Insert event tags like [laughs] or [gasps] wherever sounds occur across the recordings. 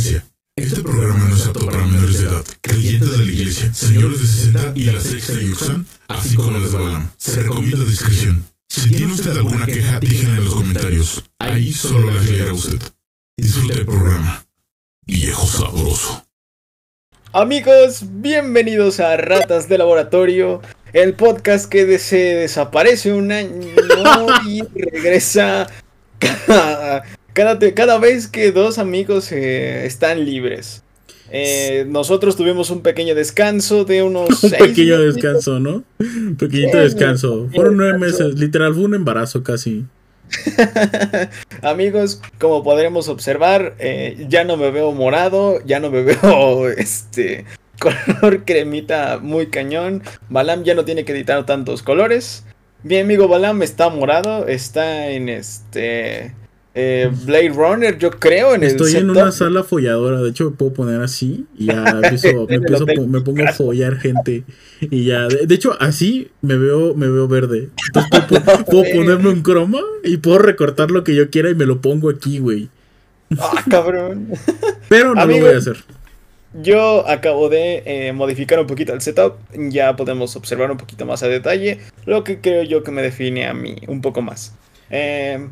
Este programa no es apto para menores de edad, creyentes de la iglesia, señores de 60 y la sexta y Yuxan, así como las de Balam. Se recomienda discreción. Si tiene usted alguna queja, díganla en los comentarios. Ahí solo las leerá usted. Disfrute el programa. Viejo sabroso. Amigos, bienvenidos a Ratas de Laboratorio, el podcast que se desaparece un año y regresa [laughs] cada, cada vez que dos amigos eh, están libres. Eh, nosotros tuvimos un pequeño descanso de unos [laughs] Un seis pequeño meses. descanso, ¿no? Un pequeñito Sí, descanso. Fueron nueve meses, literal, fue un embarazo casi. [laughs] Amigos, como podremos observar, eh, ya no me veo morado, ya no me [laughs] veo este color cremita muy cañón. Balam ya no tiene que editar tantos colores. Mi amigo Balam está morado, está en este eh, Blade Runner, yo creo, en Estoy el en una sala folladora, de hecho me puedo poner así y ya [laughs] empiezo, me, empiezo pongo a follar gente y ya, de, de hecho así me veo, me veo verde. Entonces [laughs] puedo, ponerme un croma y puedo recortar lo que yo quiera y me lo pongo aquí, güey. Ah, cabrón. [laughs] Pero no Amigo. lo voy a hacer. Yo acabo de eh, modificar un poquito el setup, ya podemos observar un poquito más a detalle lo que creo yo que me define a mí un poco más. Eh,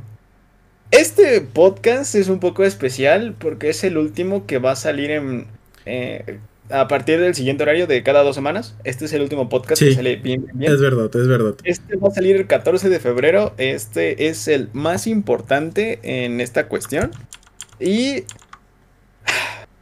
este podcast es un poco especial porque es el último que va a salir en, eh, a partir del siguiente horario de cada dos semanas. Este es el último podcast Sí. que sale bien, bien, bien. Es verdad, es verdad. Este va a salir el 14 de febrero. Este es el más importante en esta cuestión. Y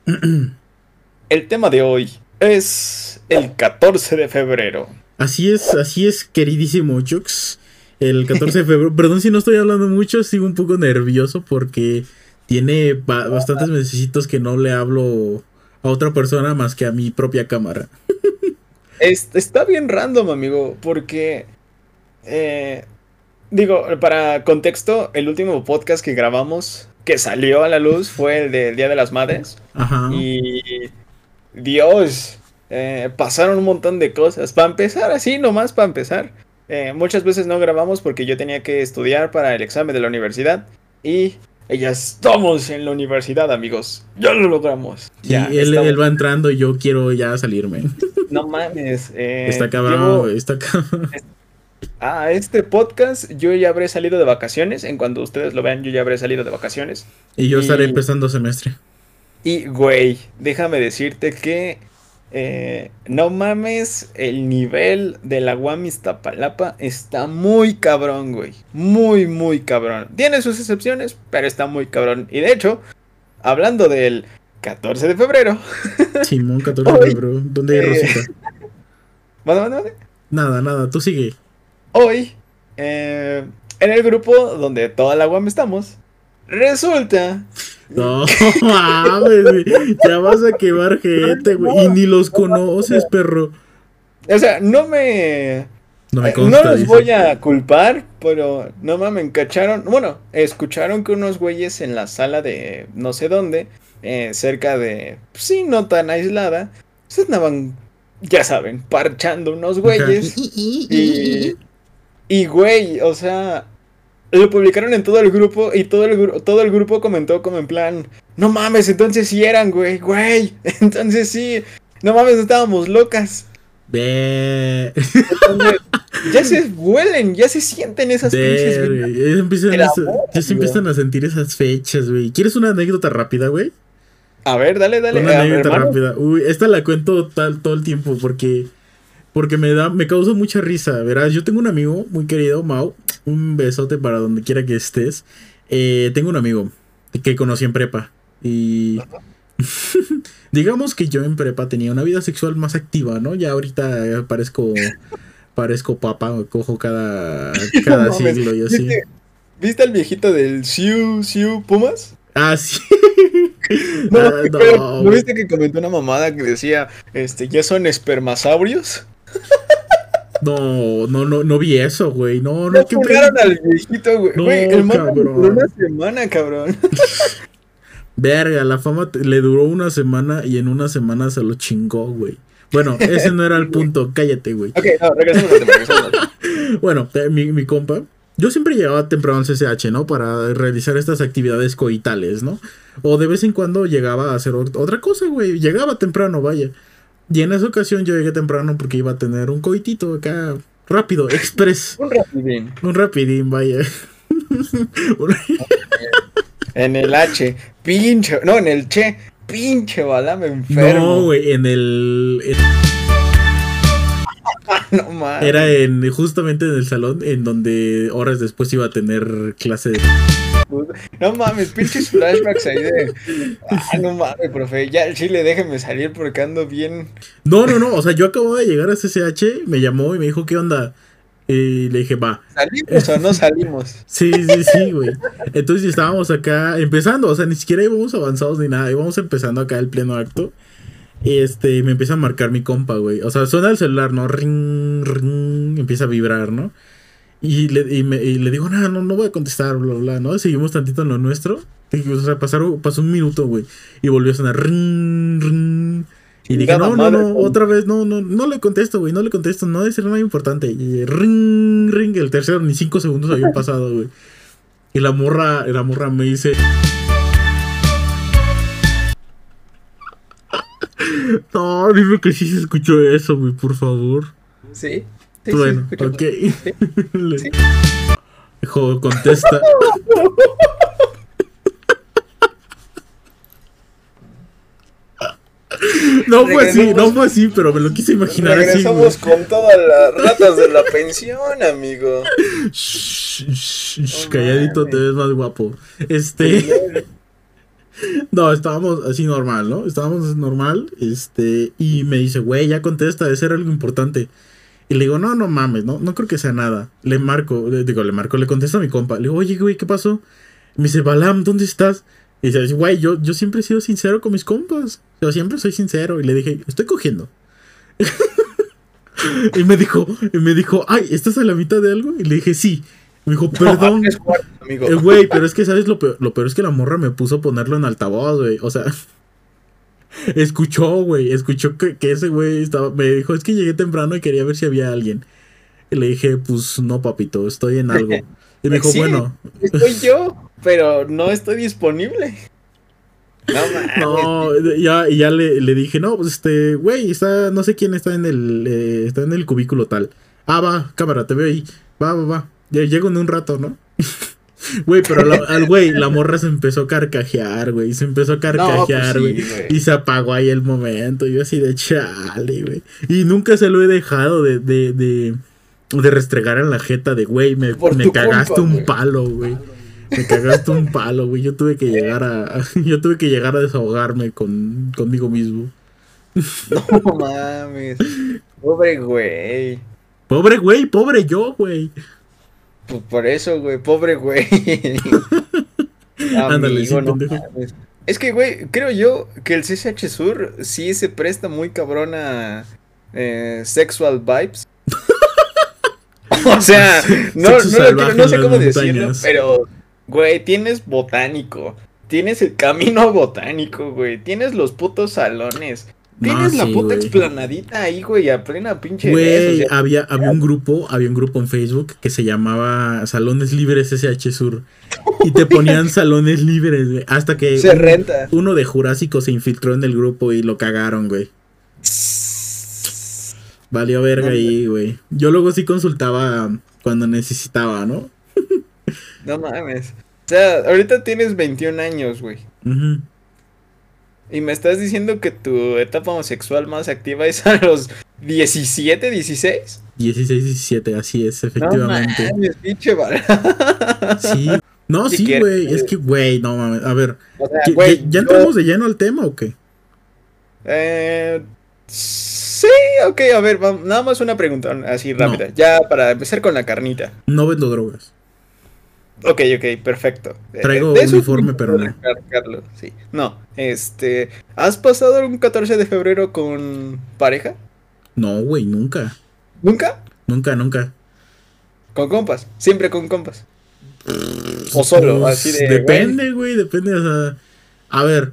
[clears throat] el tema de hoy es el 14 de febrero. Así es, así es, queridísimo Jux. El 14 de febrero, perdón si no estoy hablando mucho, sigo un poco nervioso porque tiene ba- bastantes mesecitos que no le hablo a otra persona más que a mi propia cámara. Es- está bien random, amigo, porque... eh, digo, para contexto, el último podcast que grabamos, que salió a la luz, fue el del Día de las Madres. Ajá. Y Dios, eh, pasaron un montón de cosas. Para empezar, así nomás para empezar. Eh, muchas veces no grabamos porque yo tenía que estudiar para el examen de la universidad. Y ya estamos en la universidad, amigos. Ya lo logramos. Ya, él, va entrando y yo quiero ya salirme. [laughs] No mames. eh, está cabrón, está cabrón. a este podcast yo ya habré salido de vacaciones. En cuanto ustedes lo vean, yo ya habré salido de vacaciones. Y yo estaré Y- empezando semestre. Y, güey, déjame decirte que eh, no mames, el nivel de la UAM Iztapalapa está muy cabrón, güey. Muy, muy cabrón. Tiene sus excepciones, pero está muy cabrón. Y de hecho, hablando del 14 de febrero. [laughs] Simón 14 de febrero. ¿Dónde hay eh, Rosita? [laughs] Nada, nada, tú sigue. Hoy, eh, en el grupo donde toda la UAM estamos, resulta No [laughs] mames, güey. Ya vas a quemar gente, güey. Y ni los conoces, perro. O sea, no me. No me eh, consta. no los dice. voy a culpar, pero no mames, cacharon. Bueno, escucharon que unos güeyes en la sala de no sé dónde, eh, cerca de. pues Sí, no tan aislada, se andaban, ya saben, parchando unos güeyes. Y. Y güey, o sea. Lo publicaron en todo el grupo y todo el, todo el grupo comentó como en plan, no mames, entonces sí eran, güey, güey, [laughs] entonces sí, no mames, estábamos locas. Entonces, [laughs] ya se huelen, ya se sienten esas vibras. güey. Ya empiezan, a- amor, ya se empiezan a sentir esas fechas, güey. ¿Quieres una anécdota rápida, güey? A ver, dale, dale. Una anécdota hermano. rápida. Uy, esta la cuento tal, todo el tiempo porque porque me da me causa mucha risa, verás. Yo tengo un amigo muy querido, Mau. Un besote para donde quiera que estés. Eh, tengo un amigo que conocí en prepa y [laughs] digamos que yo en prepa tenía una vida sexual más activa, ¿no? Ya ahorita parezco parezco papa, cojo cada [laughs] cada No siglo y así. ¿Viste, ¿Viste al viejito del Siu, Siu Pumas? Ah, sí. [laughs] No, Ah, pero, no, ¿no viste que comentó una mamada que decía, este, ya son espermasaurios? No, no, no, no vi eso, güey. No, No no, funaron al viejito, güey. No, Güey, el cabrón. una semana, cabrón. [laughs] Verga, la fama le duró una semana y en una semana se lo chingó, güey. Bueno, ese no era el [laughs] punto, cállate, güey. Ok, no, regresemos al tema, regresemos al tema. [laughs] Bueno, eh, mi, mi compa yo siempre llegaba temprano al CCH, ¿no? Para realizar estas actividades coitales, ¿no? O de vez en cuando llegaba a hacer otra cosa, güey. Llegaba temprano, vaya. Y en esa ocasión yo llegué temprano porque iba a tener un coitito acá rápido, express. [laughs] Un rapidín. Un rapidín, vaya. [laughs] en el H, pinche, no, en el Che, pinche bala, me enfermo. No, güey, en el... [laughs] no. Era en justamente en el salón en donde horas después iba a tener clase de... No mames, pinches flashbacks ahí de. Ah, no mames, profe. Ya, chile, déjeme salir porque ando bien. No, no, no. O sea, yo acabo de llegar a CCH, me llamó y me dijo, ¿qué onda? Y le dije, va. ¿Salimos o no salimos? Sí, sí, sí, güey. Entonces estábamos acá empezando, o sea, ni siquiera íbamos avanzados ni nada, íbamos empezando acá el pleno acto. Y este, me empieza a marcar mi compa, güey. O sea, suena el celular, ¿no? Ring, ring, empieza a vibrar, ¿no? Y le, y me, y le digo, no, no, no voy a contestar, bla, bla, ¿no? Seguimos tantito en lo nuestro. O sea, pasaron, pasó un minuto, güey. Y volvió a sonar ring, ring. Y dije, no, no, no, otra vez, no, no, no le contesto, güey, no le contesto, no debe ser nada importante. Y ring, ring, el tercero, ni cinco segundos habían pasado, güey. Y la morra, la morra me dice. No, dime que sí se escuchó eso, güey, por favor. Sí. sí bueno, sí, ok. [laughs] Sí. Hijo, contesta. [laughs] No fue así, no fue así, pero me lo quise imaginar regresamos así. con todas las ratas de la pensión, amigo. Shh, shh, shh, calladito te ves más guapo. Este. No, estábamos así normal, ¿no? Estábamos normal, este, y me dice, güey, ya contesta, debe ser algo importante. Y le digo, no, no mames, no, no creo que sea nada. Le marco, le digo, le marco, le contesto a mi compa. Le digo, oye, güey, ¿qué pasó? Me dice, Balam, ¿dónde estás? Y dice, güey, yo, yo siempre he sido sincero con mis compas. Yo siempre soy sincero. Y le dije, estoy cogiendo. [laughs] y me dijo, y me dijo, ay, ¿estás a la mitad de algo? Y le dije, sí. Me dijo, perdón. No, güey, pero es que, ¿sabes? Lo peor, lo peor es que la morra me puso a ponerlo en altavoz, güey. O sea, [laughs] escuchó, güey. Escuchó que, que ese güey estaba. Me dijo, es que llegué temprano y quería ver si había alguien. Y le dije, pues no, papito, estoy en algo. [laughs] Y me dijo, sí, bueno. Estoy yo, [laughs] pero no estoy disponible. No. No, ya, ya le, le, dije, no, pues este, güey, está, no sé quién está en el, eh, está en el cubículo tal. Ah, va, cámara, te veo ahí. Va, va, va. Ya llego en un rato, ¿no? [laughs] Güey, pero la, al güey, la morra se empezó a carcajear, güey. Se empezó a carcajear, güey. No, pues sí, y se apagó ahí el momento. Yo así de chale, güey. Y nunca se lo he dejado de, de, de, de restregar en la jeta de, güey, me, me cagaste un wey. palo, güey. Me cagaste un palo, güey. Yo tuve que llegar a. [laughs] Yo tuve que llegar a desahogarme con, conmigo mismo. No [laughs] mames. Pobre güey. Pobre güey, pobre yo, güey. Pues por eso, güey, pobre güey. [laughs] Ándale, sí, no es que, güey, creo yo que el CCH Sur sí se presta muy cabrón a eh, sexual vibes. [laughs] o sea, [laughs] no, no, quiero, no sé cómo decirlo, pero, güey, tienes botánico. Tienes el camino botánico, güey. Tienes los putos salones. Tienes no, la sí, puta wey. explanadita ahí, güey, a plena pinche. Güey, o sea, había, había un grupo, había un grupo en Facebook que se llamaba Salones Libres SH Sur. Y te ponían [laughs] salones libres, güey. Hasta que se un, renta. uno de Jurásico se infiltró en el grupo y lo cagaron, güey. Valió verga no, ahí, güey. Yo luego sí consultaba cuando necesitaba, ¿no? [laughs] no mames. O sea, ahorita tienes 21 años, güey. Uh -huh. Y me estás diciendo que tu etapa homosexual más activa es a los 17, 16? 16, 17, así es, efectivamente. No mames, pinche Sí. No, si sí, güey. Es que, güey, no mames. A ver. O sea, wey, ¿Ya, ¿ya entramos yo... de lleno al tema o qué? Eh. Sí, ok, a ver, nada más una pregunta así rápida. No. Ya para empezar con la carnita. No vendo drogas. Ok, ok, perfecto. Traigo de uniforme, pero no. Carlos, sí. No, este. ¿Has pasado un 14 de febrero con pareja? No, güey, nunca. ¿Nunca? Nunca, nunca. ¿Con compas? Siempre con compas. O solo, pues, así de. Depende, güey, depende. O sea. A ver,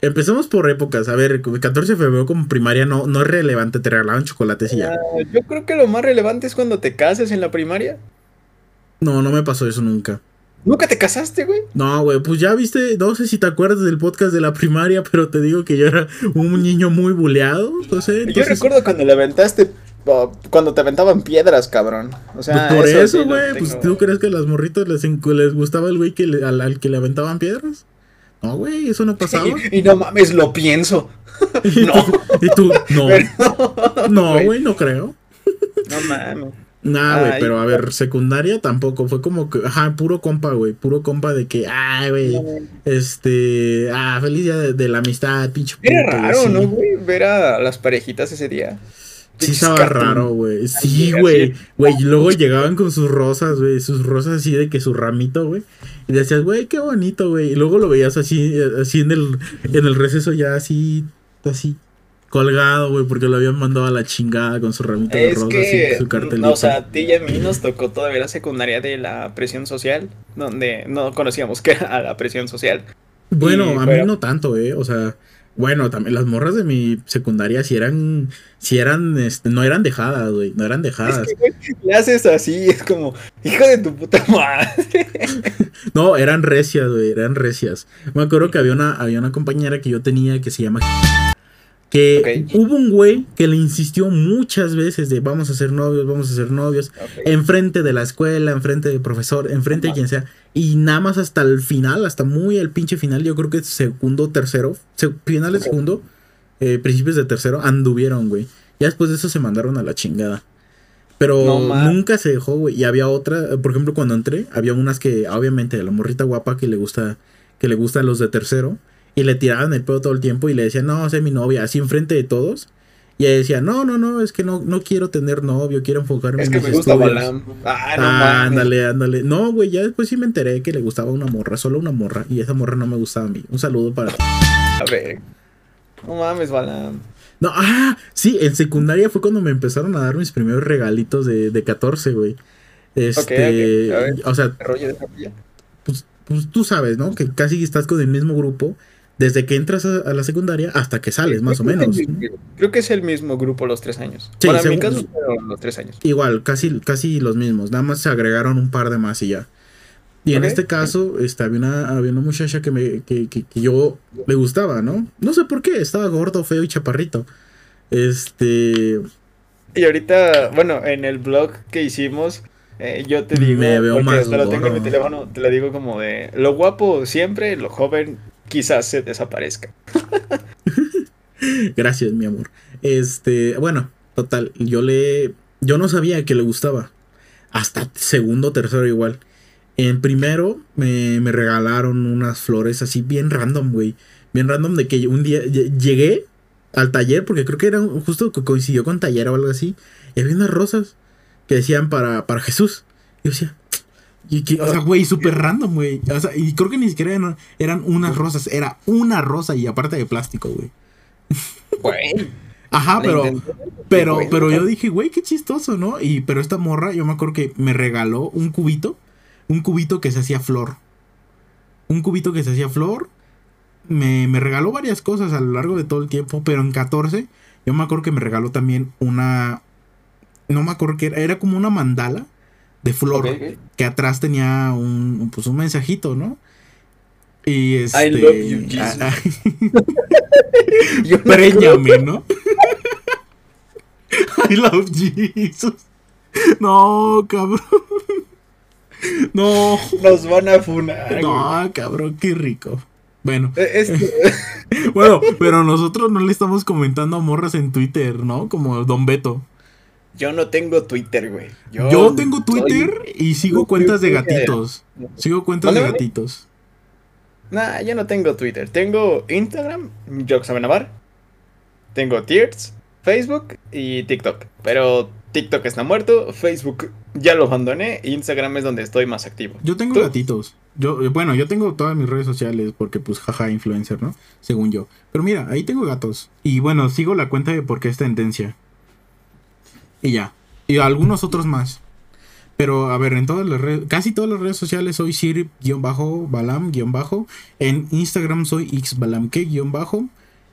empecemos por épocas. A ver, el 14 de febrero como primaria no, no es relevante, te regalaban chocolates y ya. Uh, yo creo que lo más relevante es cuando te casas en la primaria. No, no me pasó eso nunca. ¿Nunca te casaste, güey? No, güey, pues ya viste, no sé si te acuerdas del podcast de la primaria, [laughs] pero te digo que yo era un niño muy buleado, no sé. Yo recuerdo cuando le aventaste, cuando te aventaban piedras, cabrón. O sea, Pues por eso, güey, pues tú crees que a las morritas les, les gustaba el güey que le- al, al que le aventaban piedras? No, güey, eso no pasaba. Y, [laughs] y no mames, lo pienso. [laughs] no. y tú, no, Pero- no, güey, no creo. No mames. Nah, güey, pero a ver, secundaria tampoco, fue como que, ajá, puro compa, güey, puro compa de que, ay, güey, este, ah, feliz día de, de la amistad, pinche Era raro, así. ¿no, güey? Ver a las parejitas ese día. Sí, estaba raro, güey. Sí, güey. Güey, y luego llegaban con sus rosas, güey. Sus rosas así de que su ramito, güey. Y decías, güey, qué bonito, güey. Y luego lo veías así, eh, así en el, en el receso ya así, así, colgado, güey, porque lo habían mandado a la chingada con su ramito de Es rosas que, y su cartelito. no, o sea, a ti y a mí nos tocó todavía la secundaria de la presión social, donde no conocíamos que era la presión social. bueno, y a mí no tanto, eh. O sea, bueno, también las morras de mi secundaria sí eran, sí eran, este, no eran dejadas, güey. No eran dejadas. Es que, le haces así, es como, hijo de tu puta madre. [laughs] No, eran recias, güey, eran recias. Me acuerdo que había una, había una compañera que yo tenía que se llama... Que hubo un güey que le insistió muchas veces de vamos a ser novios, vamos a ser novios, enfrente de la escuela, enfrente del profesor, enfrente de quien sea. Y nada más hasta el final, hasta muy el pinche final, yo creo que segundo, tercero, final de segundo, eh, principios de tercero, anduvieron, güey. Ya después de eso se mandaron a la chingada. Pero No nunca se dejó, güey. Y había otra, por ejemplo, cuando entré, había unas que, obviamente, la morrita guapa que le gusta, que le gusta a los de tercero, y le tiraban el pedo todo el tiempo y le decían, no, sé mi novia, así enfrente de todos. Y ella decía, no, no, no, es que no, no quiero tener novio, quiero enfocarme Es en que mis me gusta estudios". Balam. Ah, no Ah, ándale, ándale. No, güey, ya después sí me enteré que le gustaba una morra, solo una morra. Y esa morra no me gustaba a mí. Un saludo para ti. A ver. No mames, Balam. No, ah, sí, en secundaria fue cuando me empezaron a dar mis primeros regalitos de, de 14, güey. Este, ok, a ver. o sea, pues, pues tú sabes, ¿no? Que casi estás con el mismo grupo desde que entras a, la secundaria hasta que sales, más o Creo menos. el- Creo que es el mismo grupo los tres años. Sí, en mi caso los tres años. Igual, casi, casi los mismos. Nada más se agregaron un par de más y ya. Y en este caso, este, había, una, había una muchacha que, me, que, que, que yo le gustaba, ¿no? No sé por qué, estaba gordo, feo y chaparrito. Este. Y ahorita, bueno, en el blog que hicimos, eh, yo te Me digo, veo porque más lo tengo en mi teléfono, te lo digo como de, lo guapo siempre, lo joven quizás se desaparezca. [laughs] Gracias, mi amor. Este, bueno, total, yo le. Yo no sabía que le gustaba. Hasta segundo, tercero igual. En primero me, me regalaron unas flores así bien random, güey. Bien random de que un día lle- llegué al taller, porque creo que era justo que coincidió con taller o algo así. Y había unas rosas que decían para, para Jesús. Y yo decía, y que, o sea, güey, súper random, güey. O sea, y creo que ni siquiera eran, eran unas rosas, era una rosa y aparte de plástico, güey. Güey. Ajá, pero, pero, pero yo dije, güey, qué chistoso, ¿no? Y, pero esta morra, yo me acuerdo que me regaló un cubito, un cubito que se hacía flor. Un cubito que se hacía flor. Me, me regaló varias cosas a lo largo de todo el tiempo, pero en 14, yo me acuerdo que me regaló también una, no me acuerdo que era, era como una mandala de flor, que atrás tenía un, pues un mensajito, ¿no? Y este... I love you, Jesus. ah, [laughs] Yo no Préñame, ¿no? [laughs] I love Jesus. No, cabrón. No, Nos van a funar. no, cabrón, qué rico. Bueno, es- [laughs] bueno, pero nosotros no le estamos comentando a morras en Twitter, ¿no? Como Don Beto. Yo no tengo Twitter, güey. Yo, Yo tengo Twitter soy- y sigo cuentas de gatitos. Sigo cuentas de gatitos. Nah, yo no tengo Twitter. Tengo Instagram, Joxamenabar. Tengo Tears, Facebook y TikTok. Pero TikTok está muerto, Facebook ya lo abandoné, Instagram es donde estoy más activo. Yo tengo ¿Tú? gatitos. Yo, eh, bueno, yo tengo todas mis redes sociales porque pues jaja influencer, ¿no? Según yo. Pero mira, ahí tengo gatos. Y bueno, sigo la cuenta de por qué es tendencia. Y ya. Y algunos otros más. Pero a ver, en todas las redes, casi todas las redes sociales soy Sir-Balam- En Instagram soy xbalamke-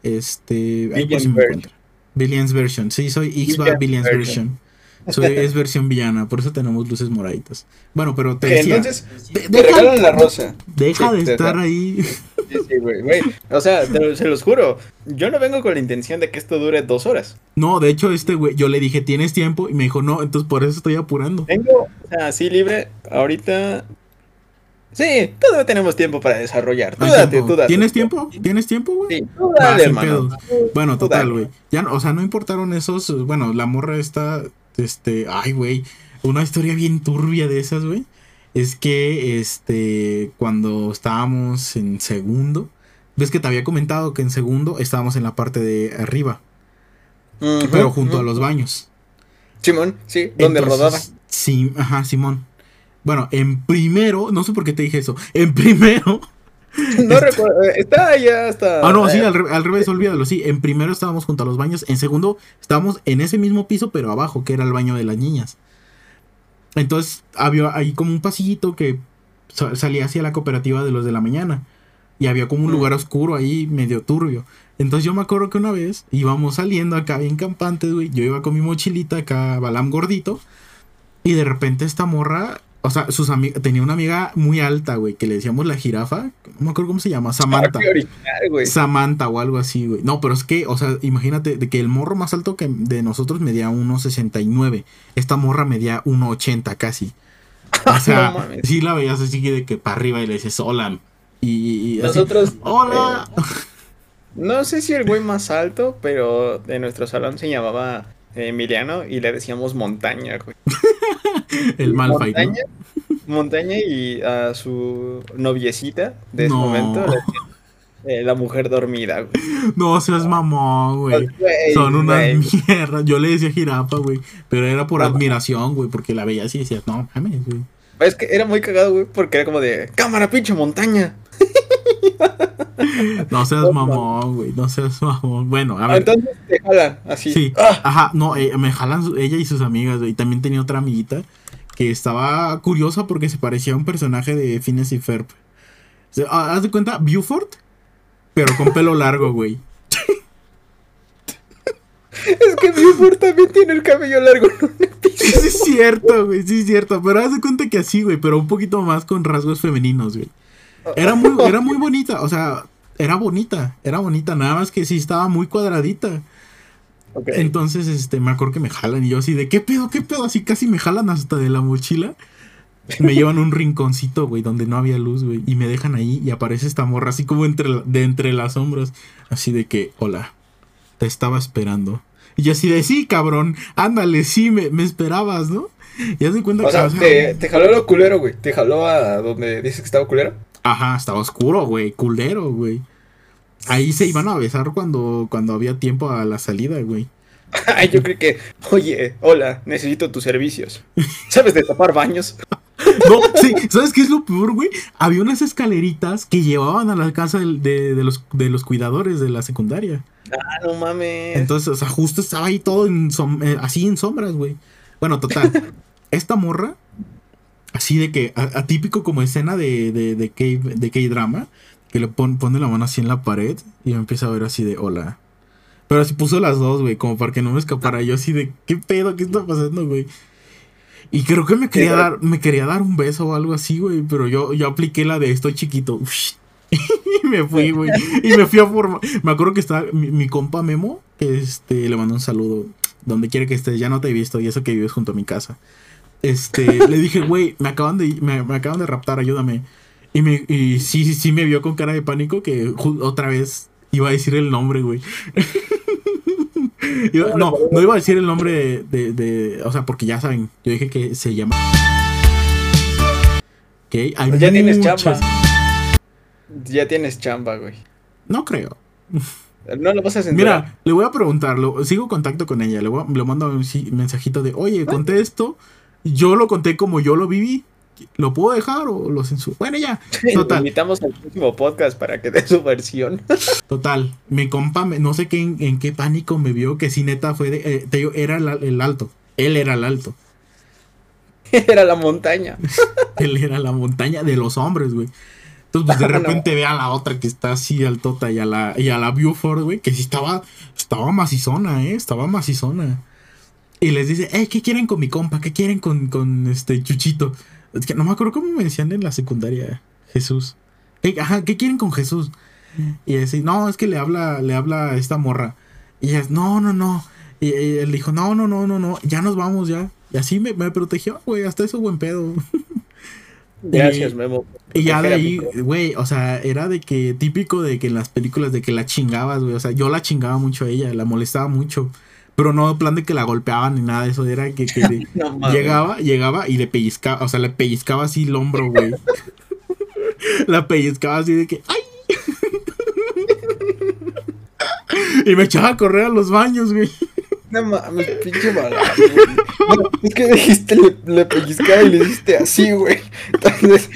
Este, ahí me Billions version. Sí, soy xba Billions Billions version. version. Soy- es versión villana, por eso tenemos luces moraditas. Bueno, pero te decía, entonces, de- te deja, regalan la rosa. deja Sí, de te- estar ahí. Sí, sí, güey, güey. O sea, te se los juro. Yo no vengo con la intención de que esto dure dos horas. No, de hecho, este güey, yo le dije, ¿tienes tiempo? Y me dijo, no, entonces por eso estoy apurando. Vengo, o sea, así libre. Ahorita. Sí, todavía tenemos tiempo para desarrollar. Tú date, tiempo. tú date. ¿Tienes tiempo? ¿Tienes tiempo, güey? Sí, tú dale, hermano. Bueno, Tú total, güey. Ya, o sea, no importaron esos. Bueno, la morra está. Este. Ay, güey. Una historia bien turbia de esas, güey. Es que, este. Cuando estábamos en segundo. Ves que te había comentado que en segundo estábamos en la parte de arriba. Pero junto a los baños. Simón, sí, donde Entonces, rodaba. Sí, ajá, Simón. Bueno, en primero. No sé por qué te dije eso. En primero. [laughs] No recuerdo. eh, Está allá hasta. Ah, no, sí, al, re- al revés, olvídalo. Sí, en primero estábamos junto a los baños. En segundo, estábamos en ese mismo piso, pero abajo, que era el baño de las niñas. Entonces, había ahí como un pasillito que sa- salía hacia la cooperativa de los de la mañana. Y había como un Mm. lugar oscuro ahí, medio turbio. Entonces, yo me acuerdo que una vez íbamos saliendo acá bien campantes, güey. Yo iba con mi mochilita acá, balam gordito. Y de repente esta morra. O sea, sus tenía una amiga muy alta, güey, que le decíamos la jirafa. No me acuerdo cómo se llama, Samantha. original. Samantha o algo así, güey. No, pero es que, o sea, imagínate de que el morro más alto que de nosotros medía 1.69. Esta morra medía 1.80 casi. O [laughs] sea, No sí la veías así de que para arriba y le dices hola. Y, y así, Nosotros. hola. eh, no sé si el güey más alto, pero de nuestro salón se llamaba Emiliano y le decíamos montaña, güey. [laughs] el Malphite, ¿no? montaña, montaña y a su noviecita de ese No. momento eh, la mujer dormida, güey. No seas mamón, güey. Son unas güey. mierdas. Yo le decía jirafa, güey. Pero era por No. admiración, güey. Porque la veía así y decías, no mames, güey. Es que era muy cagado, güey, porque era como de cámara, pinche montaña. [laughs] No seas mamón, güey. No seas mamón. Bueno, a ver. Entonces te jalan así. Sí, ¡Ah! ajá, no, eh, me jalan ella y sus amigas, güey. Y también tenía otra amiguita que estaba curiosa porque se parecía a un personaje de Phineas y Ferb. O sea, ah, haz de cuenta, Buford, pero con pelo largo, güey. Es que Buford también tiene el cabello largo. episodio. Sí, es cierto, güey, sí es cierto. Pero haz de cuenta que así, güey, pero un poquito más con rasgos femeninos, güey. Era muy, era muy bonita, o sea, era bonita, era bonita, nada más que sí estaba muy cuadradita. Entonces, este, me acuerdo que me jalan y yo así de, ¿qué pedo, qué pedo? Así casi me jalan hasta de la mochila. Me llevan a un rinconcito, güey, donde no había luz, güey. Y me dejan ahí y aparece esta morra así como entre, la- de entre las sombras. Así de que, hola, te estaba esperando. Y yo así de, sí, cabrón, ándale, sí, me, me esperabas, ¿no? Y haz de cuenta O que, sea, o sea, te, te jaló lo culero, güey. Te jaló a donde dices que estaba culero. Ajá, estaba oscuro, güey, culero, güey. Ahí se iban a besar cuando, cuando había tiempo a la salida, güey. [laughs] Ay, yo creo que, oye, hola, necesito tus servicios. [laughs] ¿Sabes de tapar baños? No, sí, ¿sabes qué es lo peor, güey? Había unas escaleritas que llevaban a la de, de los, de los cuidadores de la secundaria. Ah, no mames. Entonces, o sea, justo estaba ahí todo en som- eh, así en sombras, güey. Bueno, total. [laughs] esta morra, así de que, a- atípico como escena de, de, de, K, de K-drama, que le pon- pone la mano así en la pared y me empieza a ver así de hola. Pero así puso las dos, güey, como para que no me escapara. Yo así de, ¿qué pedo? ¿Qué está pasando, güey? Y creo que me quería dar, me quería dar un beso o algo así, güey. Pero yo, yo apliqué la de estoy chiquito. [laughs] y me fui, güey. Y me fui a formar. Me acuerdo que estaba mi, mi compa Memo, este, le mandó un saludo. Donde quiera que estés, ya no te he visto. Y eso que vives junto a mi casa. Este, [laughs] le dije, güey, me acaban de, me, me acaban de raptar, ayúdame. Y, me, y sí, sí, sí me vio con cara de pánico que otra vez iba a decir el nombre, güey. [laughs] [laughs] Iba- no, no iba a decir el nombre de, de, de- O sea, porque ya saben, yo dije que se llama. Ok, hay Pues ya tienes chamba. Ya tienes chamba, güey. No creo. No lo vas a sentir. Mira, le voy a preguntarlo. Sigo contacto con ella. Le, voy a- le mando un mensajito de, oye, conté esto. Yo lo conté como yo lo viví. ¿Lo puedo dejar o lo censuro? Bueno, ya. [laughs] Total. invitamos al próximo podcast para que dé su versión. [laughs] Total. Mi compa, no sé qué, en, en qué pánico me vio. Que si neta fue de. eh, te digo, era el, el alto. Él era el alto. [laughs] Era la montaña. Él era la montaña de los hombres, güey. Entonces, pues de No. repente ve a la otra que está así altota y a la, y a la Buford, güey, que sí estaba, estaba macizona, ¿eh? Estaba macizona. Y les dice, hey, ¿qué quieren con mi compa? ¿Qué quieren con, con este Chuchito? Es que no me acuerdo cómo me decían en la secundaria Jesús. "Ey, ajá, ¿qué quieren con Jesús? Y así, no, es que le habla, le habla a esta morra. Y ella, no, no, no. Y, y él dijo, no, no, no, no, no, ya nos vamos ya. Y así me, me protegió, güey, hasta eso buen pedo. [laughs] Gracias, Memo. Y ya de ahí, güey, o sea, era de que típico de que en las películas de que la chingabas, güey. O sea, yo la chingaba mucho a ella, la molestaba mucho. Pero no en plan de que la golpeaban ni nada de eso, era que, que [laughs] No mames. llegaba, llegaba y le pellizcaba, o sea, le pellizcaba así el hombro, güey. [laughs] la pellizcaba así de que, ¡ay! [laughs] y me echaba a correr a los baños, güey. No mames, pinche. Bueno, es que dijiste, le, le pellizcaba y le hiciste así, güey. Entonces,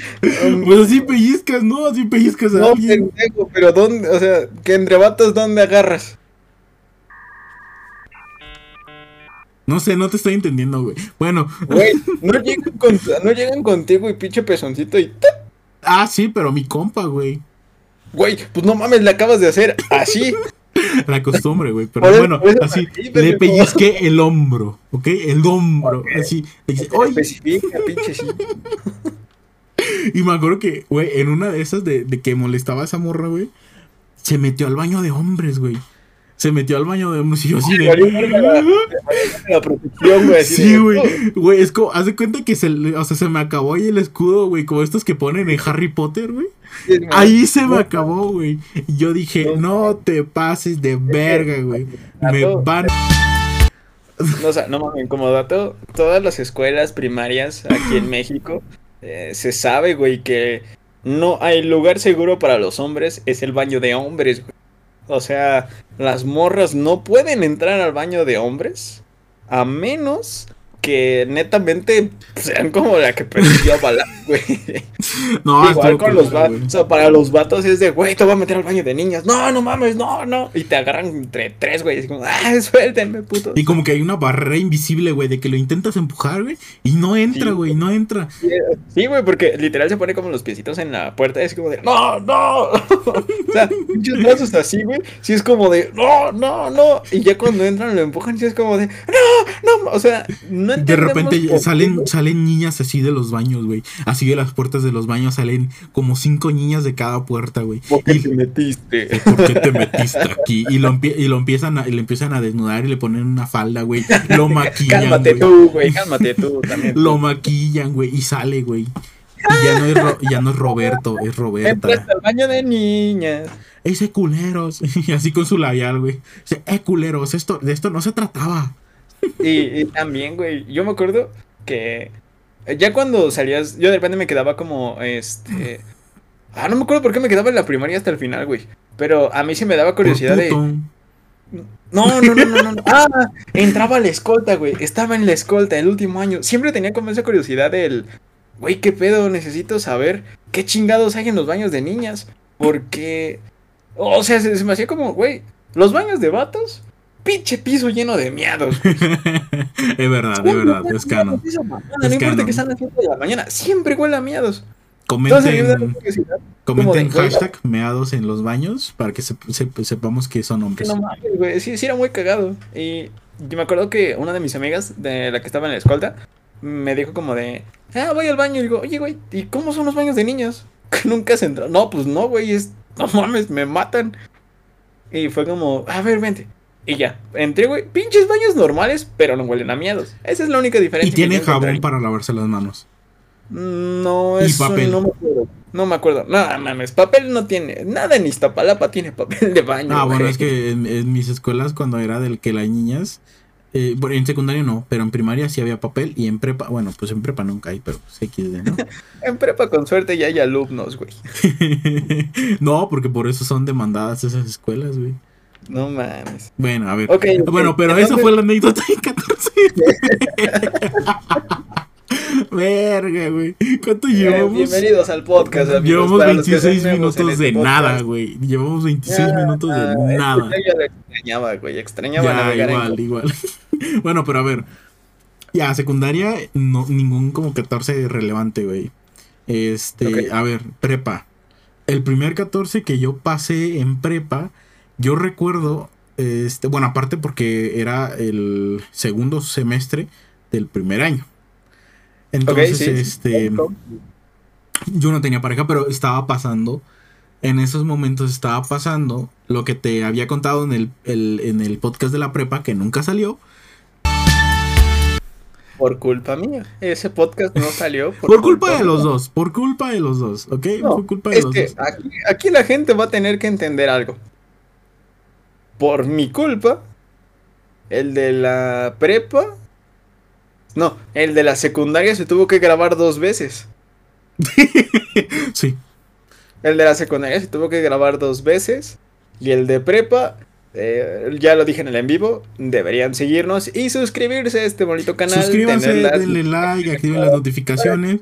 um, Pues así pellizcas, ¿no? Así pellizcas a no, alguien. pendejo, pero ¿dónde? O sea, que entre ¿dónde agarras? No sé, no te estoy entendiendo, güey. Bueno, Güey, [laughs] no llegan, con- no llegan contigo y pinche pezoncito y... ¡tup! ah, sí, pero mi compa, güey. Güey, pues no mames, le acabas de hacer así. [laughs] La costumbre, güey. Pero eso- bueno, así, le pellizqué el hombro, ¿ok? El hombro, así. Le dice, "Oye". Especifica, pinche sí. [laughs] Y me acuerdo que, güey, en una de esas de, de que molestaba a esa morra, güey, se metió al baño de hombres, güey. Se metió al baño de hombres y yo así de... La, protección, güey. Sí, güey. "Oh". Güey, es como, haz de cuenta que se, o sea, se me acabó ahí el escudo, güey, como estos que ponen en Harry Potter, güey. Ahí se me acabó, güey. Y yo dije, No. te pases de verga, güey. Me van... No, o sea, no mames, como dato, todas las escuelas primarias aquí en México eh, se sabe, güey, que no hay lugar seguro para los hombres, es el baño de hombres, güey. O sea, las morras no pueden entrar al baño de hombres a menos que netamente sean como la que persiguió a Balán, [laughs] güey. No, Igual con los vatos. O sea, para los vatos es de, güey, te voy a meter al baño de niñas. No, no mames, no, no. Y te agarran entre tres, güey. Así como, ah, [laughs] suéltenme, puto. Y como que hay una barrera invisible, güey, de que lo intentas empujar, güey, y no entra, Sí. güey, no entra. Sí, güey, porque literal se pone como los piecitos en la puerta. Y es como de, no, no. [laughs] o sea, pinches brazos así, güey. Sí, es como de, no, no, no. Y ya cuando entran lo empujan, sí es como de, no, no. O sea, no De repente salen, salen niñas así de los baños, güey. Así de las puertas de los baños salen como cinco niñas de cada puerta, güey. ¿Por qué Y- te metiste? [laughs] ¿Por qué te metiste aquí? Y lo, y lo empiezan a, y le empiezan a desnudar y le ponen una falda, güey. Lo [laughs] maquillan, Cálmate tú, güey. Cálmate tú también. Lo maquillan, güey. Y sale, güey. Y ya no es, Ro- ya no es Roberto, es Roberta. Entraste al baño de niñas. Ese culeros. [laughs] Y así con su labial, güey. Dice, eh, culeros, esto, de esto no se trataba. Y, y también, güey, yo me acuerdo que ya cuando salías, yo de repente me quedaba como, este... Ah, no me acuerdo por qué me quedaba en la primaria hasta el final, güey. Pero a mí sí me daba curiosidad de... no, no, no, no. no. [laughs] Ah, entraba a la escolta, güey. Estaba en la escolta el último año. Siempre tenía como esa curiosidad del... Güey, ¿qué pedo? Necesito saber qué chingados hay en los baños de niñas. Porque... O sea, se, se me hacía como, güey, los baños de vatos... Pinche piso lleno de miados. [laughs] es verdad, es verdad, es canon. No Es importa que sean las 7 de la mañana, siempre huele a miados. Comenten, comenten hashtag meados en los baños para que se- se- sepamos que son hombres. No mames, güey. Sí, sí, era muy cagado. Y yo me acuerdo que una de mis amigas, de la que estaba en la escolta, me dijo como de, ah, voy al baño. Y digo, oye, güey, ¿y cómo son los baños de niños? [laughs] Que nunca has entrado. No, pues no, güey, es, no mames, me matan. Y fue como, a ver, vente. Y ya, entré, güey, pinches baños normales, pero no huelen a miedos. Esa es la única diferencia. Y tiene jabón para lavarse las manos. No, Y eso papel. no me acuerdo. No me acuerdo. No, mames, papel no tiene. Nada en Iztapalapa tiene papel de baño. Ah, bueno, es que en, en mis escuelas cuando era del que las niñas, eh, en secundaria no, pero en primaria sí había papel y en prepa, bueno, pues en prepa nunca hay, pero XD, ¿no? [laughs] En prepa con suerte ya hay alumnos, güey. [laughs] no, porque por eso son demandadas esas escuelas, güey. No mames. Bueno, a ver. Ok, ok. Bueno, pero esa Entonces- fue la anécdota en 14. [laughs] Verga, güey. ¿Cuánto Eh, llevamos? bienvenidos al podcast, amigos. Llevamos Para los que 26 sean nuevos en minutos de nada, güey. Llevamos 26 Ah, minutos de este nada. ya lo extrañaba, güey. Extrañaba Ya, navegar en- igual, igual. [laughs] bueno, pero a ver. Ya, secundaria, no, ningún como 14 relevante, güey. Este, Ok. a ver, prepa. El primer 14 que yo pasé en prepa, yo recuerdo Este, bueno, aparte porque era el segundo semestre del primer año. Entonces, este, yo no tenía pareja, pero estaba pasando, en esos momentos estaba pasando lo que te había contado en el, en el podcast de la prepa, que nunca salió. Por culpa mía. Ese podcast no salió. [laughs] Por, culpa, de los dos. Por culpa de los dos. ¿Ok? por culpa de los dos. Aquí, aquí la gente va a tener que entender algo. Por mi culpa, el de la prepa. No, el de la secundaria se tuvo que grabar dos veces. [laughs] sí. El de la secundaria se tuvo que grabar dos veces. Y el de prepa, eh, ya lo dije en el en vivo, deberían seguirnos y suscribirse a este bonito canal. Suscríbanse, denle like, activen las notificaciones.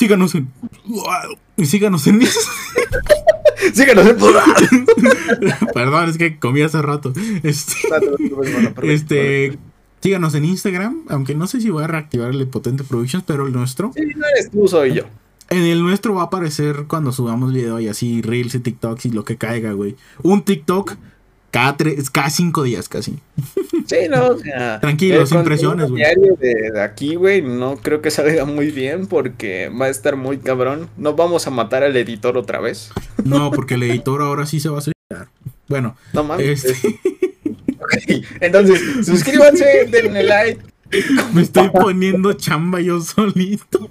Síganos en. Síganos en. síganos en. Perdón, es que comí hace rato. Este. este síganos en Instagram, aunque no sé si voy a reactivar el Potente Productions, pero el nuestro. Sí, no eres tú, soy yo. En el nuestro va a aparecer cuando subamos video y así, Reels y TikToks y lo que caiga, güey. Un TikTok cada, tres, cada cinco días casi. Sí, no, o sea. Tranquilo, sin presiones, güey. diario de, aquí, güey, no creo que salga muy bien porque va a estar muy cabrón. No vamos a matar al editor otra vez. No, porque el editor ahora sí se va a suicidar. Bueno. No mames. Este... [laughs] Entonces, suscríbanse, denle like. [laughs] Me estoy poniendo chamba yo solito.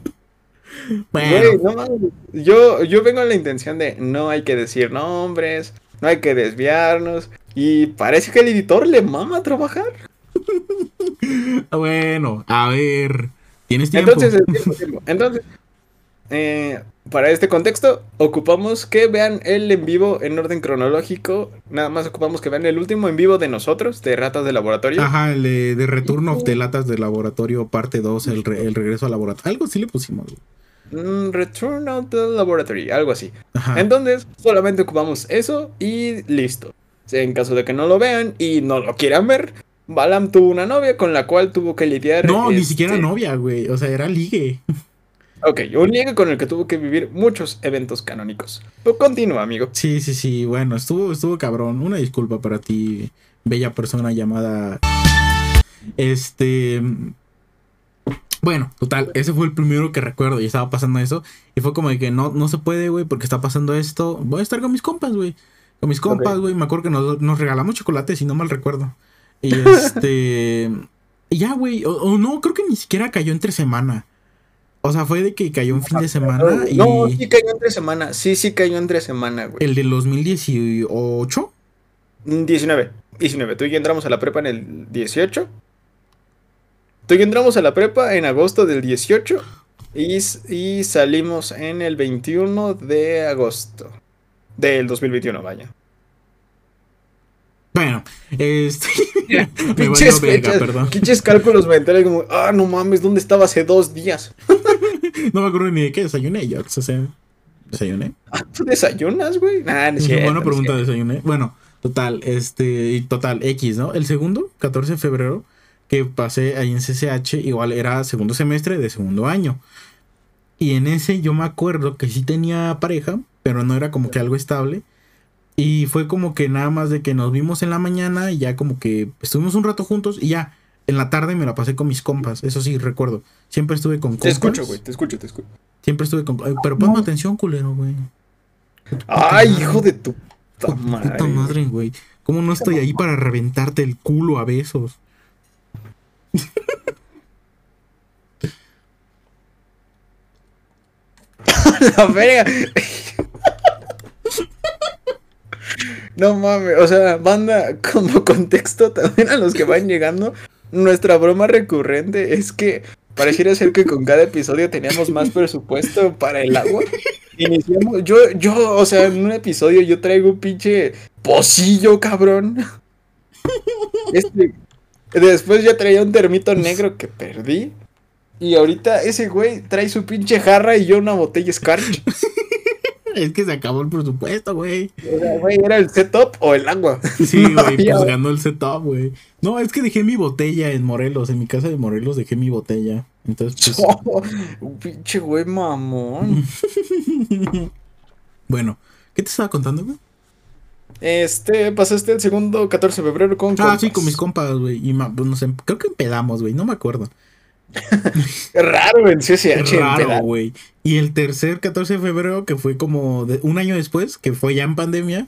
Bueno. yo, yo vengo a la intención de no hay que decir nombres, no hay que desviarnos. Y parece que el editor le mama a trabajar. [laughs] bueno, a ver. ¿Tienes tiempo? Entonces, [laughs] Entonces, eh, para este contexto, ocupamos que vean el en vivo en orden cronológico. Nada más ocupamos que vean el último en vivo de nosotros, de Ratas de Laboratorio. Ajá, el de, Return of the Latas de Laboratorio, parte 2, el, el regreso al laboratorio. Algo sí le pusimos. Mm, Return of the Laboratory, algo así. Entonces, solamente ocupamos eso y listo. En caso de que no lo vean y no lo quieran ver, Balam tuvo una novia con la cual tuvo que lidiar. No, ni siquiera este, novia, güey. O sea, era ligue. Ok, un ligue con el que tuvo que vivir muchos eventos canónicos. Pero continúa, amigo. Sí, sí, sí. Bueno, estuvo, estuvo cabrón. Una disculpa para ti, bella persona llamada. Este. Bueno, total, ese fue el primero que recuerdo y estaba pasando eso. Y fue como de que no, no se puede, güey, porque está pasando esto. Voy a estar con mis compas, güey. Con mis compas, güey. Me acuerdo que nos, regalamos chocolate, si no mal recuerdo. Y [laughs] este. y ya, güey. O, no, creo que ni siquiera cayó entre semana. O sea, fue de que cayó un fin de semana y. No, sí cayó entre semana. Sí, sí cayó entre semana, güey. ¿El del 2018? 19. 19. Tú y yo entramos a la prepa en el 18. Tú entramos a la prepa en agosto del 18 y, salimos en el 21 de agosto del 2021, vaya. Bueno, este. [laughs] [laughs] pinches Pinches cálculos mentales, como, ah, no mames, ¿dónde estaba hace dos días? [laughs] no me acuerdo ni de qué desayuné yo, o sea, ¿desayuné? Ah, ¿Tú desayunas, güey? Nah, no Buena pregunta, desayuné. Bueno, total, este, y total, X, ¿no? El segundo, 14 de febrero, que pasé ahí en CCH, igual era segundo semestre de segundo año. Y en ese yo me acuerdo que sí tenía pareja, pero no era como que algo estable. Y fue como que nada más de que nos vimos en la mañana y ya como que estuvimos un rato juntos y ya en la tarde me la pasé con mis compas. Eso sí, recuerdo. Siempre estuve con compas. Te escucho, güey, te escucho, te escucho. Siempre estuve con... Pero ponme atención, culero, güey. Ay, hijo de tu puta madre. Puta madre, güey. ¿Cómo no estoy ahí para reventarte el culo a besos? [laughs] la verga. No mames, o sea, banda, como contexto también a los que van llegando, nuestra broma recurrente es que pareciera ser que con cada episodio teníamos más presupuesto para el agua. Iniciamos, yo, yo, o sea, en un episodio yo traigo un pinche pocillo, cabrón. Este, Después ya traía un termito negro que perdí. Y ahorita ese güey trae su pinche jarra y yo una botella Scarch. Es que se acabó el presupuesto, güey. güey, ¿era el setup o el agua? [laughs] Sí, güey, pues ganó el setup, güey. No, es que dejé mi botella en Morelos, en mi casa de Morelos dejé mi botella. Entonces, pues... [laughs] pinche güey mamón. [laughs] bueno, ¿qué te estaba contando, güey? Este, pasaste el segundo 14 de febrero con Ah, sí, con mis compas, güey. Y pues, creo que empedamos, güey. No me acuerdo. [laughs] Raro en CCH. Raro, empedar. güey. Y el tercer 14 de febrero, que fue como de- un año después, que fue ya en pandemia.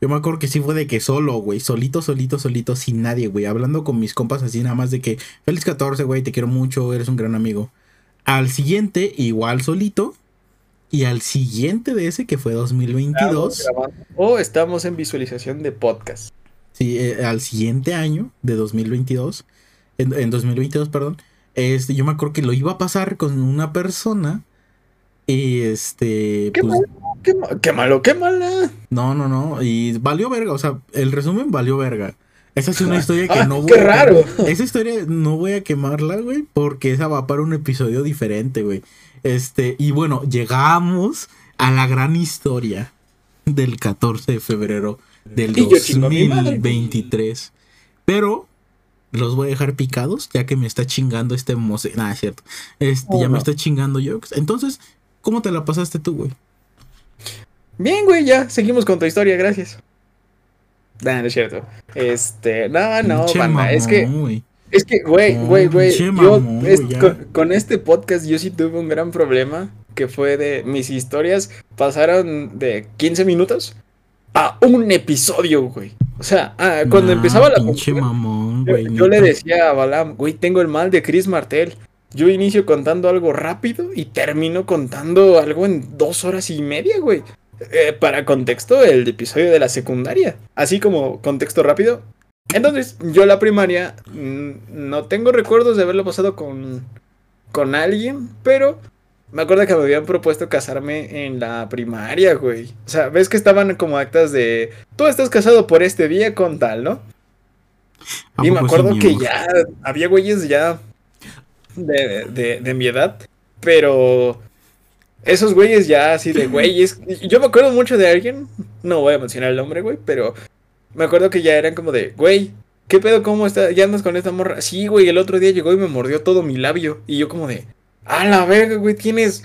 Yo me acuerdo que sí fue de que solo, güey. Solito, solito, solito, sin nadie, güey. Hablando con mis compas así, nada más de que feliz 14, güey. Te quiero mucho, eres un gran amigo. Al siguiente, igual solito. Y al siguiente de ese, que fue 2022. Estamos grabando. O estamos en visualización de podcast. Sí, eh, al siguiente año de 2022, en, en 2022, perdón, este, yo me acuerdo que lo iba a pasar con una persona y este, Qué pues, malo, qué, qué malo, qué mala. no, no, no, y valió verga, o sea, el resumen valió verga. Esa es una [laughs] historia que Ah, no voy qué a raro. Esa historia no voy a quemarla, güey, porque esa va para un episodio diferente, güey. Este, y bueno, llegamos a la gran historia del 14 de febrero del Y yo chingo a mi madre. 2023. Pero los voy a dejar picados, ya que me está chingando este mose. Nada, es cierto. Este, Oh, ya me está chingando yo. Entonces, ¿cómo te la pasaste tú, güey? Bien, güey, ya, seguimos con tu historia, gracias. Nah, no es cierto. Este, no, no, banda, es que, es que, güey, güey, güey, yo, mamón, es- güey, ya. con, con este podcast yo sí tuve un gran problema, que fue de, mis historias pasaron de 15 minutos a un episodio, güey. O sea, cuando Nah, empezaba la pinche mamón, güey. yo le decía a Balam, güey, tengo el mal de Chris Martel. Yo inicio contando algo rápido y termino contando algo en dos horas y media, güey. Eh, para contexto, el episodio de la secundaria. Así como contexto rápido. Entonces, yo la primaria mm, no tengo recuerdos de haberlo pasado con, con alguien, pero me acuerdo que me habían propuesto casarme en la primaria, güey. O sea, ves que estaban como actas de, tú estás casado por este día con tal, ¿no? ¿A Y me acuerdo que ya había güeyes ya de, de, de mi edad, pero esos güeyes ya así de güeyes. Yo me acuerdo mucho de alguien, no voy a mencionar el nombre, güey, pero me acuerdo que ya eran como de, güey, ¿qué pedo? ¿Cómo está? ¿Ya andas con esta morra? Sí, güey, el otro día llegó y me mordió todo mi labio. Y yo como de, a la verga, güey, tienes,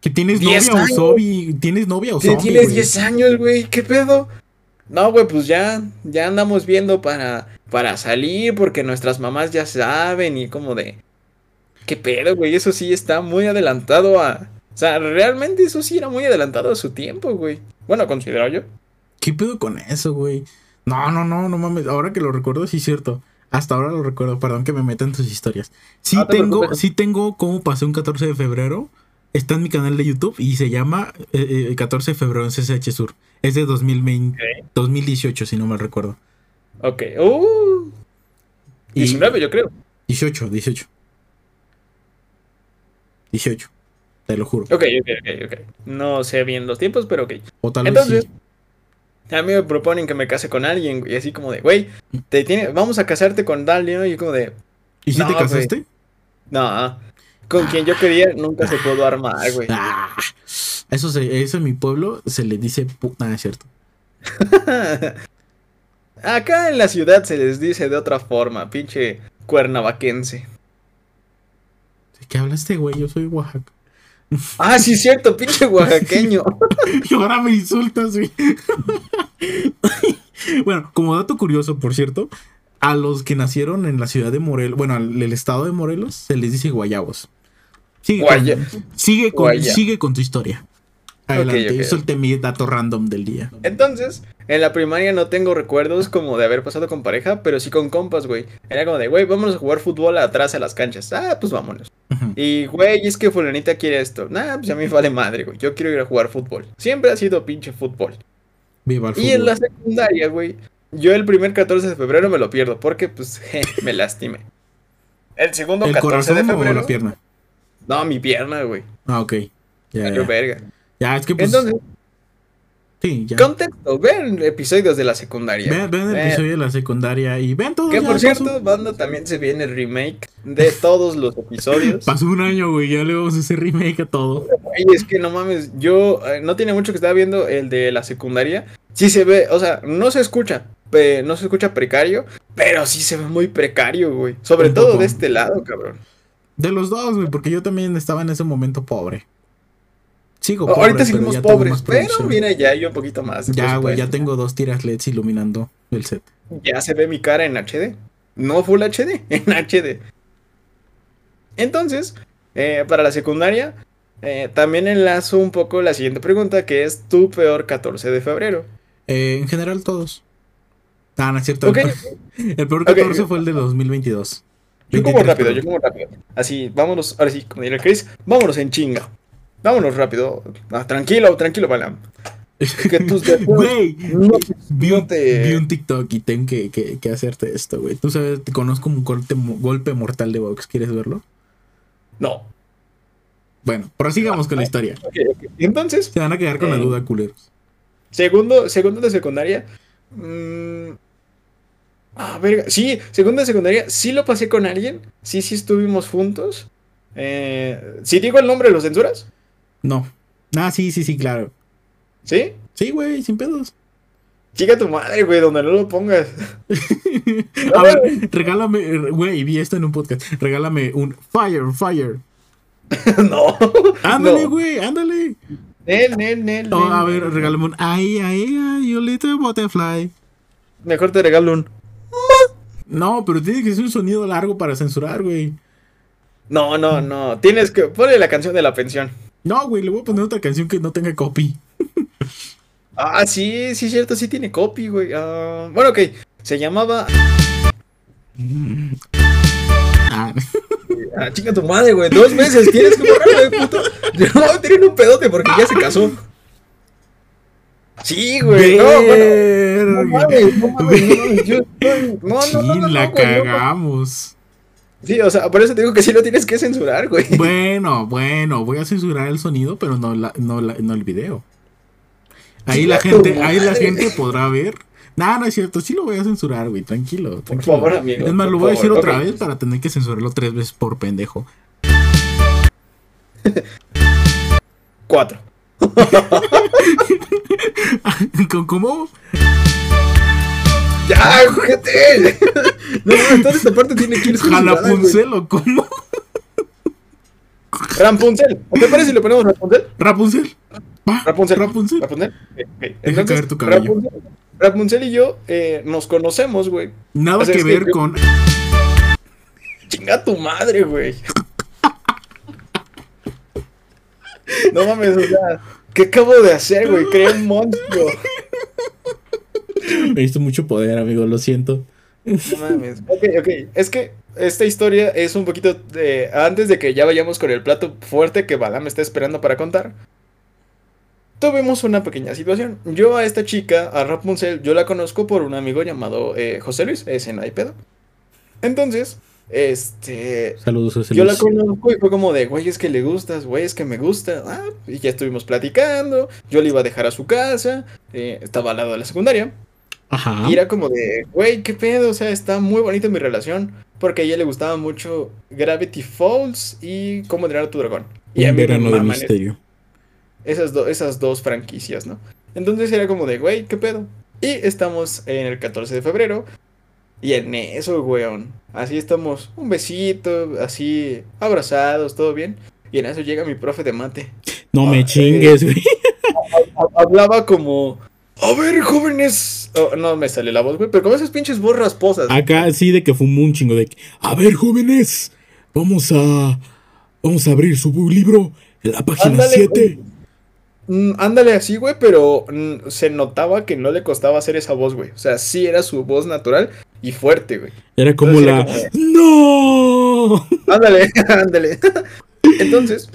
Que tienes 10 novia o años. zombie. Tienes novia o zombie. tienes güey. 10 años, güey, ¿qué pedo? No, güey, pues ya, ya andamos viendo para, para salir porque nuestras mamás ya saben y como de... ¿Qué pedo, güey? Eso sí está muy adelantado a... O sea, realmente eso sí era muy adelantado a su tiempo, güey. Bueno, considero yo. ¿Qué pedo con eso, güey? No, no, no, no mames. Ahora que lo recuerdo, sí es cierto. Hasta ahora lo recuerdo. Perdón que me meta en tus historias. Sí No te tengo, preocupes. sí tengo cómo pasé un 14 de febrero. Está en mi canal de YouTube y se llama eh, eh, 14 de febrero en CSH Sur. Es de 2020, 2018, si no mal recuerdo. Ok. Uh, Y- 19, yo creo. 18, 18. 18. Te lo juro. Ok, ok, ok, ok. No sé bien los tiempos, pero ok. O tal vez Entonces, sí. A mí me proponen que me case con alguien, güey. Así como de, güey, te tiene, vamos a casarte con tal, ¿no? Y yo como de, ¿Y si no, te casaste? no. Con quien yo quería nunca se pudo armar, güey. Ah, eso, se, eso en mi pueblo se le dice. pu- Nada, es cierto. [laughs] Acá en la ciudad se les dice de otra forma, pinche cuernavaquense. ¿De qué hablaste, güey? Yo soy Oaxaca. Ah, sí, cierto, pinche oaxaqueño. [laughs] Y ahora me insultas, [laughs] güey. bueno, como dato curioso, por cierto, a los que nacieron en la ciudad de Morelos, bueno, al el estado de Morelos, se les dice guayabos. Sigue, Guaya- con, sigue, con, sigue con tu historia. Adelante, ok. yo solté mi dato random del día. Entonces, en la primaria no tengo recuerdos como de haber pasado con pareja, pero sí con compas, güey. Era como de, güey, vamos a jugar fútbol atrás a las canchas. Ah, pues vámonos. Ujú. Y, güey, es que fulanita quiere esto. Nah, pues a mí vale madre, güey. Yo quiero ir a jugar fútbol. Siempre ha sido pinche fútbol. Viva el Y en la fútbol. secundaria, güey, yo el primer 14 de febrero me lo pierdo porque, pues, [laughs] je, me lastimé. El segundo ¿El 14 de corazón o febrero. la pierna? No, mi pierna, güey. Ah, ok. Ya. verga. Ya, es que pues. Entonces, sí, ya. contexto, ven episodios de la secundaria. Vean, vean el Ven. episodio de la secundaria y vean todo. Que por cierto, pasó- banda, también se viene el remake de todos los episodios. [laughs] Pasó un año, güey. Ya le vamos a hacer remake a todo. Güey, es que no mames, yo eh, no tiene mucho que estaba viendo el de la secundaria. Sí se ve, o sea, no se escucha, no se escucha precario, pero sí se ve muy precario, güey. Sobre todo de este lado, cabrón. De los dos, güey, porque yo también estaba en ese momento pobre. Sigo O- pobre, Ahorita seguimos pobres, pero mira, ya hay un poquito más. Ya, güey, ya presupuesto. tengo dos tiras LEDs iluminando el set. Ya se ve mi cara en HD. No Full HD, [laughs] en HD. Entonces, eh, para la secundaria, eh, también enlazo un poco la siguiente pregunta, que es tu peor 14 de febrero. Eh, en general, todos. Ah, no es cierto. [laughs] El peor Ok. 14 fue el de 2022. Yo como 23, rápido, yo como rápido. Así, vámonos, ahora sí, como diría Chris, vámonos en chinga. Vámonos rápido. Ah, tranquilo, tranquilo, Balam. Que tus [laughs] Güey, no, vi, no un, te- vi un TikTok y tengo que, que- que hacerte esto, güey. Tú sabes, te conozco un golpe, golpe mortal de box. ¿Quieres verlo? No. Bueno, prosigamos con la historia. Ok, ok. Entonces, Se van a quedar con la Eh. duda, culeros. Segundo, segundo de secundaria. mm, ah, verga. Sí, segundo de secundaria. Sí lo pasé con alguien. Sí, sí estuvimos juntos. Eh, si digo el nombre, ¿lo censuras? No. Ah, sí, sí, sí, claro. ¿Sí? Sí, güey, sin pedos. Chica tu madre, güey, donde no lo pongas. [laughs] A ver, regálame, güey, vi esto en un podcast. Regálame un fire, fire. [laughs] no. Ándale, No. güey, ándale. Nel, nel, nel, Oh, nel, a ver, regálame un ay, ay, ay, you little butterfly. Mejor te regalo un. No, pero tiene que ser un sonido largo para censurar, güey. No, no, no. Tienes que. Ponle la canción de la pensión. No, güey, le voy a poner otra canción que no tenga copy. Ah, sí, sí, cierto, sí tiene copy, güey. Ah, bueno, ok. Se llamaba. Ah, Ah, chinga tu madre, güey. Dos meses. Tienes que borrarlo, güey, puto. No, tienen un pedote porque ya se casó. Sí, güey. No, bueno. No mames, no mames, no mames, yo No, no, no, no, no, la güey, no, no. cagamos. Sí, o sea, por eso te digo que sí lo tienes que censurar, güey. Bueno, bueno, voy a censurar el sonido, pero no, la, no, la- no el video. Ahí la gente, ahí la gente podrá ver. No, no es cierto, sí lo voy a censurar, güey, tranquilo, Por tranquilo. favor, amigo. es más, por lo voy a decir favor, otra vez para tener que censurarlo tres veces por pendejo. Cuatro. [laughs] ¿Con- ¿Cómo? ¡Ya, gente! [laughs] No, no, toda esta parte tiene que ir. ¿Jalapuncel o cómo? [laughs] Rampunzel. ¿O ¿Te parece si le ponemos Rapunzel? ¿Rapunzel? Va, Rapunzel. Rapunzel. Rapunzel. Ok, ok. Deja Entonces, caer tu cabello. Rapunzel, Rapunzel y yo eh, nos conocemos, güey. Nada O sea, que ver con. Chinga tu madre, güey. [laughs] No mames, o sea, ¿qué acabo de hacer, güey? Creé un monstruo. [laughs] Me diste mucho poder, amigo, lo siento. No mames. Ok, ok. Es que esta historia es un poquito de. Antes de que ya vayamos con el plato fuerte que Bala me está esperando para contar. Tuvimos una pequeña situación. Yo a esta chica, a Rapunzel, yo la conozco por un amigo llamado eh, José Luis, es en iPedo. Entonces, este. Saludos, José Yo la Luis. conozco y fue como de, güey, es que le gustas, güey, es que me gusta. Ah, y ya estuvimos platicando. Yo le iba a dejar a su casa. eh, estaba al lado de la secundaria. Ajá. Y era como de, güey, qué pedo, o sea, está muy bonita mi relación. Porque a ella le gustaba mucho Gravity Falls y Cómo entrenar a tu dragón. Y a Un mí me verano de misterio. esas, do- esas dos franquicias, ¿no? Entonces era como de, güey, qué pedo. Y estamos en el 14 de febrero. Y en eso, weón. Así estamos, un besito, así, abrazados, todo bien. Y en eso llega mi profe de mate. No me Ah, chingues, güey. [laughs] Ha- Hablaba como, a ver, jóvenes. Oh, no me sale la voz, güey, pero como esas pinches voz rasposas. Acá sí de que fumó un chingo de que, a ver jóvenes, vamos a vamos a abrir su libro en la página Ándale, 7. Mm, ándale así, güey, pero mm, se notaba que no le costaba hacer esa voz, güey. O sea, sí era su voz natural y fuerte, güey. Era como Entonces la ¡No! [laughs] Ándale, ándale. Entonces,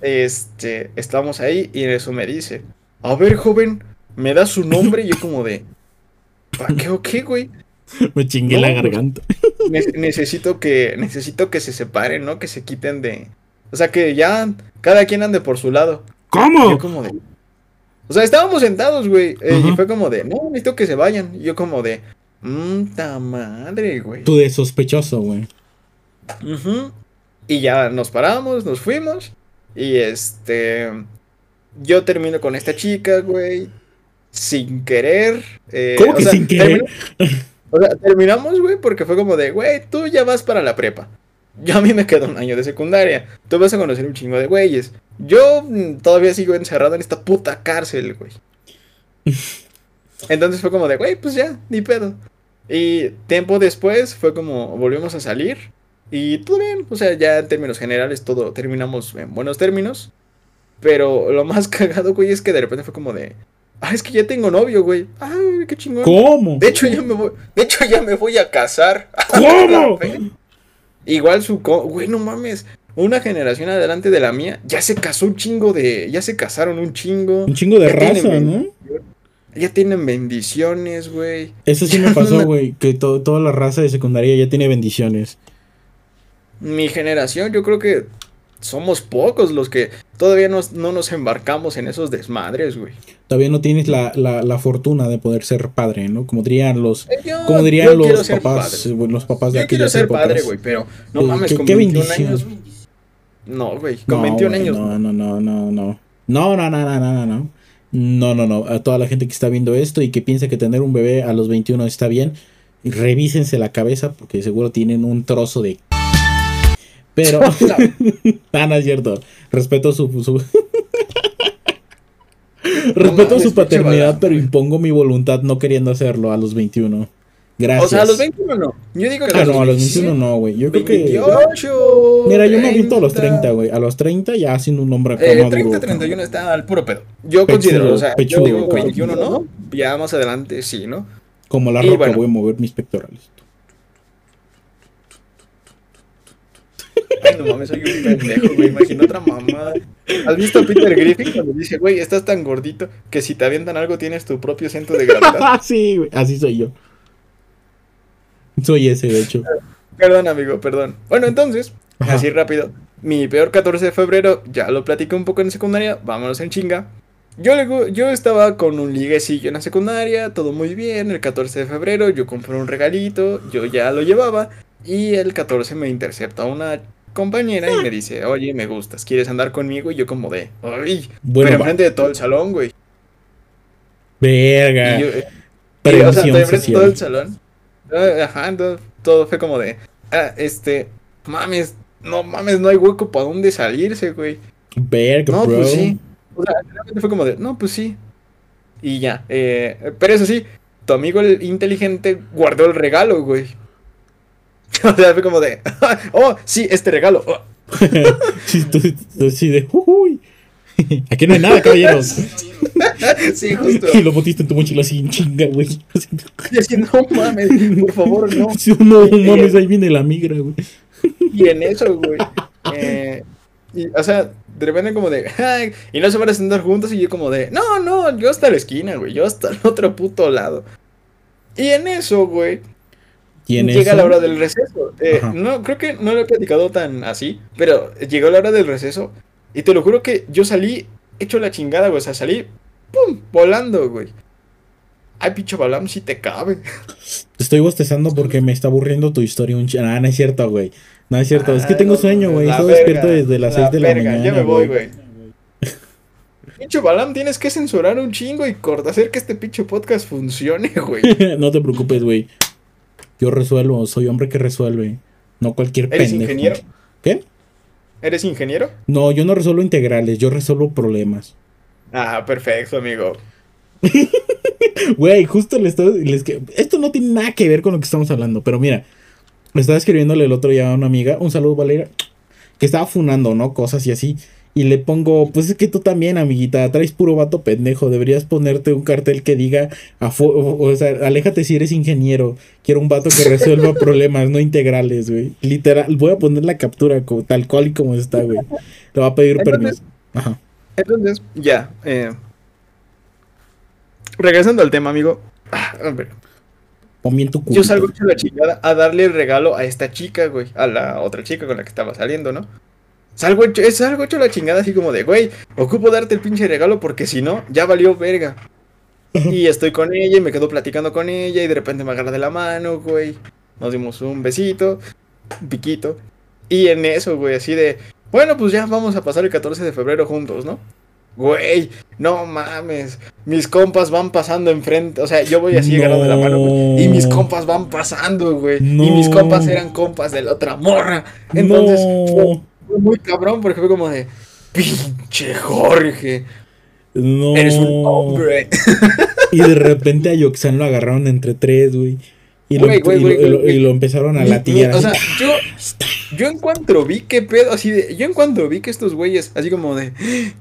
este, estamos ahí y en eso me dice, a ver, joven, me da su nombre y yo como de, ¿para qué o qué, güey? Me chingué No, la pues, garganta. Ne- necesito que, necesito que se separen, ¿no? Que se quiten de, o sea, que ya cada quien ande por su lado. ¿Cómo? yo como de, o sea, estábamos sentados, güey, eh, y fue como de, no, necesito que se vayan. Y yo como de, mmm, madre, güey. Tú de sospechoso, güey. Y ya nos paramos, nos fuimos. Y este. Yo termino con esta chica, güey. Sin querer. eh, ¿Cómo o que sea, sin querer? o sea, terminamos, güey, porque fue como de, güey, tú ya vas para la prepa. yo a mí me quedó un año de secundaria. Tú vas a conocer un chingo de güeyes. Yo mm, todavía sigo encerrado en esta puta cárcel, güey. Entonces fue como de, güey, pues ya, ni pedo. Y tiempo después fue como, volvimos a salir. Y todo bien, o sea, ya en términos generales todo terminamos en buenos términos. Pero lo más [laughs] cagado, güey, es que de repente fue como de, ah, es que ya tengo novio, güey. Ay, qué chingón. ¿Cómo? De hecho, ya me voy, de hecho, ya me voy a casar. ¿Cómo? [laughs] Igual su, co- güey, no mames. Una generación adelante de la mía, ya se casó un chingo de, ya se casaron un chingo. Un chingo de Ya raza, ¿no? Ya tienen bendiciones, güey. Eso sí me pasó, güey, que to- toda la raza de secundaria ya tiene bendiciones. Mi generación, yo creo que somos pocos los que todavía nos- no nos embarcamos en esos desmadres, güey. Todavía no tienes la, la, la fortuna de poder ser padre, ¿no? Como dirían los, Eh, Yo, como dirían los papás, eh, los papás de Yo quiero ser épocas. padre, güey, pero no Eh, mames, qué- con qué 21 bendición. años. No, güey, con No, 21 güey, años. No, no, no, no, no. No, no, no, no, no, no, no. No, no, no. A toda la gente que está viendo esto y que piensa que tener un bebé a los 21 está bien, revísense la cabeza porque seguro tienen un trozo de... Pero... [laughs] ah, no es cierto. Respeto su... su- [laughs] Respeto su paternidad, pero impongo mi voluntad no queriendo hacerlo a los 21. Gracias. O sea, a los 21 no. Yo digo que Ah, no, a los 21 no, güey. Yo creo que... 28. Mira, yo me aviento a los 30, güey. A los 30 ya siendo un hombre Eh, maduro. 30, 31 está al puro pedo. Yo Pechudo, considero, o sea, pechudo, yo digo cabrón. 21 no. Ya más adelante sí, ¿no? Como la Y roca bueno. voy a mover mis pectorales. Ay, no mames, soy un pendejo, güey. Imagino otra mamada. ¿Has visto a Peter Griffin cuando dice, güey, estás tan gordito que si te avientan algo tienes tu propio centro de gravedad? Ah, [laughs] sí, güey. Así soy yo. Soy ese, de hecho. perdón, amigo, perdón. Bueno, entonces, Ajá. así rápido. Mi peor 14 de febrero, ya lo platiqué un poco en secundaria, vámonos en chinga. Yo, le yo estaba con un liguecillo en la secundaria, todo muy bien. El 14 de febrero yo compré un regalito, yo ya lo llevaba. Y el 14 me intercepta una compañera y me dice, oye, me gustas, ¿quieres andar conmigo? Y yo como de, ay, Bueno, pero enfrente de todo el salón, güey. Verga. Y yo, eh, y, o sea, Prevención enfrente de todo el salón. Ah, Ajá, entonces, todo fue como de, ah, este, mames, no mames, no hay hueco para dónde salirse, güey. Verga, No, bro. pues sí. O sea, realmente fue como de, no, pues sí. Y ya. eh, pero eso sí, tu amigo el inteligente guardó el regalo, güey. [laughs] O sea, fue como de, [laughs] oh, sí, este regalo. oh". [laughs] sí, tú, tú sí de, uy. Aquí no hay nada, caballeros. sí, justo. y lo metiste en tu mochila así en chinga, güey. Y así, no mames, por favor, no. sí, no mames, ahí viene la migra, güey. Y en eso, güey. eh, y, o sea, de repente como de, "Ay", y no se van a sentar juntos y yo como de, no, no, yo hasta la esquina, güey, yo hasta el otro puto lado. Y en eso, güey, Llega la hora del receso. Eh, no, creo que no lo he platicado tan así, pero llegó la hora del receso y te lo juro que yo salí hecho la chingada, güey, o sea, salí, pum, volando, güey. Ay, pinche balam, si te cabe. Estoy bostezando porque me está aburriendo tu historia un ch... Ah, no es cierto, güey. No es cierto. es que Ay, tengo sueño, güey. la Estoy verga, despierto desde las 6 de la verga, mañana. Ya me voy, güey. Pinche Balam, tienes que censurar un chingo y corta, hacer que este pinche podcast funcione, güey. [laughs] no te preocupes, güey. Yo resuelvo, soy hombre que resuelve. No cualquier ¿Eres pendejo. ingeniero? ¿Qué? ¿Eres ingeniero? No, yo no resuelvo integrales, yo resuelvo problemas. Ah, perfecto, amigo. [laughs] Güey, justo le estaba. les Esto no tiene nada que ver con lo que estamos hablando, pero mira. Le estaba escribiéndole el otro día a una amiga, un saludo, Valeria, que estaba funando, ¿no? Cosas y así. Y le pongo, pues es que tú también, amiguita, traes puro vato pendejo. Deberías ponerte un cartel que diga, o, sea, aléjate si eres ingeniero. Quiero un vato que resuelva [laughs] problemas, no integrales, güey. Literal, voy a poner la captura co- tal cual y como está, güey. Le va a pedir Entonces- permiso. Ajá. Entonces, ya. Eh, regresando al tema, amigo. Ah, hombre, yo salgo hecho la chingada a darle el regalo a esta chica, güey. A la otra chica con la que estaba saliendo, ¿no? Salgo hecho, es algo hecho la chingada así como de, güey, ocupo darte el pinche regalo porque si no, ya valió verga. [laughs] Y estoy con ella y me quedo platicando con ella y de repente me agarra de la mano, güey. Nos dimos un besito, un piquito. Y en eso, güey, así de, bueno, pues ya vamos a pasar el 14 de febrero juntos, ¿no? Güey, no mames. Mis compas van pasando enfrente. O sea, yo voy así agarrado de la mano, güey. Y mis compas van pasando, güey. Y mis No. compas eran compas de la otra morra. Entonces, No. Muy cabrón porque fue como de. Pinche Jorge. No. Eres un hombre. [laughs] Y de repente a Yoxan lo agarraron entre tres, güey. Y lo, Güey, y lo- güey, y lo- güey. y lo empezaron a mi- o sea, yo, yo en cuanto vi qué pedo, así de, yo en cuanto vi que estos güeyes, así como de,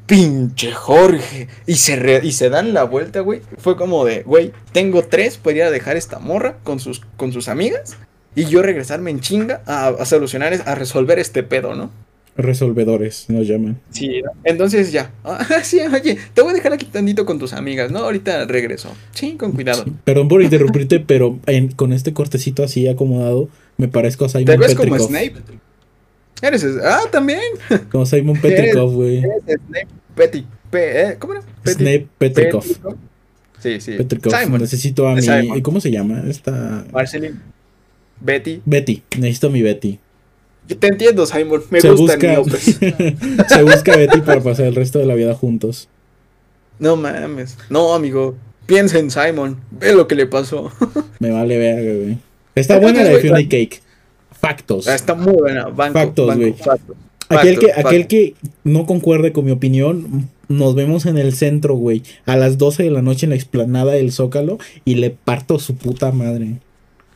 pinche Jorge, y se, re- y se dan la vuelta, güey, fue como de, güey, tengo tres para ir a dejar esta morra con sus, con sus amigas, y yo regresarme en chinga a, a solucionar, a resolver este pedo, ¿no? Resolvedores nos llaman. Sí, entonces ya, ah, [laughs] sí, oye, te voy a dejar aquí tantito con tus amigas, ¿no? Ahorita regreso, sí, con cuidado. Perdón por interrumpirte, [laughs] pero en- con este cortecito así acomodado, me parezco a Simon ¿Te ves como Petrikov. Snape? Eres, ah, también. [laughs] Como Simon Petrikov, güey. Snape Petty. Pe- eh, ¿Cómo era? Petty- Snape Petrikov. Petrikov. Sí, sí. Petrikov. Simon. Necesito a mi. Simon. ¿Cómo se llama? Esta. Marceline. Betty. Betty. Necesito a mi Betty. Te entiendo, Simon. Me se gustan busca. miopes. [laughs] se busca a Betty para pasar el resto de la vida juntos. No mames. No, amigo. Piensa en Simon. Ve lo que le pasó. [laughs] Me vale verga, güey. Está buena la de güey, Fiona y Cake. Factos. Ah, Está muy buena. Banco, Factos, güey. Aquel, que, aquel que no concuerde con mi opinión, nos vemos en el centro, güey. A las 12 de la noche en la explanada del Zócalo y le parto su puta madre.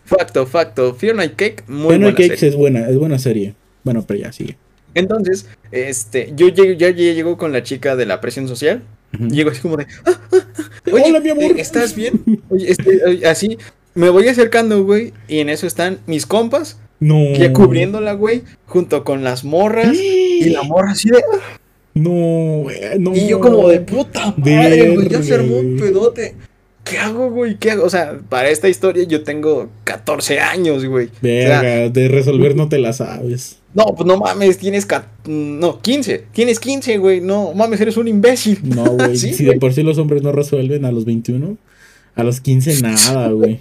Facto, facto. Fiona y Cake, muy Bueno, buena Cakes serie. es buena, es buena serie. Bueno, pero ya sigue. Entonces, este, yo llego, ya ya llego con la chica de la presión social. Llego así como de. "Ah, ah, ah, Oye, Hola, mi amor". eh, ¿Estás bien? Oye, este, oye, así. Me voy acercando, güey. Y en eso están mis compas. No. Ya cubriéndola, güey. Junto con las morras. Y la morra así de. No, güey, no. Y yo como de puta madre, güey. Ya se armó un pedote. ¿Qué hago, güey? ¿Qué hago? O sea, para esta historia yo tengo 14 años, güey. O sea, Verga, de resolver no te la sabes. no, pues no mames, tienes. No, 15. Tienes 15, güey. No mames, eres un imbécil. No, [laughs] güey. Sí, si güey. de por sí los hombres no resuelven a los 21, a los 15 nada, güey.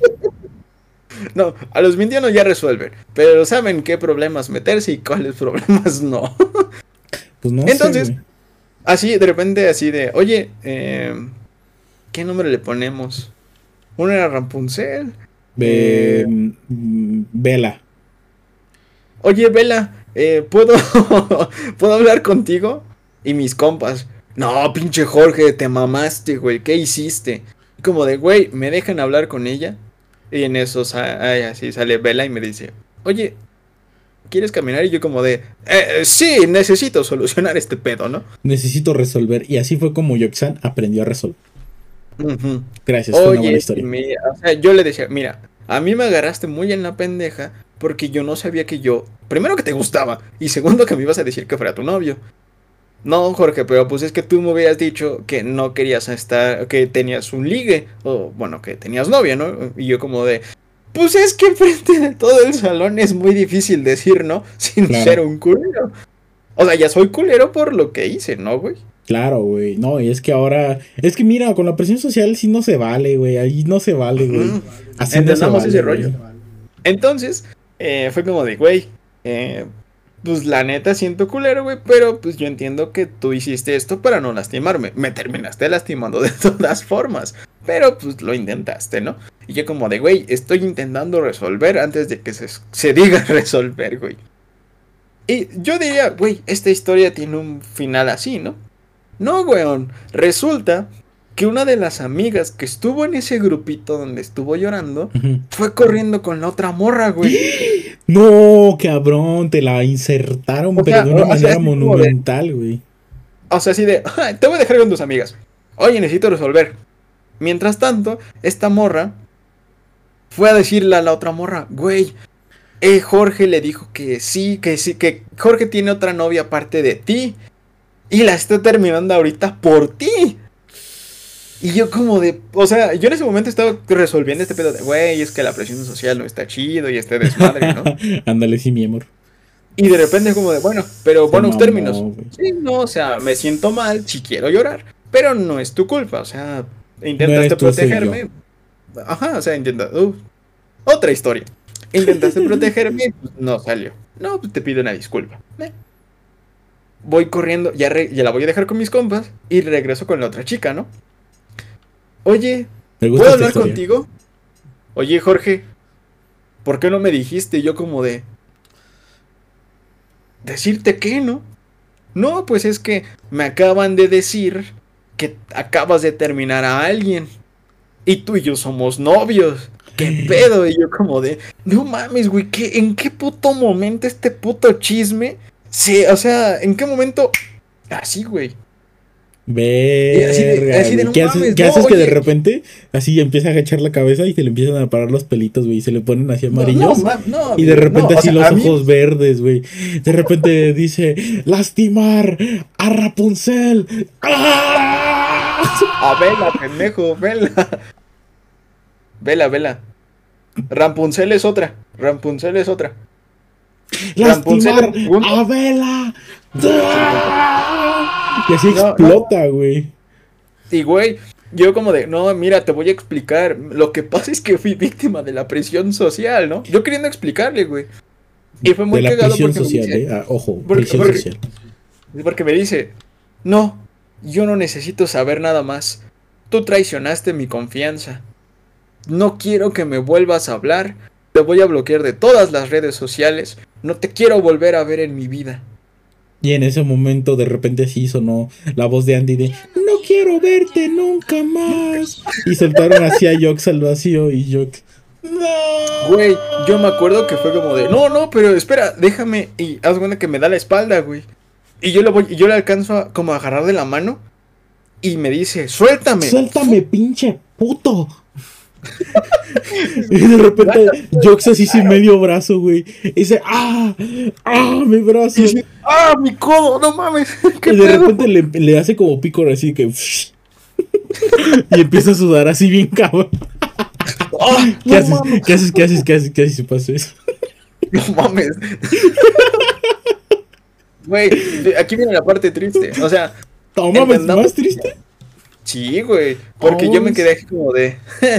No, a los 21 ya resuelven. Pero saben qué problemas meterse y cuáles [laughs] problemas no. Pues no sé, Entonces. Así, de repente, así de, oye, eh, ¿qué nombre le ponemos? Uno era Rapunzel. Ve- eh, mm, Vela. Oye, Vela, eh, ¿puedo, [laughs] ¿puedo hablar contigo? Y mis compas, no, pinche Jorge, te mamaste, güey, ¿qué hiciste? Como de, güey, ¿me dejan hablar con ella? Y en eso ay, así sale Vela y me dice, oye, ¿quieres caminar? Y yo como de, "Eh, eh, sí, necesito solucionar este pedo, ¿no? Necesito resolver. Y así fue como Yoxan aprendió a resolver. Gracias, fue una buena Oye, historia. mira, o sea, yo le decía, mira, a mí me agarraste muy en la pendeja porque yo no sabía que yo, primero que te gustaba y segundo que me ibas a decir que fuera tu novio. No, Jorge, pero pues es que tú me hubieras dicho que no querías estar, que tenías un ligue, o bueno, que tenías novia, ¿no? Y yo como de, pues es que enfrente de todo el salón es muy difícil decir no sin Claro. ser un culero. O sea, ya soy culero por lo que hice, ¿no, güey? Claro, güey. No, y es que ahora. Es que mira, con la presión social sí no se vale, güey. Ahí no se vale, güey. Ujú. Así no se Entendamos vale, ese güey. rollo. Entonces, eh, fue como de, güey, eh, pues la neta siento culero, güey, pero pues yo entiendo que tú hiciste esto para no lastimarme. Me terminaste lastimando [laughs] de todas formas, pero pues lo intentaste, ¿no? Y yo como de, güey, estoy intentando resolver antes de que se, se diga [laughs] resolver, güey. Y yo diría, güey, esta historia tiene un final así, ¿no? No, weón, resulta que una de las amigas que estuvo en ese grupito donde estuvo llorando fue corriendo con la otra morra, güey. [gasps] No, cabrón, te la insertaron, O pero sea, de una sea, manera de- monumental, güey. O sea, así de, "Ah, te voy a dejar con tus amigas. Oye, necesito resolver. Mientras tanto, esta morra fue a decirle a la otra morra, güey, eh, Jorge le dijo que sí, que sí, que Jorge tiene otra novia aparte de ti. Y la está terminando ahorita por ti. Y yo como de, o sea, yo en ese momento estaba resolviendo este pedo de, güey, es que la presión social no está chido y este desmadre, ¿no? [laughs] Ándale, sí, mi amor. Y de repente como de, bueno, pero buenos términos. güey. Sí, no, o sea, me siento mal si quiero llorar, pero no es tu culpa, o sea, No intentaste protegerme. Ajá, o sea, intenta. uh, otra historia. Intentaste [laughs] protegerme pues, no salió. No, pues te pido una disculpa. Eh. voy corriendo, ya, re- ya la voy a dejar con mis compas y regreso con la otra chica, ¿no? Oye, Me gusta ¿puedo hablar historia. contigo? Oye, Jorge, ¿por qué no me dijiste? Yo como de... ¿Decirte qué, no? No, pues es que me acaban de decir que acabas de terminar a alguien. Y tú y yo somos novios. ¿Qué pedo? Y yo como de... No mames, güey, ¿qué, ¿en qué puto momento este puto chisme? Sí, o sea, ¿en qué momento? Así, güey. así de- Verga, así de, no ¿Qué haces, mames, qué no, haces que de repente así empieza a agachar la cabeza y se le empiezan a parar los pelitos, güey? Y se le ponen así No, amarillos. no, ma- no, y de repente no, así los mí- ojos verdes, güey. De repente [laughs] dice, lastimar a Rapunzel. ¡Ah! [laughs] A vela, pendejo, vela. Vela, vela. Rampunzel es otra. Rampunzel es otra. ¡Lastimar Rapunzel, segundo. a Vela! Y así No, no. explota, güey. Y güey, yo como de, no, mira, te voy a explicar. Lo que pasa es que fui víctima de la presión social, ¿no? Yo queriendo explicarle, güey. Y fue muy De la cagado prisión porque me social, dice- ¿eh? Ah, ojo, Porque- prisión porque- social. Porque me dice, no, yo no necesito saber nada más. Tú traicionaste mi confianza. No quiero que me vuelvas a hablar. Te voy a bloquear de todas las redes sociales. No te quiero volver a ver en mi vida. Y en ese momento de repente así sonó la voz de Andy de No quiero verte nunca más. Y soltaron así a Jox al vacío y Jox. No. Güey, yo me acuerdo que fue como de, no, no, pero espera, déjame. Y haz cuenta que me da la espalda, güey. Y yo le voy, yo le alcanzo a, como a agarrar de la mano. Y me dice, suéltame. Suéltame, pinche puto. [laughs] y de repente Jox así sin medio brazo, güey. Y dice, ¡ah! ¡ah! Mi brazo. Y dice, ah, mi codo, no mames. [laughs] ¿Qué Y de pedo?". repente le, le hace como picor así que. [laughs] y empieza a sudar así bien cabrón. Ah, ¿Qué, no haces? mames. ¿Qué haces? ¿Qué haces? ¿Qué haces? ¿Qué haces si pasa eso? No mames. Güey, aquí viene la parte triste. O sea, No mames, más triste. Sí, güey. Porque yo me quedé aquí como de. [laughs]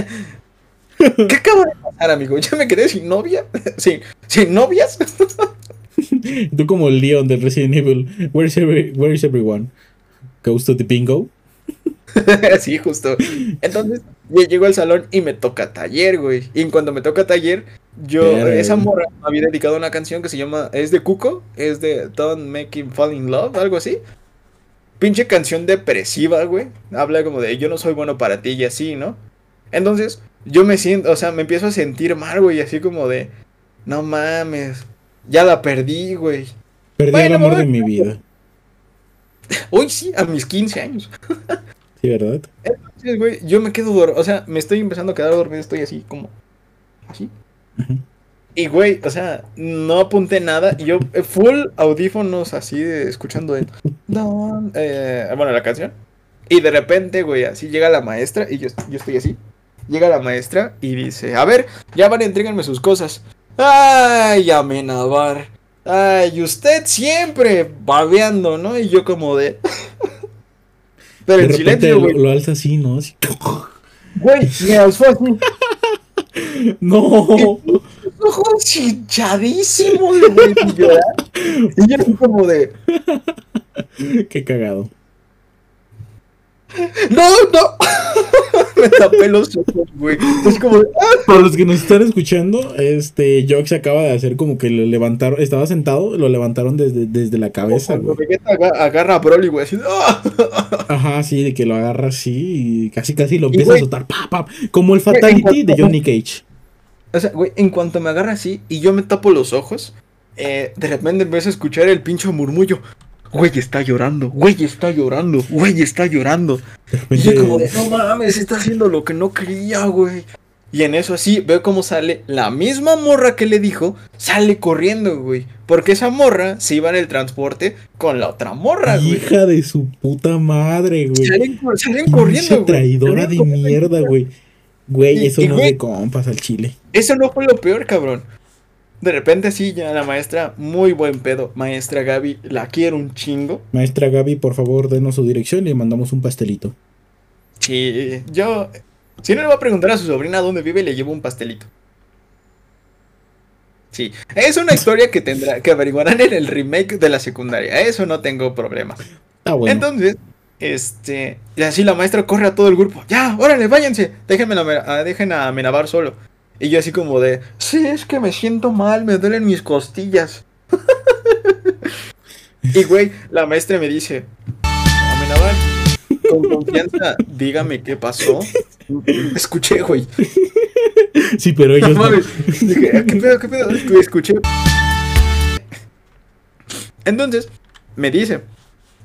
¿Qué acaba de pasar, amigo? Yo me quedé sin novia. [laughs] Sin, sin novias. [laughs] Tú como el Leon del Resident Evil. Where is, every- where is everyone? Goes to the bingo. sí, justo. Entonces, yo llego al salón y me toca taller, güey. Y cuando me toca taller, yo, esa morra me había dedicado una canción que se llama, es de Cuco, es de Don't Make Him Fall in Love, algo así. Pinche canción depresiva, güey. Habla como de yo no soy bueno para ti y así, ¿no? Entonces, yo me siento, o sea, me empiezo a sentir mal, güey, así como de, no mames, ya la perdí, güey. Perdí Bueno, el amor de mi vida. Hoy sí, a mis 15 años. [laughs] Sí, ¿verdad? Entonces, güey, yo me quedo dormido, o sea, me estoy empezando a quedar dormido, estoy así como, así. Ujú. Y, güey, o sea, no apunté nada, y yo, eh, full audífonos así, de, escuchando el, Don- eh, bueno, la canción. Y de repente, güey, así llega la maestra, y yo, yo estoy así. Llega la maestra y dice, a ver, ya van, entréganme sus cosas. Ay, Amenabar. Ay, usted siempre babeando, ¿no? Y yo como de... [laughs] Pero De en repente silencio, lo, güey. lo alza así, ¿no? Así- Güey, me alzó así. [laughs] ¡No! Ojos hinchadísimos, güey, sin llorar. [laughs] Y yo así como de, ¡Qué cagado! no, no. [laughs] Me tapé los ojos, güey. Es como de, ah. Para los que nos están escuchando, este Jox acaba de hacer como que lo levantaron, estaba sentado, lo levantaron desde, desde la cabeza, güey. Agarra a Broly, güey, así, ah. Ajá, sí, de que lo agarra así y casi casi lo Y, empieza a soltar, pa, pa, como el fatality de Johnny Cage. O sea, güey, en cuanto me agarra así y yo me tapo los ojos, eh, de repente empiezo a escuchar el pincho murmullo. Güey, está llorando, güey, está llorando, güey, está llorando. Y yo como de, no mames, está haciendo lo que no quería, güey. Y en eso así, veo cómo sale la misma morra que le dijo, sale corriendo, güey. Porque esa morra se iba en el transporte con la otra morra, güey. Hija de su puta madre, güey. Salen, salen corriendo, güey. traidora de mierda, güey. Güey, eso y, no es de compas al chile. Eso no fue lo peor, cabrón. De repente así, ya la maestra, muy buen pedo. Maestra Gaby, la quiero un chingo. Maestra Gaby, por favor, denos su dirección y le mandamos un pastelito. Sí, yo... Si no le voy a preguntar a su sobrina dónde vive, le llevo un pastelito. Sí, es una historia que tendrá que averiguarán en el remake de la secundaria. Eso no tengo problema. Ah, bueno. Entonces, este, y así la maestra corre a todo el grupo. Ya, órale, váyanse. Déjenme a, dejen a Amenabar solo. Y yo así como de, sí, es que me siento mal, me duelen mis costillas. [laughs] y güey, la maestra me dice, Amenabar, con confianza, dígame qué pasó. Escuché, güey. [laughs] Sí, pero ellos. No, Dije, ¿qué pedo, qué pedo? Escuché. Entonces, me dice,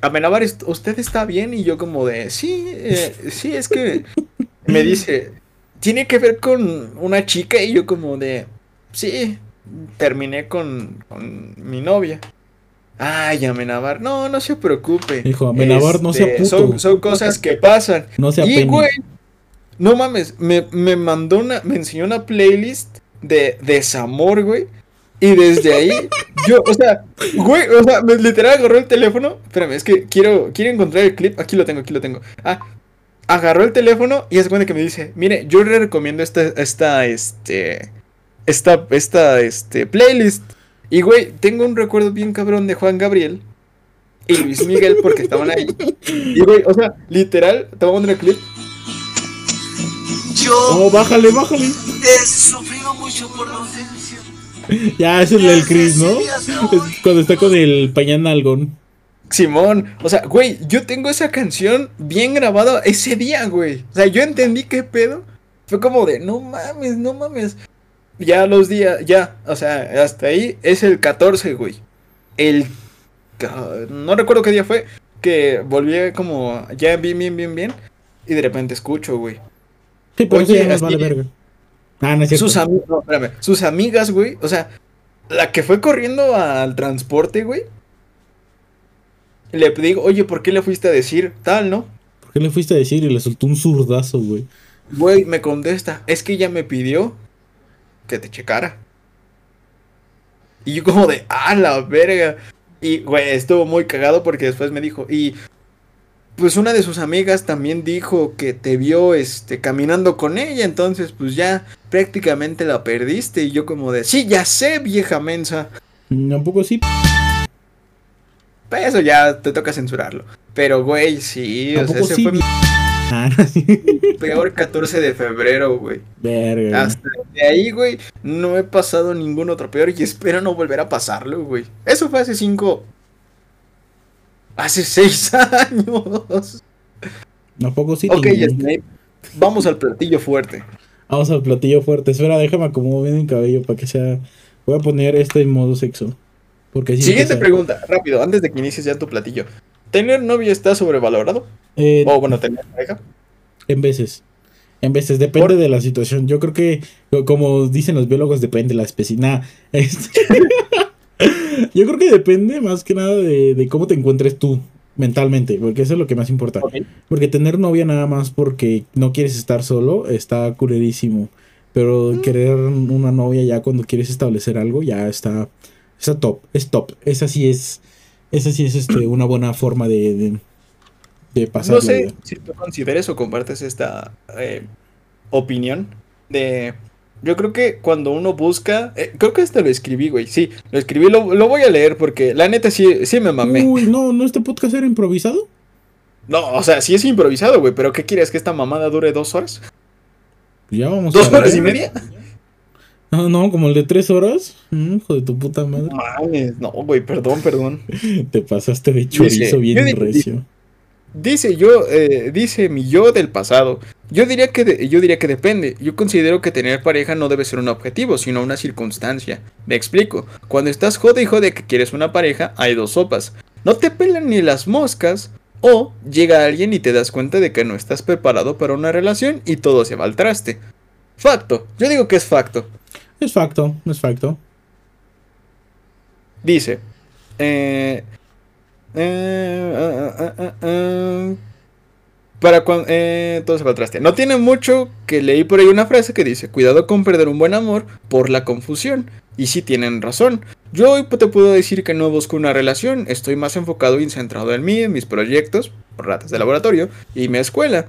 Amenabar, ¿usted está bien? Y yo como de, sí, eh, sí, es que me dice, tiene que ver con una chica y yo como de, sí, terminé con, con mi novia. Ay, Amenabar, no, no se preocupe. Dijo, Amenabar, no sea este, puto. Son, cosas que pasan. No sea Y, güey, no mames, me, me mandó una, me enseñó una playlist de desamor, güey. Y desde ahí, yo, o sea, güey, o sea, me literal agarró el teléfono. Espérame, es que quiero, quiero encontrar el clip. Aquí lo tengo, aquí lo tengo. Ah, agarró el teléfono y es cuenta que me dice, mire, yo le recomiendo esta, esta, este, esta, esta, este, playlist. Y güey, tengo un recuerdo bien cabrón de Juan Gabriel y Luis Miguel porque estaban ahí. Y güey, o sea, literal, te voy a el clip. Yo. Oh, bájale, bájale. He sufrido mucho por ausencia. [laughs] Ya, es el Chris, ¿no? cuando está con el pañal algón. Simón, o sea, güey, yo tengo esa canción bien grabada ese día, güey. O sea, yo entendí qué pedo. Fue como de, no mames, no mames. Ya los días, ya, o sea, hasta ahí es el 14, güey. El. No recuerdo qué día fue. Que volví como ya bien, bien, bien, bien. Y de repente escucho, güey. Sí, pero Oye, ya vale verga. Ah, no es sus, no, espérame, sus amigas, güey. O sea, la que fue corriendo al transporte, güey. Le digo, oye, ¿por qué le fuiste a decir tal, no? ¿Por qué le fuiste a decir? Y le soltó un zurdazo, güey. Güey, me contesta, es que ella me pidió que te checara. Y yo como de, ah, la verga. Y, güey, estuvo muy cagado porque después me dijo, y pues una de sus amigas también dijo que te vio este caminando con ella, entonces pues ya prácticamente la perdiste y yo como de, sí, ya sé, vieja mensa. Tampoco sí. Pues eso ya te toca censurarlo. Pero güey, sí, o sea, ese fue mi ah, peor 14 de febrero, güey. Verga. Hasta de ahí, güey, no he pasado ningún otro peor y espero no volver a pasarlo, güey. Eso fue hace cinco Hace seis [laughs] años. poco sí. Ok, Snape. Vamos al platillo fuerte. Vamos al platillo fuerte. Espera, déjame acomodar bien el cabello para que sea. Voy a poner este en modo sexo. Porque Siguiente pregunta, rápido, antes de que inicies ya tu platillo. ¿Tener novia está sobrevalorado? Eh, o bueno, tener pareja. En veces. En veces, depende de la situación. Yo creo que, como dicen los biólogos, depende de la especie. Nada. Este... [laughs] Yo creo que depende más que nada de, cómo te encuentres tú mentalmente, porque eso es lo que más importa. Porque tener novia nada más porque no quieres estar solo está culerísimo. Pero mm. querer una novia ya cuando quieres establecer algo ya está, está top, es top. Esa sí es, esa sí es este, [clears throat] una buena forma de, de, pasar. No sé si tú consideres o compartes esta eh, opinión de yo creo que cuando uno busca. Eh, creo que este lo escribí, güey. Sí, lo escribí, lo, voy a leer porque la neta sí, sí me mamé. Uy, no, ¿no este podcast era improvisado? No, o sea, sí es improvisado, güey. Pero ¿qué quieres? ¿Que esta mamada dure dos horas? Ya vamos ¿Dos horas y media? No, no, como el de tres horas. Mm, hijo de tu puta madre. no, güey, perdón, perdón. [laughs] Te pasaste de chorizo bien recio. Dice yo, eh, dice mi yo del pasado. Yo diría que yo diría que depende. Yo considero que tener pareja no debe ser un objetivo, sino una circunstancia. Me explico. Cuando estás jode y jode que quieres una pareja, hay dos sopas. No te pelan ni las moscas. O llega alguien y te das cuenta de que no estás preparado para una relación y todo se va al traste. Facto. Yo digo que es facto. Es facto, es facto. Dice. Eh, eh, eh, eh, para cuando. todo se contraste. No tiene mucho que leí por ahí una frase que dice: Cuidado con perder un buen amor por la confusión. Y si tienen razón. Yo hoy te puedo decir que no busco una relación. Estoy más enfocado y centrado en mí, en mis proyectos, ratas de laboratorio y mi escuela.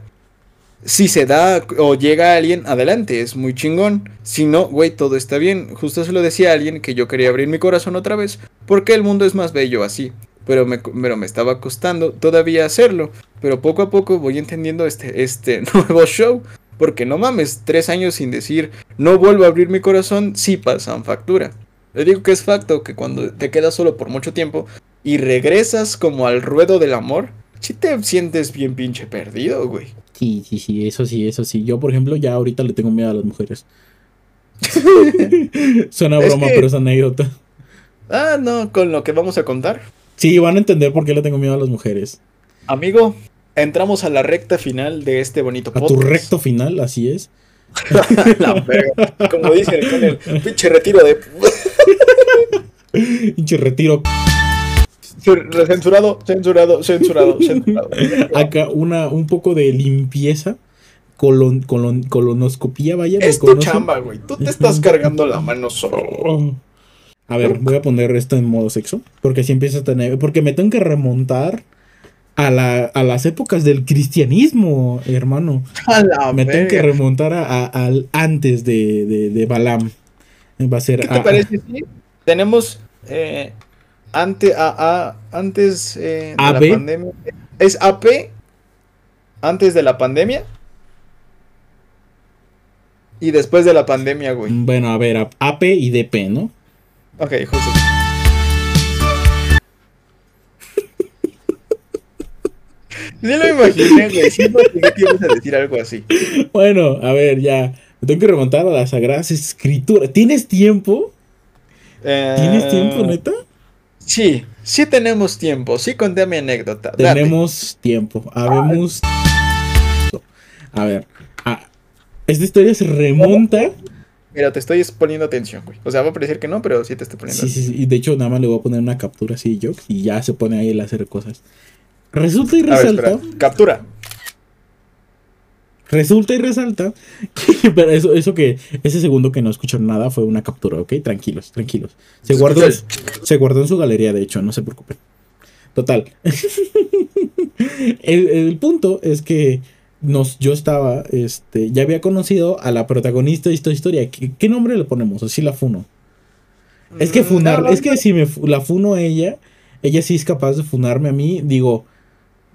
si se da o llega alguien, adelante, es muy chingón. Si no, güey, todo está bien. Justo se lo decía a alguien que yo quería abrir mi corazón otra vez, porque el mundo es más bello así. Pero me, pero me estaba costando todavía hacerlo. Pero poco a poco voy entendiendo este, este [laughs] nuevo show. Porque no mames, tres años sin decir no vuelvo a abrir mi corazón, sí pasan factura. Le digo que es facto que cuando te quedas solo por mucho tiempo y regresas como al ruedo del amor, si te sientes bien pinche perdido, güey. Sí, sí, sí, eso sí, eso sí. Yo, por ejemplo, ya ahorita le tengo miedo a las mujeres. [laughs] Suena Es broma, que- pero es anécdota. Ah, no, con lo que vamos a contar. Sí, van a entender por qué le tengo miedo a las mujeres. Amigo, entramos a la recta final de este bonito A tu recto final, así es. [laughs] La. Como dicen con el pinche retiro de. [laughs] Pinche retiro. Censurado, censurado, censurado, [laughs] censurado. Acá una, un poco de limpieza. Colon, colon, colonoscopía, vaya. ¿me Es tu chamba, güey. Tú te estás cargando la mano solo. A ver, voy a poner esto en modo sexo. Porque si empieza a tener. Porque me tengo que remontar a, la, a las épocas del cristianismo, hermano. [laughs] A la Me tengo que remontar a, a- al antes de, de, de Balaam. Va a ser. ¿Qué te parece? si Tenemos eh, ante, a, a- antes eh, de AB. la pandemia. ¿Es AP? Antes de la pandemia. Y después de la pandemia, güey. Bueno, a ver, AP y DP, ¿no? Ok, justo. Sí lo imaginé, güey. Imaginé que ibas a decir algo así. Bueno, a ver, ya. Me tengo que remontar a las sagradas escrituras. ¿Tienes tiempo? ¿Tienes Eh, tiempo, neta? Sí, sí tenemos tiempo. Sí conté mi anécdota. Date. Tenemos tiempo. Habemos. A ver. ah, esta historia se remonta. Mira, te estoy poniendo atención, güey. O sea, va a parecer que no, pero sí te estoy poniendo Sí, sí, sí. Y de hecho, nada más le voy a poner una captura así Jokes y ya se pone ahí el hacer cosas. Resulta y A ver, resalta. Captura. Resulta y resalta. que- [laughs] pero eso, eso que. Ese segundo que no escucharon nada fue una captura, ¿ok? Tranquilos, tranquilos. Se Se guardó, se guardó en su galería, de hecho, no se preocupen. Total. [laughs] el, el punto es que nos, yo estaba, este, ya había conocido a la protagonista de esta historia. ¿Qué, qué nombre le ponemos? Así la funo. Es que Mm, funar, no, es que si me la funo a ella, ella sí es capaz de funarme a mí, digo,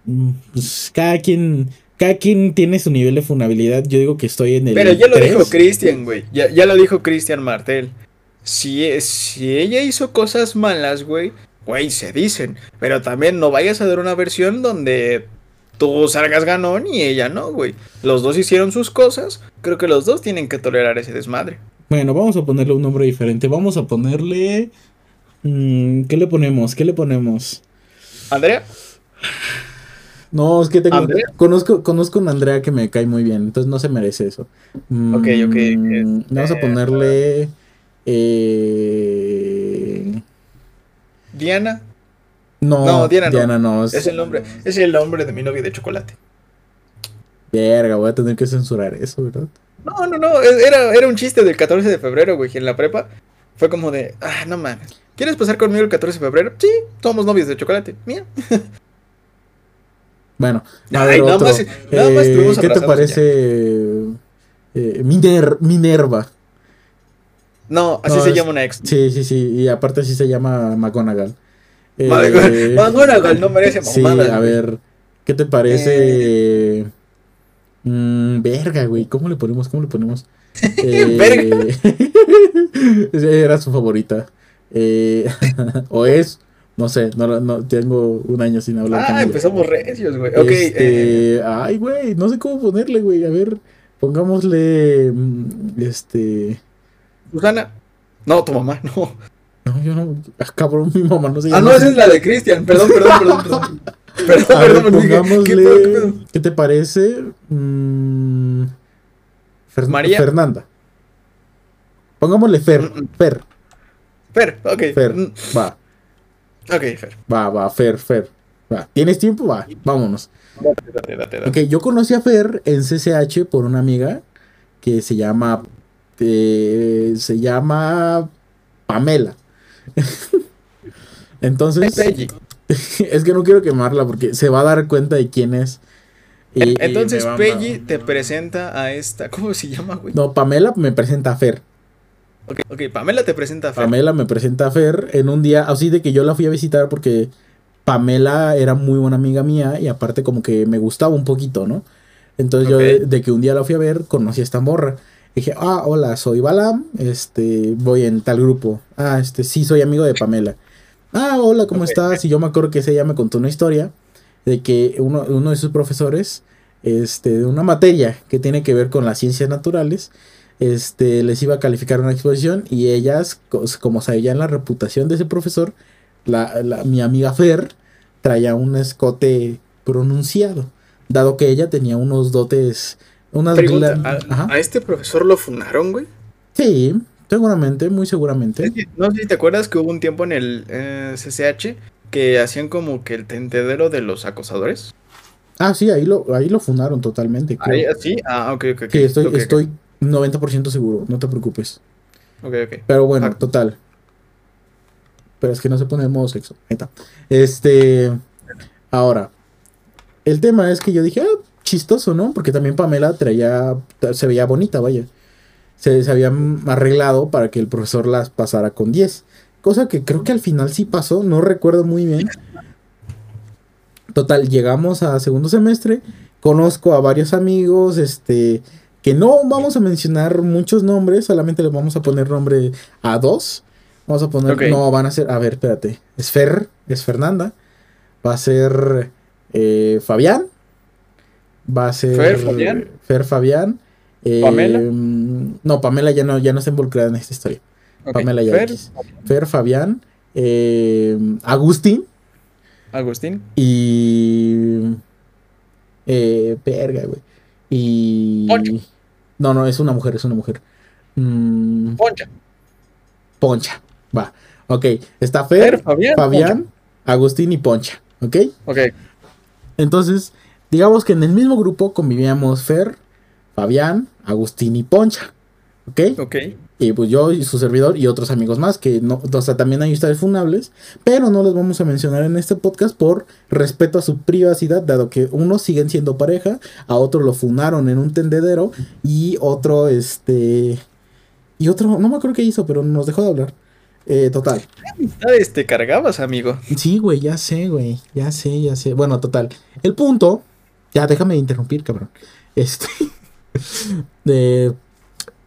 mm, pues cada quien, cada quien tiene su nivel de funabilidad. Yo digo que estoy en el. Pero ya lo dijo Cristian, güey. Ya, ya lo dijo Cristian Martel. Si, e- si ella hizo cosas malas, güey, güey, se dicen. Pero también no vayas a dar una versión donde tú salgas ganón y ella no, güey. Los dos hicieron sus cosas. Creo que los dos tienen que tolerar ese desmadre. Bueno, vamos a ponerle un nombre diferente. Vamos a ponerle. mm, ¿Qué le ponemos? ¿Qué le ponemos? Andrea, No, es que tengo. ¿Andrea? Conozco, conozco a una Andrea que me cae muy bien, entonces no se merece eso. Mm, Ok, ok, Vamos a este, ponerle. eh, Diana, No, No, Diana Diana, no. no. es el nombre, es el nombre de mi novio de chocolate. Verga, voy a tener que censurar eso, ¿verdad? No, no, no, es- era, era un chiste del 14 de febrero, güey, en la prepa. Fue como de, ah, no mames. ¿Quieres pasar conmigo el 14 de febrero? Sí, somos novios de chocolate. Mira. [laughs] Bueno, a Ay, ver, nada más- nada más Eh, ¿Qué te parece? eh, Miner- Minerva. No, así No, se es- llama una ex. Sí, sí, sí. Y aparte así se llama McGonagall. Eh, McGonagall no merece Sí, a ver. ¿Qué te parece? Mm, verga, güey. ¿Cómo le ponemos? ¿Cómo le ponemos? [laughs] Eh, Verga. [laughs] Era su favorita. Eh, [laughs] o es. No sé, no, no, tengo un año sin hablar con Ah, ella. empezamos recios, güey. Ok, Este, eh, ay, güey, no sé cómo ponerle, güey. A ver, pongámosle. mm, Este. Susana. No, tu mamá, no. No, yo no. Ah, cabrón, mi mamá no se Ah, llama no, así. esa es la de Cristian. Perdón, perdón, perdón, perdón. [laughs] Perdón, A ver, perdón, dije, ¿qué pongámosle. pedo, qué pedo? ¿Qué te parece? Mm, Fer- María. Fernanda. Pongámosle Fer. Mm, mm. Fer. Fer, ok. Fer. Va, Ok, Fer. va, va, Fer, Fer. Va. ¿Tienes tiempo? Va, vámonos. Date, date, date, date. Ok, yo conocí a Fer en CCH por una amiga que se llama. eh, se llama. Pamela. [laughs] Entonces. [laughs] Es que no quiero quemarla porque se va a dar cuenta de quién es. Y- y Entonces va- Peggy te presenta a esta. ¿Cómo se llama, güey? No, Pamela me presenta a Fer. Ok, ok, Pamela te presenta a Fer. Pamela me presenta a Fer en un día, así de que yo la fui a visitar porque Pamela era muy buena amiga mía y aparte como que me gustaba un poquito, ¿no? Entonces yo de, de que un día la fui a ver, conocí a esta morra. Dije, ah, hola, soy Balam, este, voy en tal grupo. Ah, este, sí, soy amigo de Pamela. Ah, hola, ¿cómo estás? Y yo me acuerdo que ella me contó una historia de que uno, uno de sus profesores, este, de una materia que tiene que ver con las ciencias naturales, este, les iba a calificar una exposición y ellas, co- como sabían la reputación de ese profesor, la, la- mi amiga Fer traía un escote pronunciado, dado que ella tenía unos dotes, unas Pregunta, ¿a, este profesor lo funaron, güey? Sí, seguramente, muy seguramente. No sé si te acuerdas que hubo un tiempo en el eh, CCH que hacían como que el tentedero de los acosadores. Ah, sí, ahí lo, ahí lo fundaron totalmente. creo. Ahí, ¿Sí? Ah, ok, ok. ok. Sí, estoy, estoy 90% seguro, no te preocupes. Ok, ok. Pero bueno, Ah. total. Pero es que no se pone el modo sexo. Ahí está. Este. Ahora. El tema es que yo dije, ah, chistoso, ¿no? Porque también Pamela traía. Se veía bonita, vaya. Se, se había arreglado para que el profesor las pasara con 10. Cosa que creo que al final sí pasó, no recuerdo muy bien. Total, llegamos a segundo semestre. Conozco a varios amigos, este. Que no vamos a mencionar muchos nombres, solamente les vamos a poner nombre a dos. Vamos a poner. No, van a ser. A ver, espérate. Es Fer, es Fernanda. Va a ser eh, Fabián. Va a ser. Fer, Fabián. Fer Fabián. eh, ¿Pamela? No, Pamela ya no, ya no está involucrada en esta historia. Pamela ya Fer. Fer Fabián. eh, Agustín. Agustín. Y. Eh, verga, güey. Y. Poncho. No, no, es una mujer, es una mujer. Mm, Poncha. Poncha. Va. Ok. Está Fer, Fer, Fabián. Fabián, Agustín y Poncha. ¿Ok? Poncha. Ok. Entonces, digamos que en el mismo grupo convivíamos Fer, Fabián, Agustín y Poncha. ¿Ok? Ok. Y pues yo y su servidor y otros amigos más, que no, o sea, también hay historias funables, pero no los vamos a mencionar en este podcast por respeto a su privacidad, dado que unos siguen siendo pareja, a otro lo funaron en un tendedero y otro, este, y otro, no me acuerdo qué hizo, pero nos dejó de hablar. Eh, total. Amistades te cargabas, amigo. Sí, güey, ya sé, güey, ya sé, ya sé. Bueno, total. El punto, ya déjame interrumpir, cabrón. Este, [laughs] de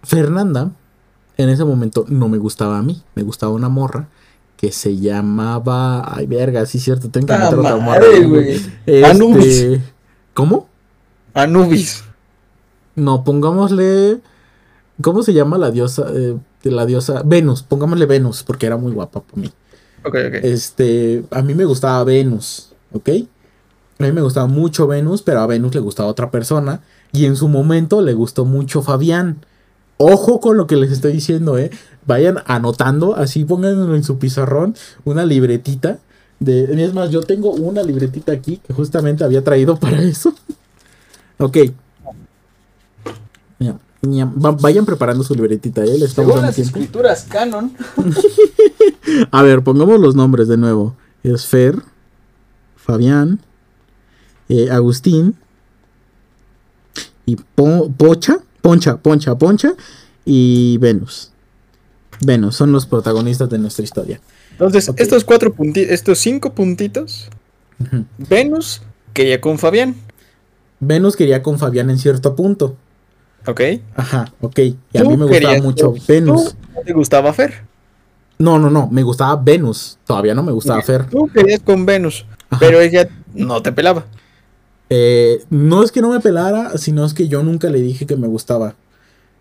Fernanda, en ese momento no me gustaba a mí, me gustaba una morra que se llamaba, ay, verga, sí, cierto, tengo que ¡Ta meter otra morra. güey! Este, Anubis. ¿Cómo? Anubis. No, pongámosle, ¿cómo se llama la diosa? eh, la diosa Venus, pongámosle Venus, porque era muy guapa para mí. Ok, ok. Este, a mí me gustaba Venus, ¿ok? A mí me gustaba mucho Venus, pero a Venus le gustaba otra persona. Y en su momento le gustó mucho Fabián. Ojo con lo que les estoy diciendo, ¿eh? Vayan anotando, así pónganlo en su pizarrón, una libretita. De, es más, yo tengo una libretita aquí que justamente había traído [laughs] para eso. ok. Ya, ya, va- vayan preparando su libretita, ¿eh? Les estamos dando las tiempo. escrituras canon. [laughs] A ver, pongamos los nombres de nuevo. Es Fer, Fabián, eh, Agustín y Po- Pocha, Poncha, Poncha, Poncha y Venus. Venus son los protagonistas de nuestra historia. Entonces, estos cuatro puntitos, estos cinco puntitos. Venus quería con Fabián. Venus quería con Fabián en cierto punto. Ok. Ajá, ok. Y a mí me gustaba mucho Venus. ¿Tú no te gustaba Fer? No, no, no, me gustaba Venus. Todavía no me gustaba Fer. Tú querías con Venus, Ajá. pero ella no te pelaba. Eh, no es que no me pelara, sino es que yo nunca le dije que me gustaba.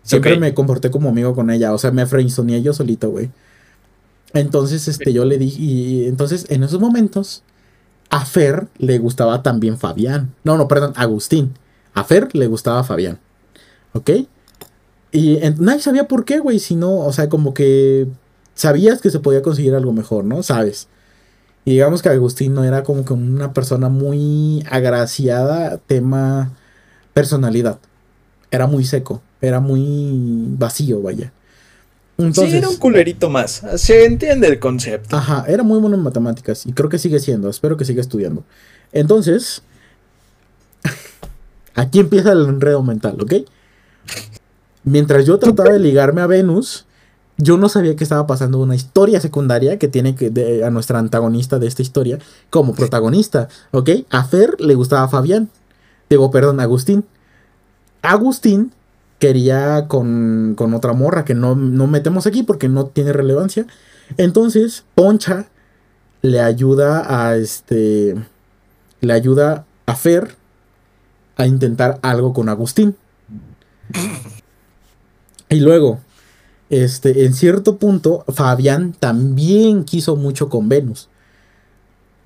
Siempre me comporté como amigo con ella. O sea, me friendzoneé yo solito, güey. Entonces, este, yo le dije. Y entonces, en esos momentos, a Fer le gustaba también Fabián. No, no, perdón, Agustín. A Fer le gustaba Fabián. ¿Ok? Y en- nadie sabía por qué, güey. Si no, o sea, como que sabías que se podía conseguir algo mejor, ¿no? Sabes. Y digamos que Agustín no era como que una persona muy agraciada, tema personalidad. Era muy seco, era muy vacío, vaya. Entonces, sí, era un culerito más. Se entiende el concepto. ajá, era muy bueno en matemáticas y creo que sigue siendo, espero que siga estudiando. Entonces, [laughs] Aquí empieza el enredo mental, ¿ok? Mientras yo trataba de ligarme a Venus, yo no sabía que estaba pasando una historia secundaria que tiene que de- a nuestra antagonista de esta historia como protagonista, ¿ok? A Fer le gustaba Fabián. Digo, perdón, Agustín. Agustín quería con, con otra morra que no, no metemos aquí porque no tiene relevancia. Entonces, Poncha le ayuda a este. Le ayuda a Fer a intentar algo con Agustín. [laughs] Y luego, este, en cierto punto, Fabián también quiso mucho con Venus.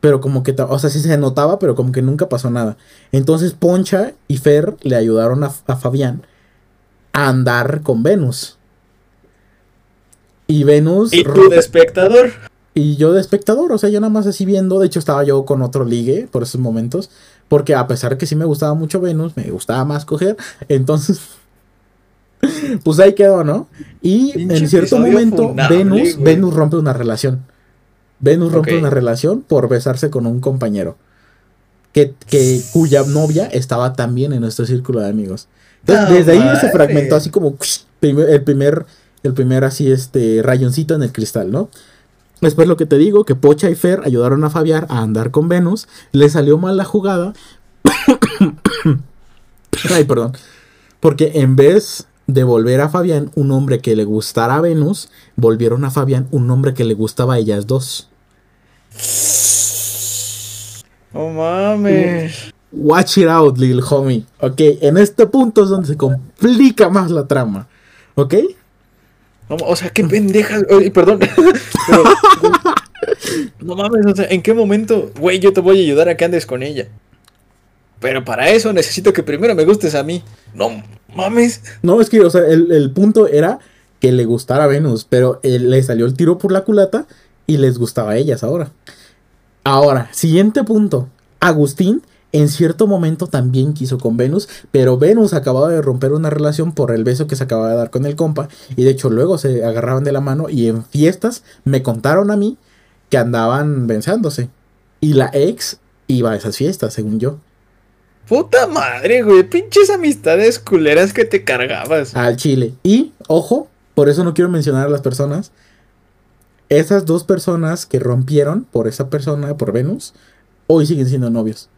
Pero como que, o sea, sí se notaba, pero como que nunca pasó nada. Entonces Poncha y Fer le ayudaron a, a Fabián a andar con Venus. Y Venus... ¿Y tú de espectador? Y yo de espectador, o sea, yo nada más así viendo. De hecho, estaba yo con otro ligue por esos momentos. Porque a pesar que sí me gustaba mucho Venus, me gustaba más coger. Entonces, [laughs] pues ahí quedó, ¿no? Y Pinche en cierto momento, funable, Venus. Venus rompe una relación. Venus rompe una relación por besarse con un compañero. Que, que cuya novia estaba también en nuestro círculo de amigos. Entonces, ¡Ah, desde ahí se fragmentó así como el primer, el primer así, este, rayoncito en el cristal, ¿no? Después lo que te digo, que Pocha y Fer ayudaron a Fabián a andar con Venus. Le salió mal la jugada. [coughs] Ay, perdón. Porque en vez de volver a Fabián un hombre que le gustara a Venus, volvieron a Fabián un hombre que le gustaba a ellas dos. Oh mames. Watch it out, little homie. Ok, en este punto es donde se complica más la trama. ¿Ok? No, o sea, qué pendejas. Oye, perdón. [laughs] Pero, no mames, o sea, ¿en qué momento, güey, yo te voy a ayudar a que andes con ella? Pero para eso necesito que primero me gustes a mí. No mames. No, es que, o sea, el, el punto era que le gustara a Venus, pero él- le salió el tiro por la culata y les gustaba a ellas ahora. Ahora, siguiente punto. Agustín en cierto momento también quiso con Venus, pero Venus acababa de romper una relación por el beso que se acababa de dar con el compa, y de hecho luego se agarraban de la mano y en fiestas me contaron a mí que andaban besándose. Y la ex iba a esas fiestas, según yo. Puta madre, güey. Pinches amistades culeras que te cargabas. al Chile. Y, ojo, por eso no quiero mencionar a las personas. Esas dos personas que rompieron por esa persona, por Venus, hoy siguen siendo novios.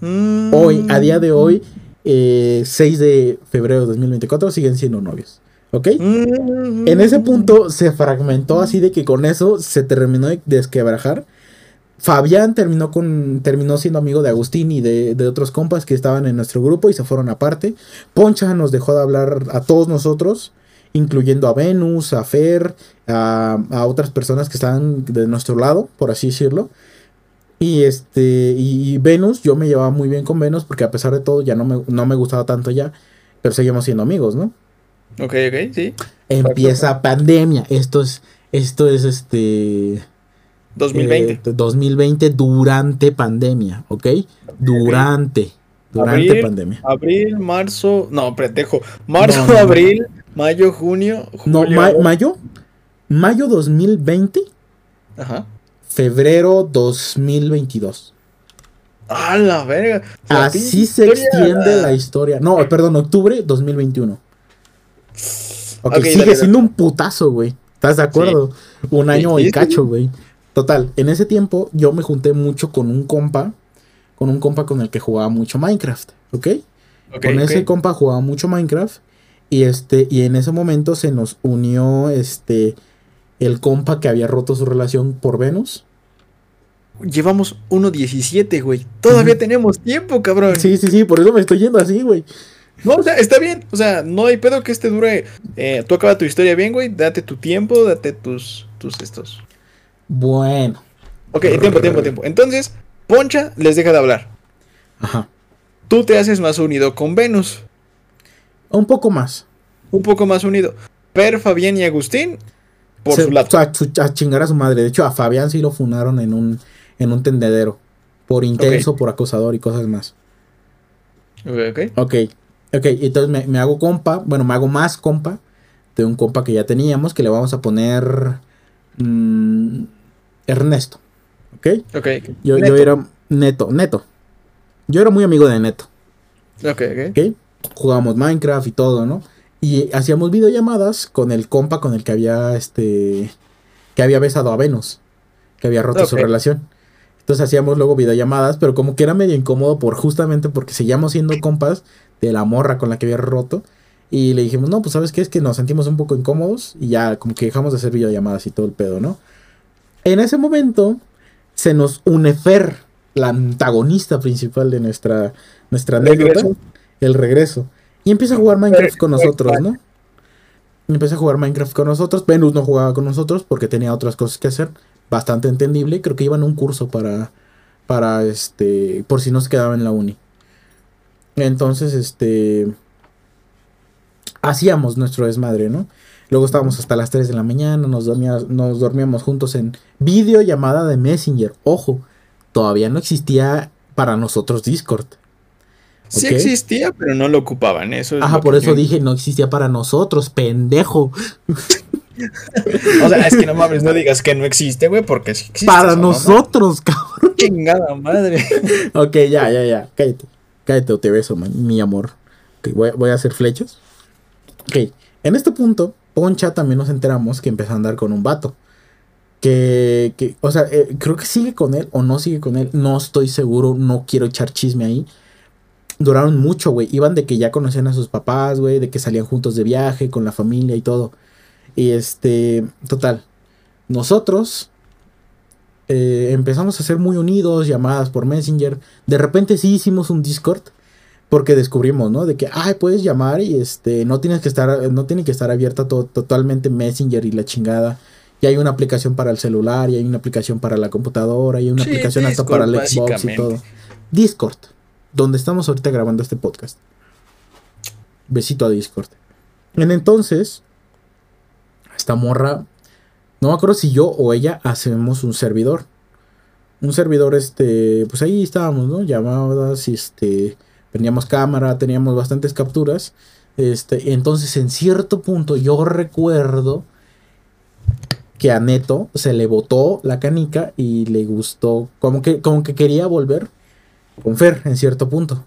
Mm. Hoy, a día de hoy, eh, 6 de febrero de 2024, siguen siendo novios. ¿Ok? Mm. En ese punto se fragmentó así de que con eso se terminó de desquebrajar. Fabián terminó con terminó siendo amigo de Agustín y de, de otros compas que estaban en nuestro grupo y se fueron aparte. Poncha nos dejó de hablar a todos nosotros, incluyendo a Venus, a Fer, a, a otras personas que estaban de nuestro lado, por así decirlo. Y este y Venus, yo me llevaba muy bien con Venus porque a pesar de todo ya no me, no me gustaba tanto ya, pero seguimos siendo amigos, ¿no? Ok, ok, sí. Empieza pandemia. Esto es, esto es este. 2020. eh, 2020 durante pandemia, ¿ok? Durante. Durante Abril. pandemia. Abril, marzo. No, pendejo. Marzo, No, no, no. abril, mayo, junio. No, ma- mayo. Mayo 2020. Ajá. Febrero 2022. A la verga. Así se historia- extiende la historia. No, perdón, octubre 2021. Ok, Ok, sigue dale, siendo un putazo, güey. ¿Estás de acuerdo? Un año y cacho, güey. Total, en ese tiempo yo me junté mucho con un compa, con un compa con el que jugaba mucho Minecraft, ¿ok? Ok, con ese compa jugaba mucho Minecraft y este y en ese momento se nos unió este el compa que había roto su relación por Venus. Llevamos 1.17, güey. Todavía tenemos tiempo, cabrón. Sí, sí, sí, por eso me estoy yendo así, güey. No, o sea, está bien. O sea, no hay pedo que este dure. eh, tú acaba tu historia bien, güey. Date tu tiempo, date tus, tus estos. Bueno, Ok, tiempo, tiempo, tiempo. Entonces, Poncha les deja de hablar. ajá. Tú te haces más unido con Venus. Un poco más. Un poco más unido. Per, Fabián y Agustín. Por Se- su lado. A, a chingar a su madre. De hecho, a Fabián sí lo funaron en un, en un tendedero. Por intenso, por acosador y cosas más. Ok, ok. Ok. Ok, entonces me, me hago compa. Bueno, me hago más compa. De un compa que ya teníamos. Que le vamos a poner. Mm, Ernesto. Ok. Ok. Yo, yo era. Neto, neto. Yo era muy amigo de Neto. Ok, ok. ¿ok? Jugábamos Minecraft y todo, ¿no? Y hacíamos videollamadas con el compa con el que había, este, que había besado a Venus, que había roto su relación. Entonces hacíamos luego videollamadas, pero como que era medio incómodo por justamente porque seguíamos siendo compas de la morra con la que había roto. Y le dijimos, no, pues sabes qué, es que nos sentimos un poco incómodos y ya como que dejamos de hacer videollamadas y todo el pedo, ¿no? En ese momento se nos une Fer, la antagonista principal de nuestra, nuestra anécdota, Regreso. el regreso. Y empieza a jugar Minecraft con Fer- nosotros, Fer- ¿no? Y empieza a jugar Minecraft con nosotros. Venus no jugaba con nosotros porque tenía otras cosas que hacer. Bastante entendible. Creo que iban a un curso para, para este, por si no se quedaba en la uni. Entonces, este, hacíamos nuestro desmadre, ¿no? Luego estábamos hasta las 3 de la mañana, nos, dormía- nos dormíamos juntos en videollamada de Messenger. Ojo, todavía no existía para nosotros Discord. Sí existía, pero no lo ocupaban. Eso es Ajá, por eso yo- dije, no existía para nosotros, pendejo. O sea, es que no mames, no digas que no existe, güey, porque sí existe. para nosotros, cabrón. Chingada madre. Ok, ya, ya, ya. Cállate. Cállate o te beso, man, mi amor. Voy a hacer flechas. Ok, en este punto, Poncha también nos enteramos que empezó a andar con un vato. Que, que o sea, eh, creo que sigue con él o no sigue con él. No estoy seguro, no quiero echar chisme ahí. Duraron mucho, güey. Iban de que ya conocían a sus papás, güey. De que salían juntos de viaje con la familia y todo. Y este, total. Nosotros eh, empezamos a ser muy unidos, llamadas por Messenger. De repente sí hicimos un Discord. Porque descubrimos, ¿no? De que, ay, puedes llamar y este, no tienes que estar, no tiene que estar abierta to- totalmente Messenger y la chingada. Y hay una aplicación para el celular, y hay una aplicación para la computadora, y hay una Sí, aplicación hasta Discord, para el Xbox y todo. Discord, donde estamos ahorita grabando este podcast. Besito a Discord. En entonces, esta morra, no me acuerdo si yo o ella hacemos un servidor. Un servidor, este, pues ahí estábamos, ¿no? Llamadas, este, teníamos cámara, teníamos bastantes capturas. Este, entonces en cierto punto yo recuerdo que a Neto se le botó la canica y le gustó, como que, como que quería volver con Fer en cierto punto.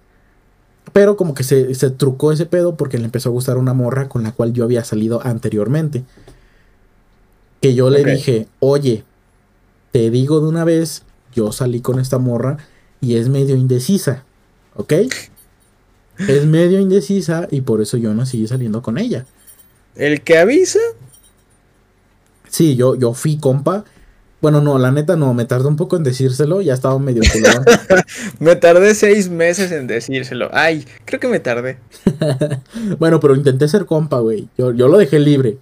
Pero como que se, se trucó ese pedo porque le empezó a gustar una morra con la cual yo había salido anteriormente. Que yo le dije, oye, te digo de una vez, yo salí con esta morra y es medio indecisa, ¿ok? Es medio indecisa y por eso yo no seguí saliendo con ella. El que avisa, Sí, yo, yo fui compa. Bueno, no, la neta no, me tardé un poco en decírselo, ya estaba medio [laughs] me tardé seis meses en decírselo. Ay, creo que me tardé. [laughs] bueno, pero intenté ser compa, güey. Yo, yo lo dejé libre.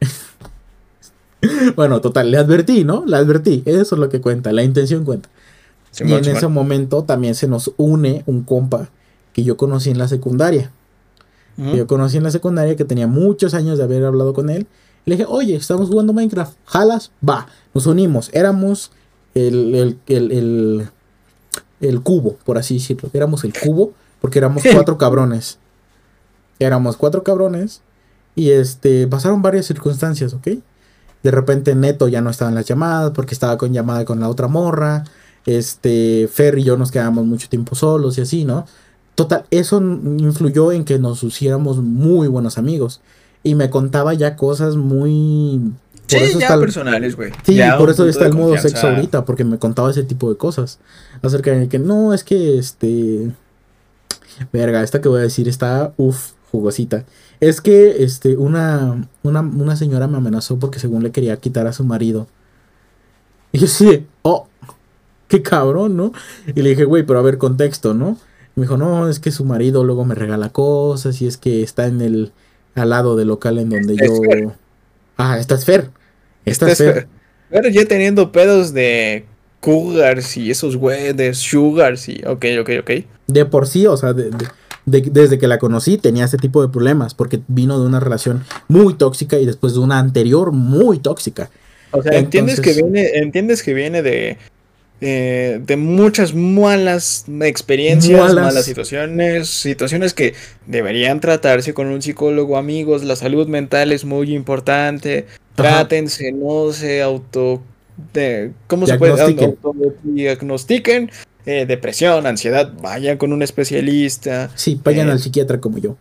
[laughs] bueno, total, le advertí, ¿no? Le advertí. Eso es lo que cuenta, la intención cuenta. y en ese momento también se nos une un compa que yo conocí en la secundaria. Que yo conocí en la secundaria, que tenía muchos años de haber hablado con él. Le dije, oye, estamos jugando Minecraft, jalas, va, nos unimos, éramos el, el, el, el, el cubo, por así decirlo, éramos el cubo, porque éramos [laughs] cuatro cabrones. Éramos cuatro cabrones y este, pasaron varias circunstancias, ¿ok? De repente Neto ya no estaba en las llamadas porque estaba con llamada con la otra morra. Este, Fer y yo nos quedábamos mucho tiempo solos y así, ¿no? Total, eso influyó en que nos hiciéramos muy buenos amigos. Y me contaba ya cosas muy... Sí, eso ya está personales, güey. Sí, Ya por eso está el modo sexo ahorita, porque me contaba ese tipo de cosas. Acerca de que no, es que este. Verga, esta que voy a decir está, uff, jugosita. Es que este, una, una, una señora me amenazó porque según le quería quitar a su marido. Y yo sí, oh, qué cabrón, ¿no? Y le dije, güey, pero a ver, contexto, ¿no? Me dijo, no, es que su marido luego me regala cosas y es que está en el, al lado del local en donde Es yo... Fer. Ah, esta es Fer. Esta es Estás Fer. Pero ya teniendo pedos de cougars y esos güey de sugars y ok, ok, ok. de por sí, o sea, de- de- de- desde que la conocí tenía ese tipo de problemas, porque vino de una relación muy tóxica y después de una anterior muy tóxica. O sea, entiendes que viene, entiendes que viene de, eh, de muchas malas experiencias, Malas. malas situaciones, situaciones que deberían tratarse con un psicólogo, amigos. La salud mental es muy importante. Ajá. Trátense, no se auto, de, ¿cómo se puede Diagnostiquen. diagnostiquen? eh, depresión, ansiedad, vayan con un especialista. Sí, vayan Eh, al psiquiatra como yo.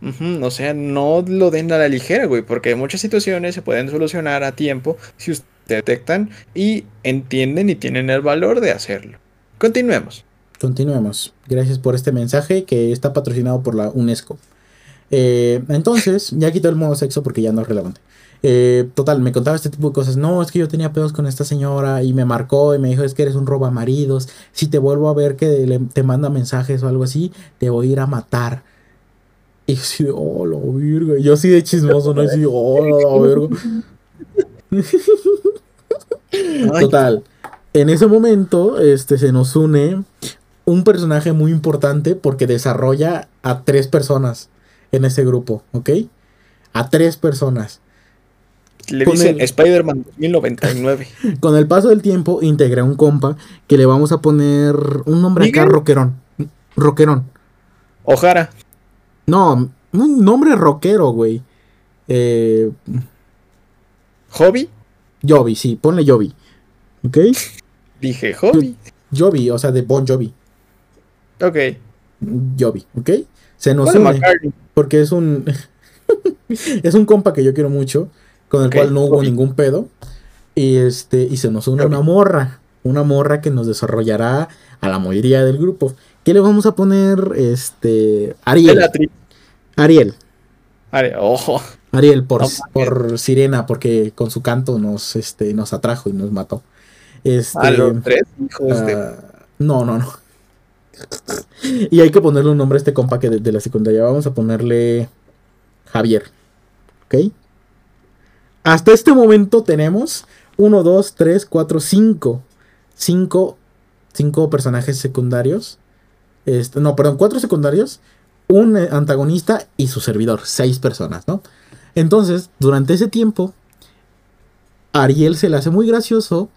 Ujú, o sea, no lo den a la ligera, güey, porque muchas situaciones se pueden solucionar a tiempo si ustedes detectan y entienden y tienen el valor de hacerlo. Continuemos. Continuemos. Gracias por este mensaje que está patrocinado por la UNESCO. Eh, entonces, ya quito el modo sexo porque ya no es relevante. Eh, total, me contaba este tipo de cosas. No, es que yo tenía pedos con esta señora y me marcó y me dijo, es que eres un roba maridos. Si te vuelvo a ver que le- te manda mensajes o algo así, te voy a ir a matar. Y yo así de, oh, la virga. Yo así de chismoso, ¿no? Y así, oh, la virga. [laughs] [laughs] Total. En ese momento, este, se nos une un personaje muy importante porque desarrolla a tres personas en ese grupo, ¿ok? A tres personas. Le Con dicen el- Spider-Man 2099. [laughs] Con el paso del tiempo, integré un compa que le vamos a poner un nombre acá, ¿Miguel? rockerón. Rockerón. Ojara. No, un nombre rockero, güey. Eh, Hobby. Jovi, sí, ponle Jovi. ¿Ok? Dije hobby. Jovi, o sea, de Bon Jovi. Ok. Jovi, ¿ok? Se nos une. McCartney. Porque es un. [laughs] es un compa que yo quiero mucho. Con el cual no hubo ningún pedo. Y este. Y se nos une una morra. Una morra que nos desarrollará a la mayoría del grupo. ¿Qué le vamos a poner? Este. Ariel. Ariel. Are- Ojo. Ariel por, No por Sirena. Porque con su canto nos, este, nos atrajo y nos mató. Este. A los tres hijos de. Ah, no, no, no. [laughs] Y hay que ponerle un nombre a este compa que de, de la secundaria. Vamos a ponerle Javier. ¿Ok? Hasta este momento tenemos 1, 2, 3, 4, 5. 5 cinco personajes secundarios. Este, no, perdón, cuatro secundarios. Un eh, antagonista y su servidor. Seis personas, ¿no? Entonces, durante ese tiempo, Ariel se le hace muy gracioso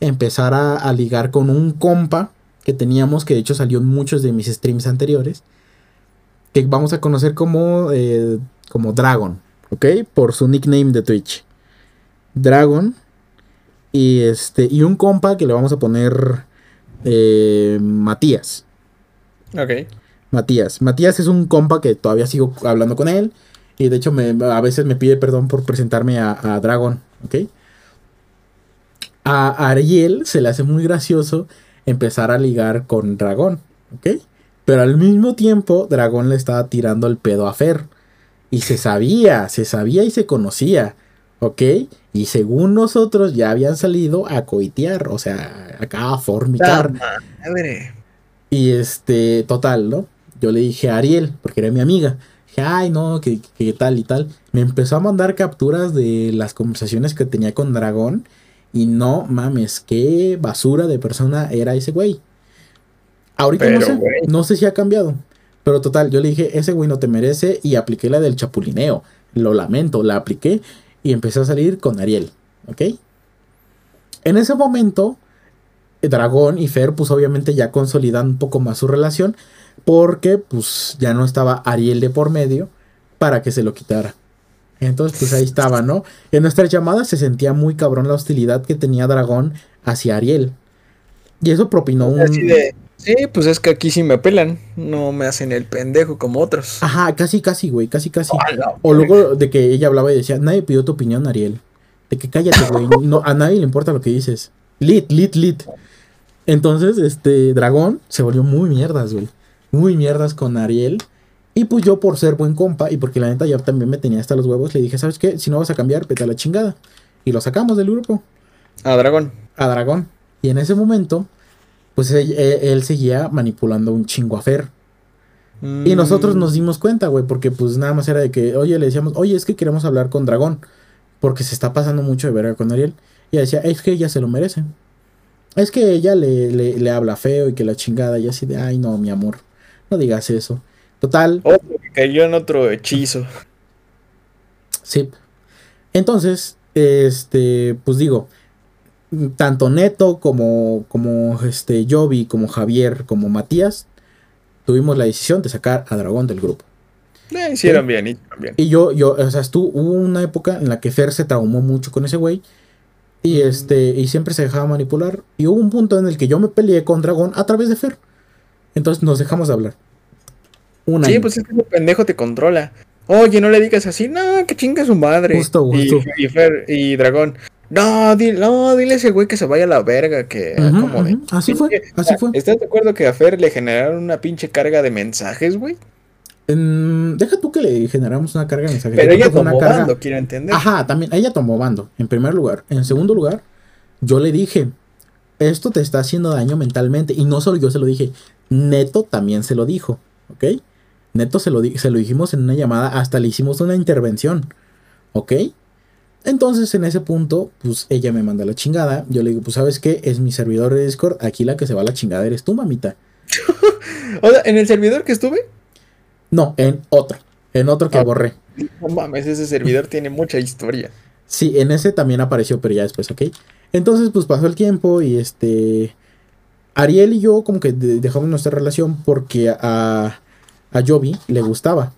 empezar a, a ligar con un compa que teníamos, que de hecho salió en muchos de mis streams anteriores, que vamos a conocer como, eh, como Dragon, ¿ok? Por su nickname de Twitch. Dragon. Y este. Y un compa que le vamos a poner. eh, Matías. Ok. Matías. Matías es un compa que todavía sigo hablando con él. Y de hecho me, a veces me pide perdón por presentarme a, a Dragon. ¿Ok? A Ariel se le hace muy gracioso empezar a ligar con Dragón. ¿Ok? Pero al mismo tiempo Dragón le estaba tirando el pedo a Fer. Y se sabía, se sabía y se conocía. ¿Ok? Y según nosotros ya habían salido a coitear. O sea, acá a formicar. Madre. Y este, total, ¿no? Yo le dije a Ariel, porque era mi amiga. Dije, ay, no, que, que tal y tal. Me empezó a mandar capturas de las conversaciones que tenía con Dragón. Y no mames, qué basura de persona era ese güey. Ahorita no sé, güey. no sé si ha cambiado. Pero total, yo le dije, ese güey no te merece. Y apliqué la del chapulineo. Lo lamento, la apliqué. Y empecé a salir con Ariel. ¿Ok? En ese momento, Dragón y Fer, pues obviamente ya consolidan un poco más su relación. Porque pues ya no estaba Ariel de por medio para que se lo quitara. Entonces pues ahí estaba, ¿no? En nuestras llamadas se sentía muy cabrón la hostilidad que tenía Dragón hacia Ariel. Y eso propinó un... Así de. Sí, pues es que aquí sí me pelan. No me hacen el pendejo como otros. Ajá, casi, casi, güey, casi, casi. O luego de que ella hablaba y decía, nadie pidió tu opinión, Ariel. De que cállate, güey. No, a nadie le importa lo que dices. Lit, lit, lit. Entonces, este, Dragón se volvió muy mierdas, güey. Muy mierdas con Ariel. Y pues yo por ser buen compa y porque la neta ya también me tenía hasta los huevos, le dije, ¿sabes qué? Si no vas a cambiar, vete a la chingada. Y lo sacamos del grupo. A Dragón. A Dragón. Y en ese momento, pues él, seguía manipulando un chingo a Fer. Y nosotros Mm. nos dimos cuenta, güey, porque pues nada más era de que, oye, le decíamos, oye, es que queremos hablar con Dragón, porque se está pasando mucho de verga con Ariel. Y ella decía, es que ella se lo merece. Es que ella le, le, le habla feo y que la chingada, y así de, ay, no, mi amor, no digas eso. Total, que cayó en otro hechizo. sí. Entonces, este, pues digo, tanto Neto como, como este, Jovi, como Javier, como Matías, tuvimos la decisión de sacar a Dragón del grupo. Eh, hicieron bien, hicieron bien. Y yo, yo, o sea, estuvo, hubo una época en la que Fer se traumó mucho con ese güey. Y este, y siempre se dejaba manipular. Y hubo un punto en el que yo me peleé con Dragón a través de Fer. Entonces nos dejamos de hablar. Un Sí, pues es que ese pendejo te controla. Oye, no le digas así, no, que chinga su madre. Justo, justo. y, Fer- y Dragón, no, dile, no, dile a ese güey que se vaya a la verga, que Así fue, así sea, fue. ¿Estás de acuerdo que a Fer le generaron una pinche carga de mensajes, güey? En- deja tú que le generamos una carga de mensajes. Pero ella tomó una carga- bando, quiero entender. Ajá, también ella tomó bando, en primer lugar. En segundo lugar, yo le dije, esto te está haciendo daño mentalmente. Y no solo yo se lo dije, Neto también se lo dijo, ¿ok? Neto se lo, di- se lo dijimos en una llamada, hasta le hicimos una intervención, ¿ok? Entonces en ese punto, pues ella me manda la chingada. Yo le digo, pues sabes qué, es mi servidor de Discord, aquí la que se va a la chingada eres tú, mamita. [laughs] O sea, en el servidor que estuve, No, en otro, en otro que Ah. borré. no mames, ese servidor tiene mucha historia. Sí, en ese también apareció, pero ya después, ¿ok? Entonces, pues pasó el tiempo y este. Ariel y yo, como que de- dejamos nuestra relación porque a, a Jovi le gustaba.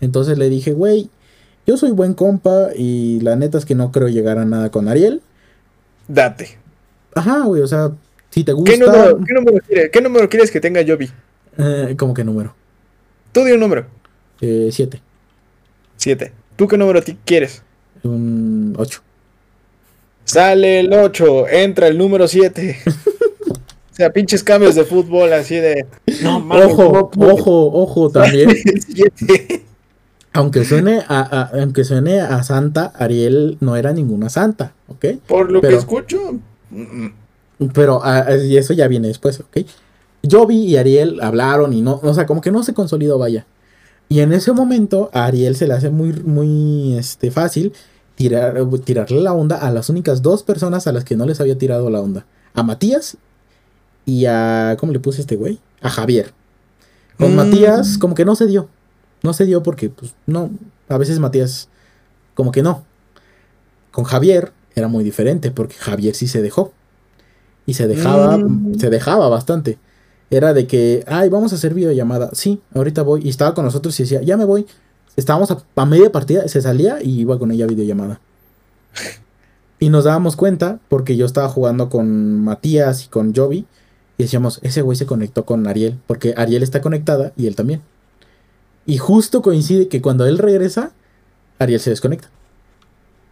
Entonces le dije, güey, yo soy buen compa y la neta es que no creo llegar a nada con Ariel. Date. Ajá, güey, o sea, si te gusta. ¿Qué número, qué, número quiere- qué número quieres que tenga Jovi? eh, como que número. Tú di un número. Eh, siete. Siete. ¿Tú qué número quieres? Un ocho. Sale el 8, entra el número 7. [laughs] o sea, pinches cambios de fútbol así de. No mames, Ojo, no ojo, ojo también. [laughs] Aunque suene a, a- aunque suene a santa, Ariel no era ninguna santa, ¿ok? Por lo Pero- que escucho. mm, mm. Pero ah, y eso ya viene después, ¿ok? Jovi y Ariel hablaron y no, o sea, como que no se consolidó, vaya. Y en ese momento a Ariel se le hace muy, muy este, fácil tirar, tirarle la onda a las únicas dos personas a las que no les había tirado la onda. A Matías y a... ¿Cómo le puse a este güey? A Javier. Con Mm. Matías como que no se dio. No se dio porque, pues, no. A veces Matías como que no. Con Javier era muy diferente porque Javier sí se dejó. Y se dejaba, Mm. se dejaba bastante. Era de que, ay, vamos a hacer videollamada. Sí, ahorita voy. Y estaba con nosotros y decía, ya me voy. Estábamos a, a media partida, se salía y iba con ella a videollamada. Y nos dábamos cuenta porque yo estaba jugando con Matías y con Jovi. Y decíamos, ese güey se conectó con Ariel. Porque Ariel está conectada y él también. Y justo coincide que cuando él regresa, Ariel se desconecta.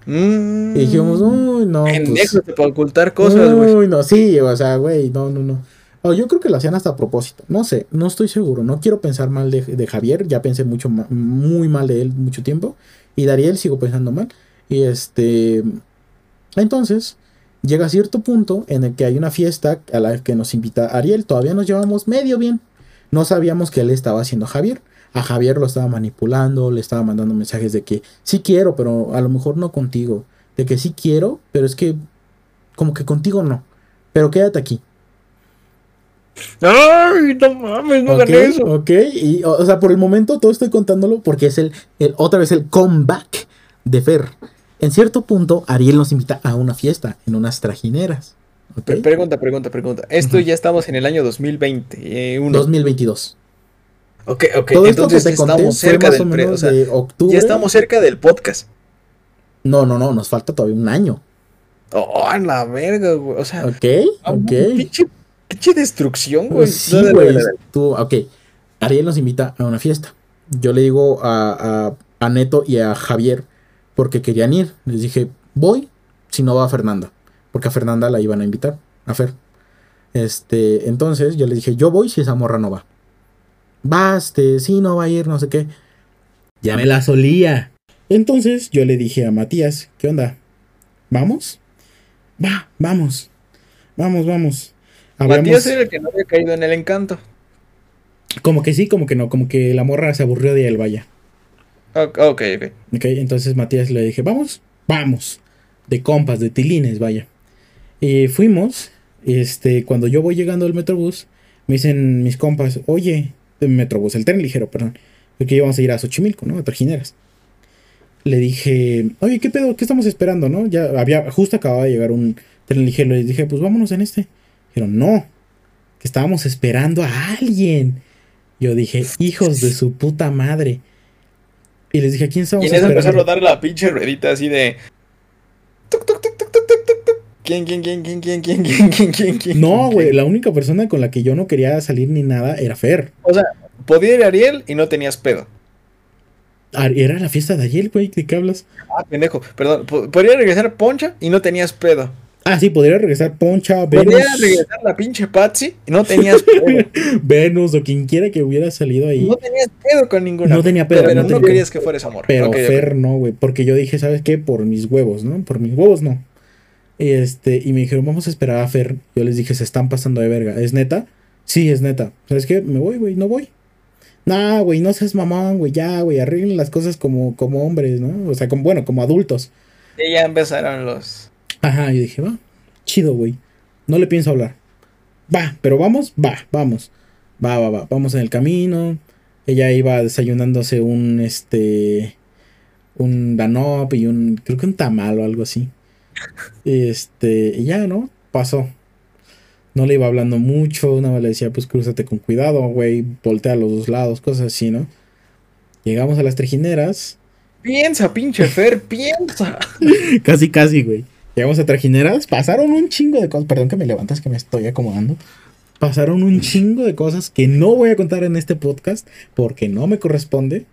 Mm. Y dijimos, uy, no. pues, Pendejo, te puede ocultar cosas, güey. Uy, no, sí, o sea, güey, no, no, no. O yo creo que lo hacían hasta a propósito. No sé, no estoy seguro. No quiero pensar mal de, de Javier. Ya pensé mucho muy mal de él mucho tiempo. Y de Ariel sigo pensando mal. Y este. Entonces, llega cierto punto en el que hay una fiesta a la que nos invita Ariel. Todavía nos llevamos medio bien. No sabíamos que él estaba haciendo a Javier. A Javier lo estaba manipulando, le estaba mandando mensajes de que sí quiero, pero a lo mejor no contigo. De que sí quiero, pero es que como que contigo no. Pero quédate aquí. Ay, no mames, no ok, gané eso. ok. Y, o, o sea, por el momento todo estoy contándolo porque es el, el otra vez el comeback de Fer. En cierto punto, Ariel nos invita a una fiesta en unas trajineras. Pregunta, pregunta, pregunta. Esto ya estamos en el año 2020. eh, uno. 2022. Ok, ok. Todo esto que Entonces te conté estamos cerca más o del pre- menos o sea, de octubre. Ya estamos cerca del podcast. No, no, no, nos falta todavía un año. Oh, la verga, güey. O sea, Ok, ok. pinche, pinche destrucción, güey. Sí, Dale, güey. tú- ok. Ariel nos invita a una fiesta. Yo le digo a, a- a Neto y a Javier porque querían ir. Les dije, voy si no va a Fernanda. Porque a Fernanda la iban a invitar. A Fer. Este, entonces yo le dije, yo voy si esa morra no va. Este, sí, no va a ir, no sé qué. Ya me la solía. Entonces yo le dije a Matías, ¿qué onda? ¿Vamos? Va, vamos. Vamos, vamos. Matías era el que no había caído en el encanto. como que sí, como que no, como que la morra se aburrió de él, vaya. Ok, ok. entonces Matías le dije, vamos, vamos. De compas, de tilines, vaya. Y fuimos. Este, cuando yo voy llegando al metrobús, me dicen mis compas, oye, el metrobús, el tren ligero, perdón. Porque íbamos a ir a Xochimilco, ¿no? A Trajineras. Le dije, oye, ¿qué pedo? ¿Qué estamos esperando, no? Ya había, justo acababa de llegar un tren ligero. Les dije, pues vámonos en este. Dijeron, no, que estábamos esperando a alguien. Yo dije, hijos de su puta madre. Y les dije, ¿a quién estamos Y en eso empezó a rodar la pinche ruedita así de. tuc, tuc, tuc, tuc, tuc, tuc, tuc, tuc. ¿Quién, quién, quién, quién, quién, quién, quién, quién, quién, quién? No, güey, la única persona con la que yo no quería salir ni nada era Fer. O sea, podía ir Ariel y no tenías pedo. Era la fiesta de ayer, güey, ¿de qué hablas? Ah, pendejo. Perdón. po- Podría regresar Poncha y no tenías pedo. Ah, sí, podría regresar Poncha, Venus, Podría regresar la pinche Patsy y no tenías pedo. [laughs] Venus o quien quiera que hubiera salido ahí. No tenías pedo con ninguna. No tenía pedo, Pero no no, tenía querías que fueras amor. Pero. Fer no, güey. Porque yo dije, ¿sabes qué? Por mis huevos, ¿no? Por mis huevos no. Este, y me dijeron, vamos a esperar a Fer. Yo les dije, se están pasando de verga. ¿Es neta? Sí, es neta. ¿Sabes qué? Me voy, güey, no voy. Nah, güey, no seas mamón, güey, ya, güey, arreglen las cosas como, como hombres, ¿no? O sea, como, bueno, como adultos. Y ya empezaron los. Ajá, y dije, va, chido, güey. No le pienso hablar. Va, pero vamos, va, vamos. Va, va, va. Vamos en el camino. Ella iba desayunándose un, este, un danop y un, creo que un tamal o algo así. Este, y ya, ¿no? Pasó. No le iba hablando mucho, nada más le decía, pues crúzate con cuidado, güey, voltea a los dos lados, cosas así, ¿no? Llegamos a las trejineras. Piensa, pinche Fer, piensa. [laughs] Casi, casi, güey. Llegamos a Trajineras, pasaron un chingo de cosas. Perdón que me levantas, que me estoy acomodando. Pasaron un chingo de cosas que no voy a contar en este podcast porque no me corresponde.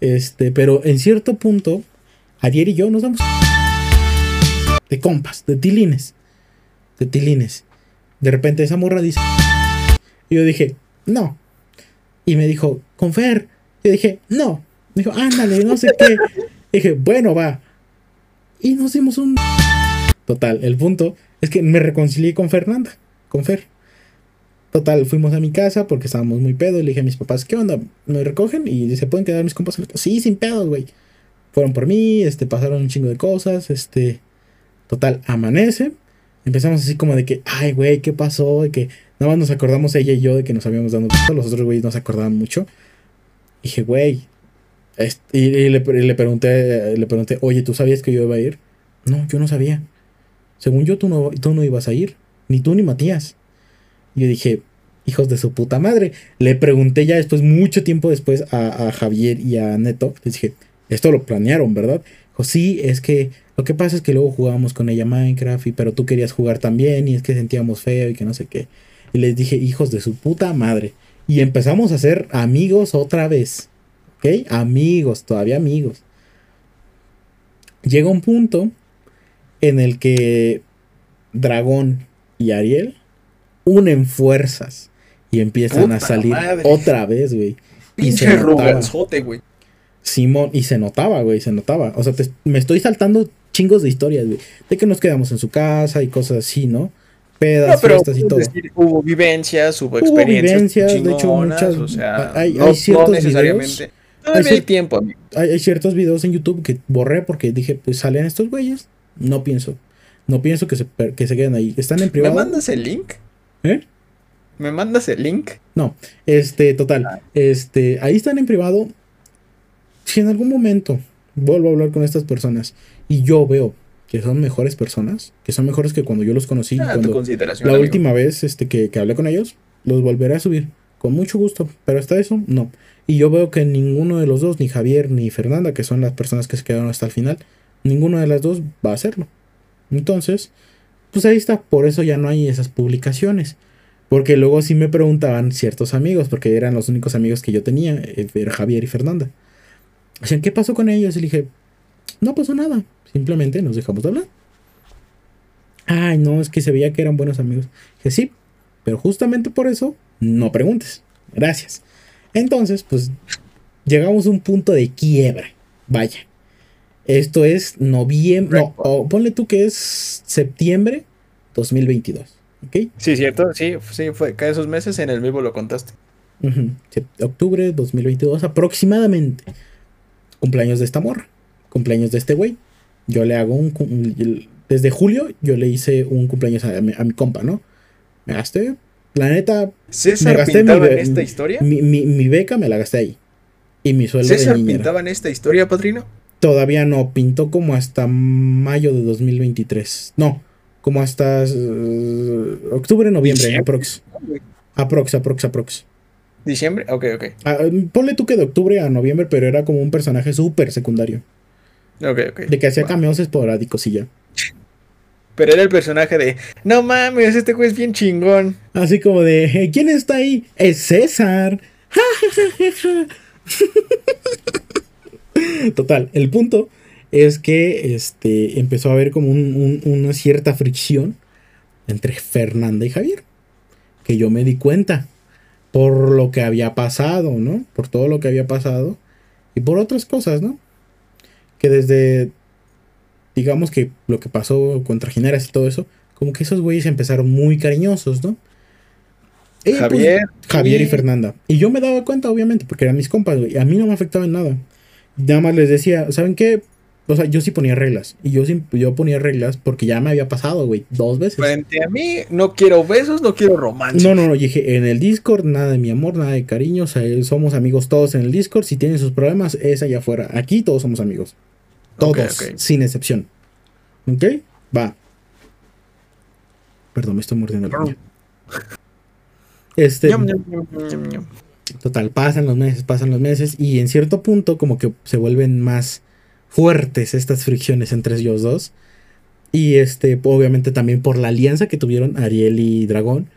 Este, pero en cierto punto, Ariel y yo nos damos de compas, de tilines. De tilines. De repente esa morra dice. Y yo dije, no. Y me dijo, con Fer. Yo dije, no. Me dijo, ándale, no sé qué. [laughs] dije, bueno, va. Y nos dimos un. Total, el punto es que me reconcilié con Fernanda, con Fer. Total, fuimos a mi casa porque estábamos muy pedos. Le dije a mis papás, ¿qué onda? ¿Me recogen? Y se pueden quedar mis compas. Sí, sin pedos, güey. Fueron por mí, este, pasaron un chingo de cosas, este. Total, amanece. Empezamos así como de que, ay, güey, ¿qué pasó? De que nada más nos acordamos ella y yo de que nos habíamos dado. Los otros güeyes no se acordaban mucho. Dije, güey. est- Y, y le pregunté, le pregunté, oye, ¿tú sabías que yo iba a ir? No, yo no sabía. Según yo, tú no, tú no ibas a ir. Ni tú ni Matías. Yo dije, hijos de su puta madre. Le pregunté ya después, mucho tiempo después, a, a Javier y a Neto. Les dije, esto lo planearon, ¿verdad? Dijo, sí, es que lo que pasa es que luego jugábamos con ella Minecraft, y, pero tú querías jugar también, y es que sentíamos feo y que no sé qué. Y les dije, hijos de su puta madre. Y empezamos a ser amigos otra vez. ¿Ok? Amigos, todavía amigos. Llega un punto en el que Dragón y Ariel unen fuerzas y empiezan Puta a salir madre. otra vez, güey. Pinche ruganzote, güey. Simón, y se notaba, güey, se notaba. O sea, te- me estoy saltando chingos de historias, güey. De que nos quedamos en su casa y cosas así, ¿no? No, Pedas, pero fiestas y todo. decir, hubo vivencias, hubo Hubo experiencias. vivencias, de hecho, muchas- O sea, hay- no, hay no ciertos necesariamente. Todavía hay cier- tiempo. Hay, hay ciertos videos en YouTube que borré porque dije, pues salen estos güeyes. No pienso. No pienso que se, que se queden ahí. Están en ¿Me privado. mandas el link? ¿Eh? ¿Me mandas el link? No, este, total. Ah. Este, ahí están en privado. Si en algún momento vuelvo a hablar con estas personas y yo veo que son mejores personas, que son mejores que cuando yo los conocí, Ah, cuando la amigo. última vez este, que, que hablé con ellos, los volveré a subir. Con mucho gusto. Pero hasta eso, no. Y yo veo que ninguno de los dos, ni Javier ni Fernanda, que son las personas que se quedaron hasta el final, ninguno de las dos va a hacerlo. Entonces, pues ahí está. Por eso ya no hay esas publicaciones. Porque luego sí me preguntaban ciertos amigos, porque eran los únicos amigos que yo tenía, eh, era Javier y Fernanda. Decían, ¿qué pasó con ellos? Y dije, no pasó nada. Simplemente nos dejamos de hablar. Ay, no, es que se veía que eran buenos amigos. Dije, sí, pero justamente por eso no preguntes. Gracias. Entonces, pues llegamos a un punto de quiebra. Vaya. Esto es noviembre. No, ponle tú que es septiembre 2022. ¿Ok? Sí, cierto. Sí, sí, fue cada esos meses en el vivo lo contaste. Ujú. Sep- Octubre 2022 aproximadamente. Cumpleaños de esta morra. Cumpleaños de este güey. Yo le hago un... Desde julio yo le hice un cumpleaños a mi, a mi compa, ¿no? Me gasté... La neta, ¿César Me gasté mi pintaba en esta historia? mi, mi- mi beca me la gasté ahí. Y mi sueldo de ¿César niñera. pintaba en esta historia, padrino? Todavía no, pintó como hasta mayo de 2023. No, como hasta eh, octubre, noviembre, Diciembre. aprox. Aprox, aprox, aprox. ¿Diciembre? Ok, ok. Ah, ponle tú que de octubre a noviembre, pero era como un personaje súper secundario. Ok, ok. De que hacía Va. cameos esporádicos y ya. Pero era el personaje de, no mames, este güey es bien chingón. Así como de, ¿quién está ahí? Es César. [laughs] [laughs] [laughs] Total, el punto es que este, empezó a haber como un- un- una cierta fricción entre Fernanda y Javier. Que yo me di cuenta por lo que había pasado, ¿no? Por todo lo que había pasado y por otras cosas, ¿no? Que desde, digamos que lo que pasó con Trajineras y todo eso, como que esos güeyes empezaron muy cariñosos, ¿no? Y, pues, Javier. Javier y. Fernanda. Y yo me daba cuenta, obviamente, porque eran mis compas, güey. A mí no me afectaba en nada. Nada más les decía, ¿saben qué? O sea, yo sí ponía reglas. Y yo sí, yo ponía reglas porque ya me había pasado, güey, dos veces. Frente a mí, no quiero besos, no quiero romance. No, no, no, dije, en el Discord, nada de mi amor, nada de cariño. O sea, somos amigos todos en el Discord. Si tienen sus problemas, es allá afuera. Aquí todos somos amigos. Todos, sin excepción. ¿Ok? Va. Perdón, me estoy mordiendo la uña. Este. Total, pasan los meses, pasan los meses y en cierto punto como que se vuelven más fuertes estas fricciones entre ellos dos. Y este, obviamente también por la alianza que tuvieron Ariel y Dragón,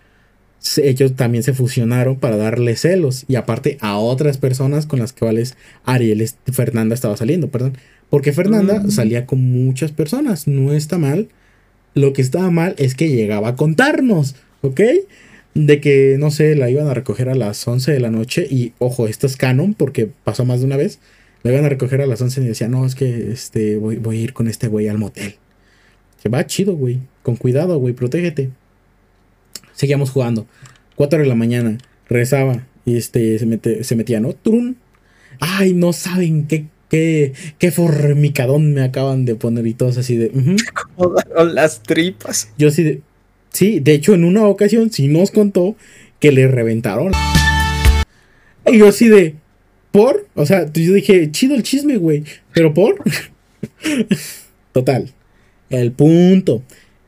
ellos también se fusionaron para darle celos y aparte a otras personas con las cuales Ariel, es- Fernanda estaba saliendo, perdón. Porque Fernanda Mm. salía con muchas personas, no está mal. Lo que estaba mal es que llegaba a contarnos, ¿ok? De que, no sé, la iban a recoger a las 11 de la noche y, ojo, esto es canon porque pasó más de una vez, la iban a recoger a las 11 y decía, no, es que este, voy, voy a ir con este güey al motel. Que va chido, güey, con cuidado, güey, protégete. Seguíamos jugando, 4 de la mañana, rezaba y este, se, mete- se metía, ¿no? Trun. Ay, no saben qué, qué, qué formicadón me acaban de poner y todos así de... "Ujú". [laughs] Jodaron las tripas. Yo sí, de, sí, de hecho en una ocasión sí nos contó que le reventaron. Y yo así de, ¿por? O sea, yo dije, chido el chisme, güey, pero ¿por? [laughs] Total, el punto.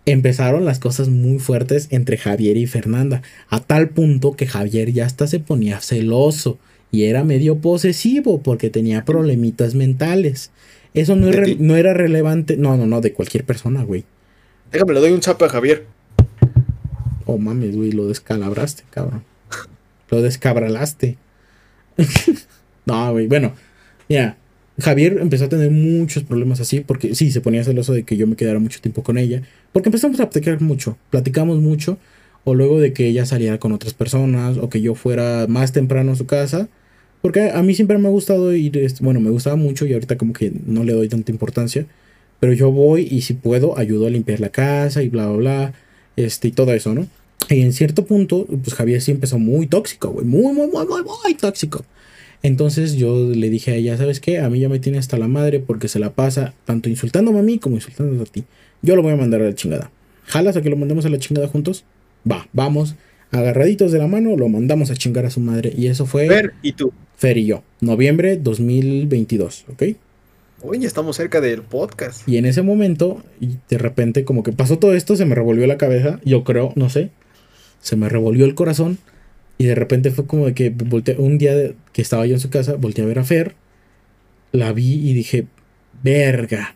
Empezaron las cosas muy fuertes entre Javier y Fernanda, a tal punto que Javier ya hasta se ponía celoso y era medio posesivo porque tenía problemitas mentales. Eso no, es ¿De re- ti? no era relevante, no, no, no, de cualquier persona, güey. Déjame, le doy un zapo a Javier. Oh mames, güey, lo descalabraste, cabrón. Lo descabralaste. [laughs] no, güey, bueno, ya. Javier empezó a tener muchos problemas así porque sí, se ponía celoso de que yo me quedara mucho tiempo con ella. Porque empezamos a platicar mucho, platicamos mucho. O luego de que ella saliera con otras personas o que yo fuera más temprano a su casa. Porque a mí siempre me ha gustado ir, bueno, me gustaba mucho y ahorita como que no le doy tanta importancia. Pero yo voy y si puedo ayudo a limpiar la casa y bla, bla, bla. Este, y todo eso, ¿no? Y en cierto punto, pues Javier sí empezó muy tóxico, güey. Muy, muy, muy, muy, muy tóxico. Entonces yo le dije a ella, ¿sabes qué? A mí ya me tiene hasta la madre porque se la pasa tanto insultándome a mí como insultándote a ti. Yo lo voy a mandar a la chingada. ¿Jalas a que lo mandemos a la chingada juntos? Va, vamos. Agarraditos de la mano, lo mandamos a chingar a su madre. Y eso fue Fer y tú. Fer y yo. Noviembre 2022, ¿ok? Oye, ya estamos cerca del podcast. Y en ese momento, de repente, como que pasó todo esto, se me revolvió la cabeza. Yo creo, no sé. Se me revolvió el corazón. Y de repente fue como de que volteé, un día que estaba yo en su casa, volteé a ver a Fer. La vi y dije, verga.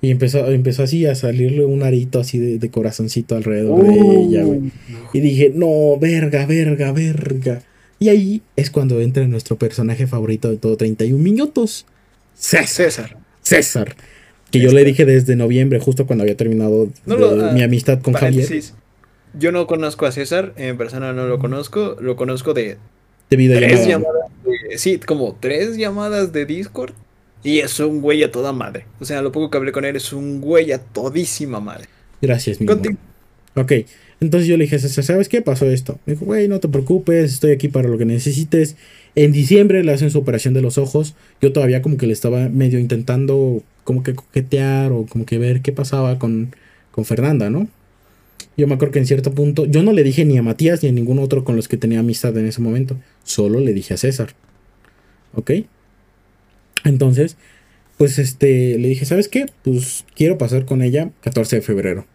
Y empezó, empezó así a salirle un arito así de, de corazoncito alrededor de ella, güey. Y dije, no, verga, verga, verga. Y ahí es cuando entra nuestro personaje favorito de todo 31 minutos. César. César. César. Que yo le dije desde noviembre, justo cuando había terminado No lo- ah, mi amistad con Javier. Yo no conozco a César, en persona no lo conozco, lo conozco de De videollamada. tres llamadas, de- sí, como tres llamadas de Discord y es un güey a toda madre. O sea, lo poco que hablé con él es un güey a todísima madre. Gracias, mi amor. Ok, entonces yo le dije, César, ¿sabes qué pasó esto? Me dijo, güey, no te preocupes, estoy aquí para lo que necesites. En diciembre le hacen su operación de los ojos. Yo todavía como que le estaba medio intentando como que coquetear o como que ver qué pasaba con, con Fernanda, ¿no? Yo me acuerdo que en cierto punto, yo no le dije ni a Matías ni a ningún otro con los que tenía amistad en ese momento. Solo le dije a César. ¿Ok? Entonces, pues este, le dije, ¿sabes qué? Pues quiero pasar con ella 14 de febrero.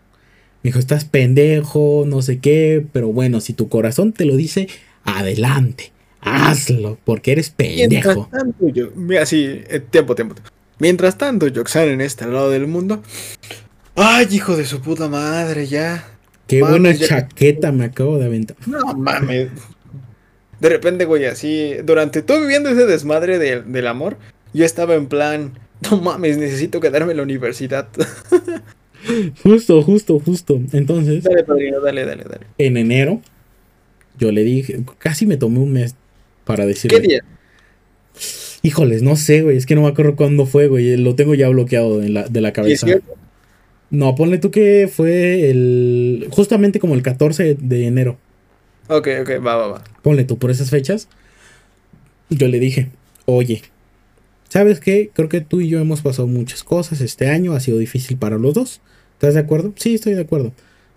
Me dijo, estás pendejo, no sé qué, pero bueno, si tu corazón te lo dice, adelante, hazlo, porque eres Mientras pendejo. tanto, yo, mira, sí, eh, tiempo, tiempo. Mientras tanto, Yoxan en este lado del mundo, Ay, hijo de su puta madre, ya. Qué Mames, buena ya- chaqueta me acabo de aventar. No mames. De repente, güey, así, durante todo viviendo ese desmadre del- del amor, yo estaba en plan, no mames, necesito quedarme en la universidad. [laughs] Justo, justo, justo. Entonces, dale, padrino, dale, dale, dale. en enero, yo le dije, casi me tomé un mes para decirle. ¿Qué día? Híjoles, no sé, güey, es que no me acuerdo cuándo fue, güey, lo tengo ya bloqueado en la, de la cabeza. 18. No, ponle tú que fue el, justamente como el 14 de enero. Ok, ok, va, va, va. Ponle tú por esas fechas. Yo le dije, oye, ¿sabes qué? Creo que tú y yo hemos pasado muchas cosas este año, ha sido difícil para los dos. ¿Estás de acuerdo? Sí, estoy de acuerdo.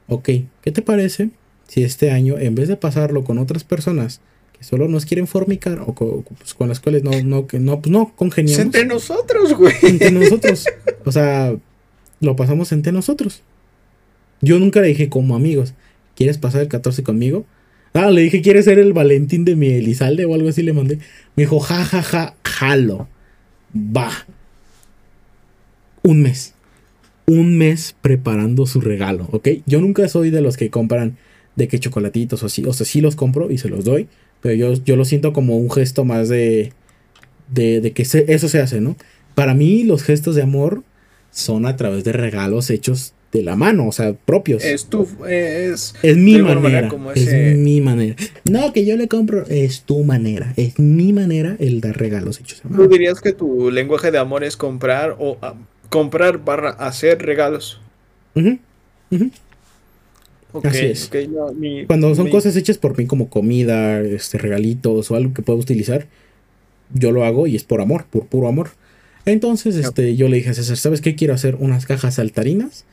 Ok, ¿qué te parece si este año, en vez de pasarlo con otras personas que solo nos quieren formicar o pues, con las cuales no, no, que no, pues, no congeniamos entre nosotros, güey. entre [laughs] nosotros? O sea, lo pasamos entre nosotros. Yo nunca le dije como amigos, ¿quieres pasar el 14 conmigo? Ah, le dije, ¿quieres ser el Valentín de mi Elizalde o algo así? Le mandé. Me dijo, ja, ja, ja, jalo. Va. Un mes. Un mes preparando su regalo, ¿ok? Yo nunca soy de los que compran de que chocolatitos o así. O sea, sí los compro y se los doy. Pero yo, yo lo siento como un gesto más de. de, que eso se hace, ¿no? Para mí, los gestos de amor son a través de regalos hechos de la mano, o sea, propios. Es tu, es... Es mi manera. manera como Es ese- mi manera. No, que yo le compro. Es tu manera. Es mi manera el dar regalos hechos a ¿Tú mano. dirías que tu lenguaje de amor es comprar o ah, comprar barra hacer regalos? Ujú. Ok, Así es. ok, no, mi- Cuando son mi- cosas hechas por mí como comida, este, regalitos o algo que puedo utilizar, yo lo hago y es por amor, por puro amor. Entonces, este, yo le dije a César, ¿sabes qué? Quiero hacer unas cajas saltarinas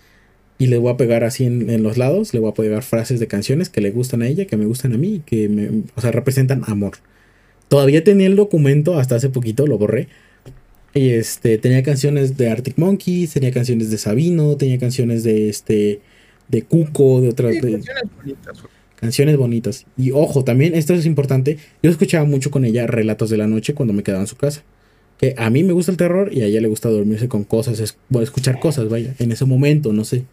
y le voy a pegar así en, en los lados, le voy a pegar frases de canciones que le gustan a ella, que me gustan a mí, que me, o sea, representan amor. Todavía tenía el documento, hasta hace poquito lo borré. Y este, tenía canciones de Arctic Monkeys, tenía canciones de Sabino, tenía canciones de este, de Cuco, de otras. Sí, de- canciones bonitas, canciones bonitas. Y ojo, también esto es importante. Yo escuchaba mucho con ella relatos de la noche cuando me quedaba en su casa. Que a mí me gusta el terror y a ella le gusta dormirse con cosas, escuchar cosas, vaya, en ese momento, no sé.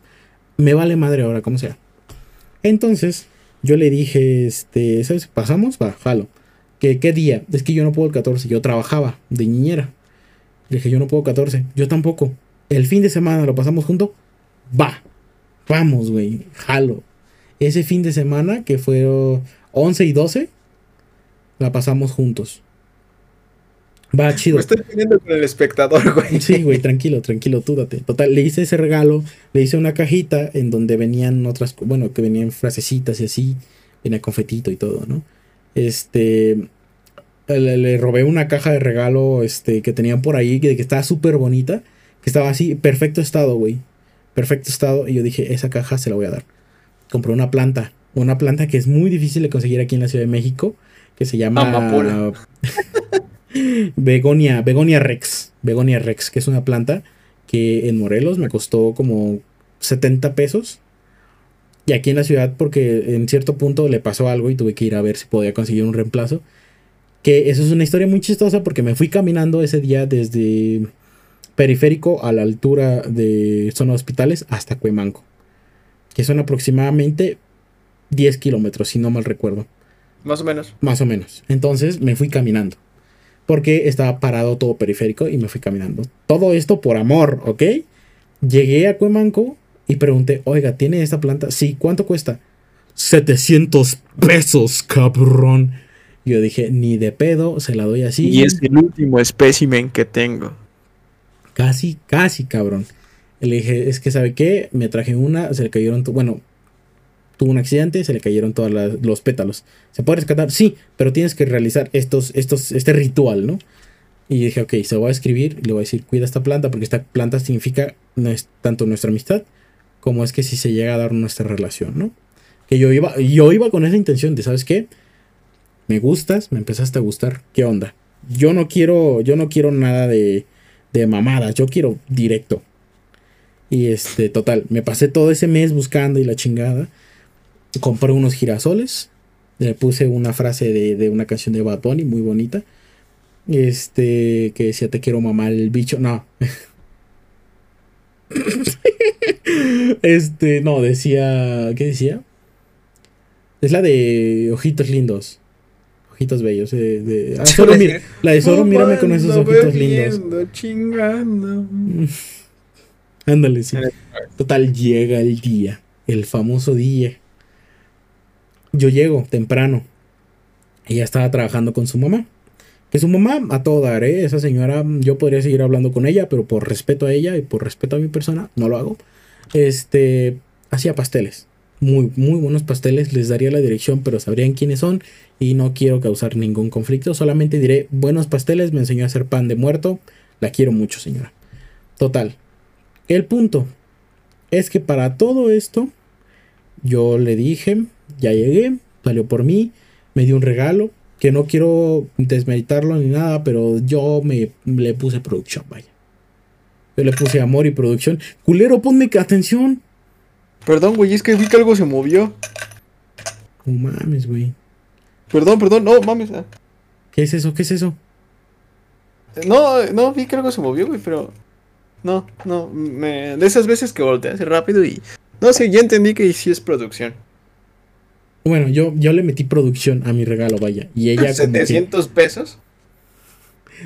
Me vale madre ahora, como sea. Entonces, yo le dije, este, ¿sabes? ¿Pasamos? Va, jalo. ¿Qué, ¿Qué día? Es que yo no puedo el 14, yo trabajaba de niñera. Le dije, yo no puedo 14, yo tampoco. El fin de semana lo pasamos junto. Va, vamos, güey, jalo ese fin de semana, que fue 11 y 12, la pasamos juntos. Va chido. Me estoy pidiendo con el espectador, güey. Sí, güey, tranquilo, tranquilo, tú date. Total, le hice ese regalo, le hice una cajita en donde venían otras, bueno, que venían frasecitas y así, venía confetito y todo, ¿no? Este, le, le robé una caja de regalo, este, que tenían por ahí, que, que estaba súper bonita, que estaba así, perfecto estado, güey, perfecto estado, y yo dije, esa caja se la voy a dar. Compré una planta, una planta que es muy difícil de conseguir aquí en la Ciudad de México, que se llama... Amapola. [laughs] Begonia, Begonia Rex. Begonia Rex, que es una planta que en Morelos me costó como 70 pesos. Y aquí en la ciudad, porque en cierto punto le pasó algo y tuve que ir a ver si podía conseguir un reemplazo. Que eso es una historia muy chistosa porque me fui caminando ese día desde Periférico a la altura de Zona Hospitales hasta Cuemanco. Que son aproximadamente 10 kilómetros, si no mal recuerdo. Más o menos. Más o menos. Entonces me fui caminando. Porque estaba parado todo periférico y me fui caminando. Todo esto por amor, ¿ok? Llegué a Cuemanco y pregunté, oiga, ¿tiene esta planta? Sí, ¿cuánto cuesta? 700 pesos, cabrón. Yo dije, ni de pedo, se la doy así. Y es el último espécimen que tengo. Casi, casi, cabrón. Le dije, es que, ¿sabe qué? Me traje una, se le cayeron, bueno, tuvo un accidente, se le cayeron todos los pétalos. ¿Se puede rescatar? Sí, pero tienes que realizar estos, estos, este ritual, ¿no? Y dije, ok, se lo voy a escribir y le voy a decir, cuida esta planta, porque esta planta significa no es tanto nuestra amistad como es que si se llega a dar nuestra relación, ¿no? Que yo iba, yo iba con esa intención de, ¿sabes qué? Me gustas, me empezaste a gustar, ¿qué onda? Yo no quiero, yo no quiero nada de, de mamadas, yo quiero directo. Y este, total, me pasé todo ese mes buscando y la chingada. Compré unos girasoles. Le puse una frase de, de una canción de Bad Bunny muy bonita. Este, que decía te quiero mamar el bicho. No. [laughs] Este, no, decía. ¿Qué decía? Es la de Ojitos Lindos. Ojitos bellos. De, de- ah, [laughs] solo mira- [laughs] la de solo mírame con esos ojitos lindos. chingando. Ándale, sí. Total, llega el día. El famoso día. Yo llego temprano. Ella estaba trabajando con su mamá. Que su mamá, a todo dar, ¿eh? Esa señora, yo podría seguir hablando con ella, pero por respeto a ella y por respeto a mi persona, no lo hago. Este, hacía pasteles. Muy, muy buenos pasteles. Les daría la dirección, pero sabrían quiénes son. Y no quiero causar ningún conflicto. Solamente diré, buenos pasteles. Me enseñó a hacer pan de muerto. La quiero mucho, señora. Total. El punto es que para todo esto, yo le dije, ya llegué, salió por mí, me dio un regalo, que no quiero desmeritarlo ni nada, pero yo me le puse producción, vaya. Yo le puse amor y producción. Culero, ponme atención. Perdón, güey, es que vi que algo se movió. No mames, güey. Perdón, perdón, no, mames. ah. ¿Qué es eso? ¿Qué es eso? No, no, vi que algo se movió, güey, pero. No, no, me... de esas veces que volteas rápido y. No sé, ya entendí que sí es producción. Bueno, yo, yo le metí producción a mi regalo, vaya. Y ella como que- 700 pesos.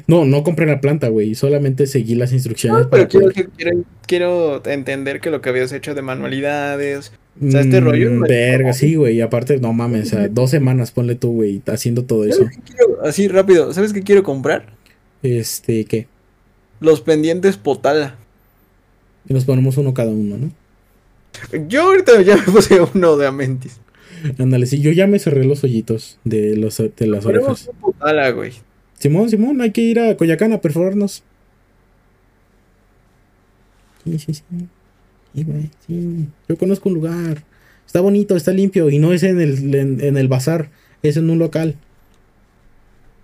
No, no compré la planta, güey. Solamente seguí las instrucciones No, pero para quiero, poder- quiero, quiero entender que lo que habías hecho de manualidades. O sea, este Mm, rollo Verga, sí, güey. Y aparte, no mames, o sea, dos semanas, ponle tú, güey, haciendo todo eso. ¿Sabes qué quiero? Así rápido, ¿sabes qué quiero comprar? Este, ¿qué? Los pendientes Potala. Y nos ponemos uno cada uno, ¿no? Yo ahorita ya me puse uno de Amentis. Ándale, sí, yo ya me cerré los hoyitos de, los, de las orejas. un Potala, güey. Simón, Simón, hay que ir a Coyacán a perforarnos. Sí, sí, sí. Sí, güey, sí. Yo conozco un lugar. Está bonito, está limpio. Y no es en el, en, en el bazar, es en un local.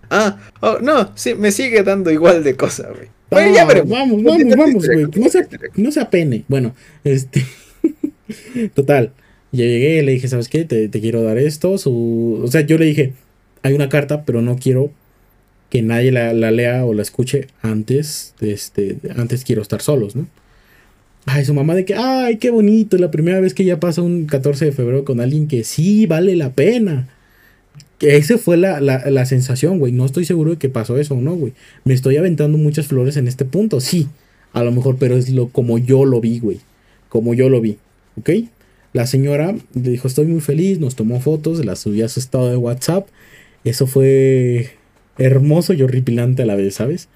Ah, oh, no, sí, me sigue dando igual de cosa, güey. Bueno, ya Ah, veremos. Vamos, vamos, vamos, güey. No se, no se apene. Bueno, este. [laughs] Total. Yo llegué, le dije, ¿sabes qué? Te, quiero dar esto. Su... O sea, yo le dije, hay una carta, pero no quiero que nadie la, la lea o la escuche antes. Este, antes quiero estar solos, ¿no? Ay, su mamá de que, ay, qué bonito. La primera vez que ya pasa un 14 de febrero con alguien que sí vale la pena. Que esa fue la, la, la sensación, güey. No estoy seguro de que pasó eso o no, güey. Me estoy aventando muchas flores en este punto, sí. A lo mejor, pero es lo como yo lo vi, güey. Como yo lo vi, ¿ok? La señora le dijo, estoy muy feliz, nos tomó fotos, las subió a su estado de WhatsApp. Eso fue hermoso y horripilante a la vez, ¿sabes?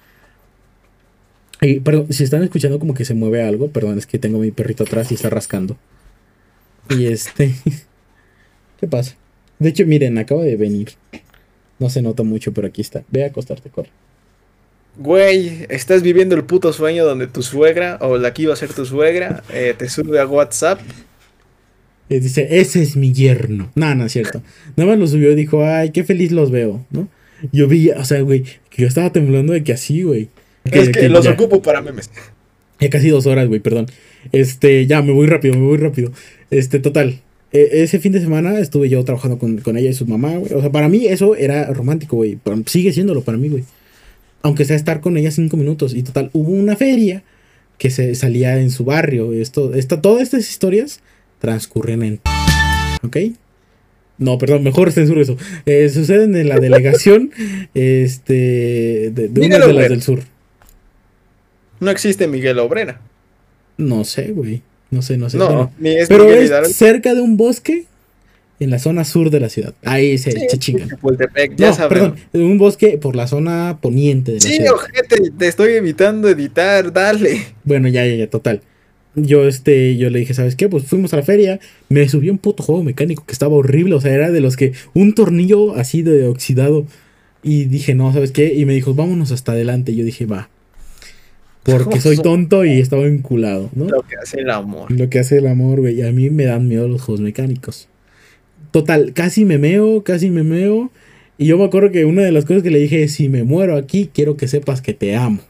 Y, perdón, si están escuchando como que se mueve algo, perdón, es que tengo mi perrito atrás y está rascando. Y este... [laughs] ¿Qué pasa? De hecho, miren, acaba de venir. No se nota mucho, pero aquí está. Ve a acostarte, corre. Güey, estás viviendo el puto sueño donde tu suegra, o la que iba a ser tu suegra, eh, te sube a WhatsApp. Y dice, ese es mi yerno. No, no es cierto. Nada más lo subió y dijo, ay, qué feliz los veo, ¿no? Yo vi, o sea, güey, que yo estaba temblando de que así, güey. es que, los ya, ocupo para memes. ya casi dos horas, güey, perdón. Este, ya, me voy rápido, me voy rápido. Este, total. e- ese fin de semana estuve yo trabajando con, con ella y su mamá, güey. O sea, para mí eso era romántico, güey. Sigue siéndolo para mí, güey. Aunque sea estar con ella cinco minutos. Y total, hubo una feria que se salía en su barrio. Esto, esta, todas estas historias transcurren en. ¿Ok? No, perdón, mejor [laughs] censuro eso. Eh, suceden en la delegación este, de, de una de las del sur. No existe Miguel Obrera. No sé, güey. No sé, no sé. No, Bueno, ni es pero Miguel es Hidalgo. cerca de un bosque en la zona sur de la ciudad. Ahí se, Sí, se chingan. Ya No, perdón, un bosque por la zona poniente de la Sí, ciudad. ojete, te estoy evitando editar, dale. Bueno, ya, ya, ya, total. Yo, este, yo le dije, ¿sabes qué? Pues fuimos a la feria, me subí a un puto juego mecánico que estaba horrible, o sea, era de los que un tornillo así de oxidado. Y dije, no, ¿sabes qué? Y me dijo, vámonos hasta adelante. Y yo dije, va. Porque [laughs] soy tonto y estaba enculado, ¿no? Lo que hace el amor. Lo que hace el amor, güey. A mí me dan miedo los juegos mecánicos. Total, casi me meo, casi me meo. Y yo me acuerdo que una de las cosas que le dije es, si me muero aquí, quiero que sepas que te amo.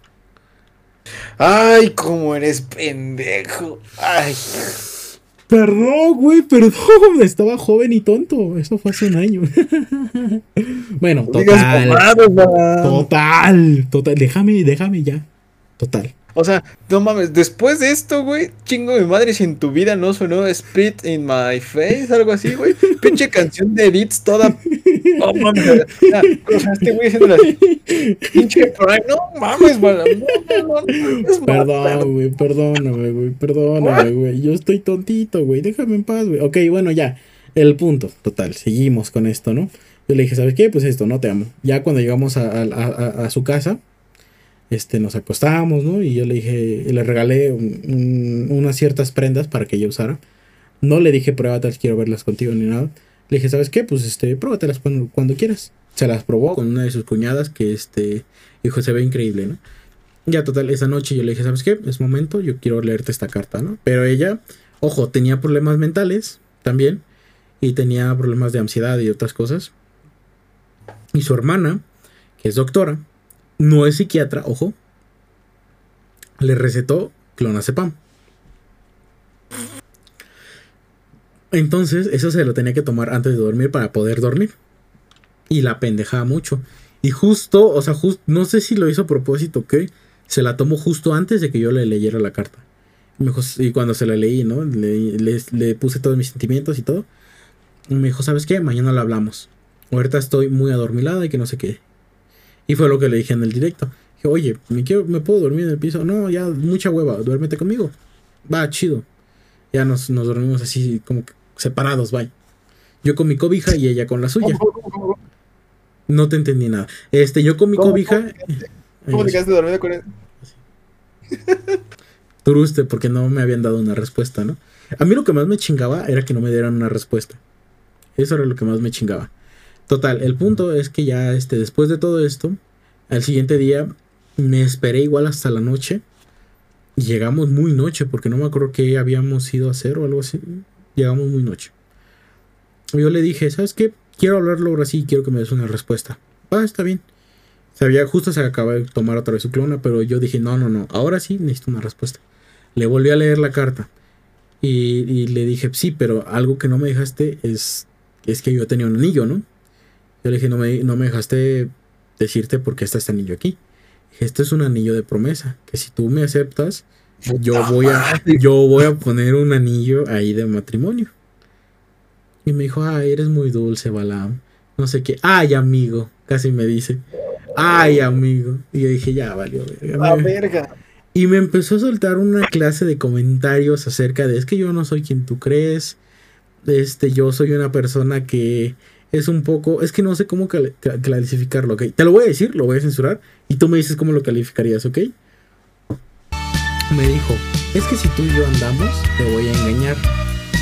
Ay, cómo eres pendejo. Ay. Perdón, güey, perdón. [laughs] Estaba joven y tonto. Eso fue hace un año. [laughs] bueno, total. Total. Total. Déjame, déjame ya. Total. O sea, no mames, después de esto, güey, chingo mi madre si en tu vida no sonó Spit in My Face, algo así, güey. [laughs] Pinche canción de Beats toda. No mames, o sea, este güey haciendo así. Pinche Prime, no mames, bala. No, no, Perdón, güey, perdóname, güey, perdóname, güey. Yo estoy tontito, güey, déjame en paz, güey. Ok, bueno, ya. El punto, total, seguimos con esto, ¿no? Yo le dije, ¿sabes qué? Pues esto, no te amo. Ya cuando llegamos a, a- a- a su casa, este, nos acostamos, ¿no? Y yo le dije, le regalé un- un- unas ciertas prendas para que ella usara. No le dije, pruébatelas, quiero verlas contigo ni nada. Le dije, ¿sabes qué? Pues este, pruébatelas cuando, cuando quieras. Se las probó con una de sus cuñadas que, este, dijo, se ve increíble, ¿no? Ya, total, esa noche yo le dije, ¿sabes qué? Es momento, yo quiero leerte esta carta, ¿no? Pero ella, ojo, tenía problemas mentales también. Y tenía problemas de ansiedad y otras cosas. Y su hermana, que es doctora, no es psiquiatra, ojo, le recetó clonazepam. Entonces, eso se lo tenía que tomar antes de dormir para poder dormir. Y la pendejaba mucho. Y justo, o sea, just- no sé si lo hizo a propósito, ¿ok? Se la tomó justo antes de que yo le leyera la carta. Y, cuando se la leí, ¿no? Le puse todos mis sentimientos y todo. Y me dijo, ¿sabes qué? Mañana lo hablamos. Ahorita estoy muy adormilada y que no sé qué. Y fue lo que le dije en el directo. Dije, oye, ¿me, quiero, ¿me puedo dormir en el piso? No, ya, mucha hueva, duérmete conmigo. Va, chido. Ya nos, nos dormimos así como que separados, bye. Yo con mi cobija y ella con la suya. ¿Cómo, cómo, cómo, No te entendí nada. Este, yo con mi ¿Cómo, cobija. cómo [laughs] ¿Cómo te quedaste dormido con él? Turuste porque no me habían dado una respuesta, ¿no? A mí lo que más me chingaba era que no me dieran una respuesta. Eso era lo que más me chingaba. Total, el punto es que ya este, después de todo esto, al siguiente día me esperé igual hasta la noche. Y llegamos muy noche, porque no me acuerdo qué habíamos ido a hacer o algo así. Llegamos muy noche. Y Yo le dije, ¿sabes qué? Quiero hablarlo ahora sí, quiero que me des una respuesta. Ah, está bien. Sabía, justo se acaba de tomar otra vez su clona, pero yo dije, no, no, no, ahora sí necesito una respuesta. Le volví a leer la carta. Y, y le dije, sí, pero algo que no me dejaste es, es que yo tenía un anillo, ¿no? Yo le dije, no me, no me dejaste decirte por qué está este anillo aquí. Dije, este es un anillo de promesa, que si tú me aceptas, yo voy a, yo voy a poner un anillo ahí de matrimonio. Y me dijo, ay, eres muy dulce, Balam. No sé qué. Ay, amigo. Casi me dice. Ay, amigo. Y yo dije, ya valió. verga, La verga. y me empezó a soltar una clase de comentarios acerca de es que yo no soy quien tú crees. Este, yo soy una persona que es un poco. Es que no sé cómo cal- ca- clasificarlo, ¿ok? Te lo voy a decir, lo voy a censurar. Y tú me dices cómo lo calificarías, ¿ok? Me dijo, es que si tú y yo andamos, te voy a engañar.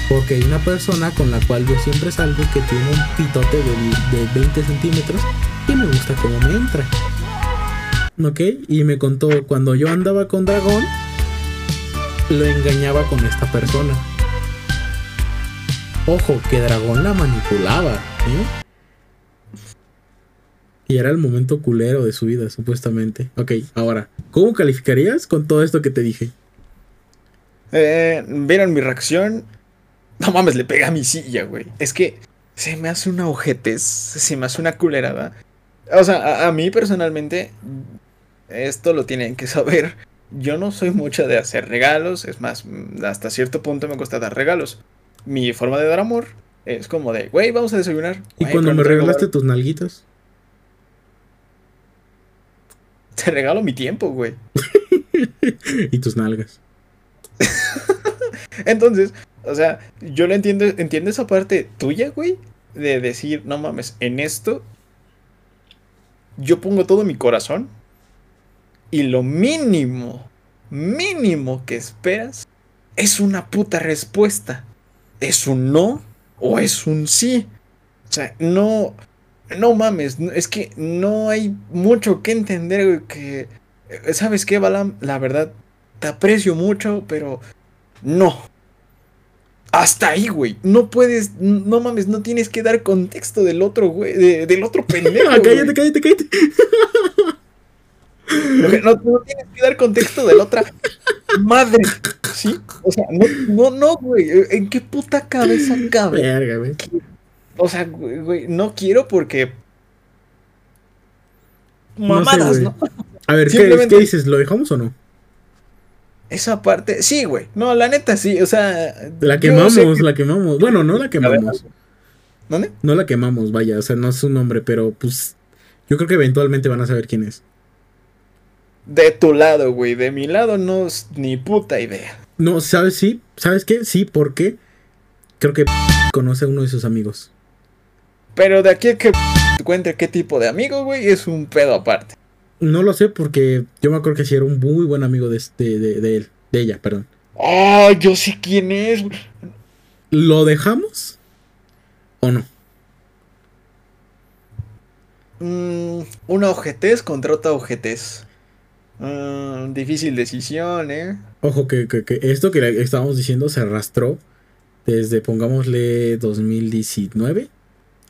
Porque hay una persona con la cual yo siempre salgo que tiene un pitote de, de 20 centímetros y me gusta cómo me entra. ¿Ok? Y me contó cuando yo andaba con Dragón, lo engañaba con esta persona. Ojo, que Dragón la manipulaba, Y era el momento culero de su vida, supuestamente. Ok, ahora, ¿cómo calificarías con todo esto que te dije? Eh, ¿Vieron mi reacción? No mames, le pega a mi silla, güey. Es que se me hace una ojetez, se me hace una culerada. O sea, a, a mí personalmente, esto lo tienen que saber. Yo no soy mucho de hacer regalos, es más, hasta cierto punto me gusta dar regalos. Mi forma de dar amor es como de, güey, vamos a desayunar. ¿Y cuando me regalaste tus nalguitas? Te regalo mi tiempo, güey. [laughs] y tus nalgas. [laughs] Entonces, o sea, yo lo entiendo, entiendo esa parte tuya, güey, de decir, no mames, en esto yo pongo todo mi corazón y lo mínimo, mínimo que esperas es una puta respuesta. ¿Es un no o es un sí? O sea, no, no mames, es que no hay mucho que entender, güey, que, eh, ¿sabes qué, Balam? La verdad, te aprecio mucho, pero no. Hasta ahí, güey. No puedes, no mames, no tienes que dar contexto del otro, güey, de- del otro [laughs] pendejo. Ah, cállate, cállate, cállate. No, no tienes que dar contexto de la otra madre. ¿Sí? O sea, no, no, no, güey. ¿En qué puta cabeza cabe? Verga, güey. O sea, güey, no quiero porque. No sé, Mamadas. ¿no? A ver, ¿qué, Simplemente- ¿qué dices? ¿Lo dejamos o no? esa parte, sí, güey. No, la neta sí, o sea. La quemamos, que- la quemamos. Bueno, no la quemamos. ¿Dónde? No la quemamos, vaya, o sea, no es su nombre, pero pues yo creo que eventualmente van a saber quién es. De tu lado, güey. De mi lado no es ni puta idea. No, ¿sabes? Sí, ¿sabes qué? Sí, porque creo que conoce a uno de sus amigos. Pero de aquí a que te cuente qué tipo de amigo, güey, es un pedo aparte. No lo sé porque yo me acuerdo que sí era un muy buen amigo de, este, de, de él, de ella, perdón. Ah, yo sé quién es. ¿Lo dejamos o no? Mm, una ojetez contra otra ojetez. Mm, difícil decisión, ¿eh? Ojo, que, que- que esto que estábamos diciendo se arrastró desde, pongámosle, 2019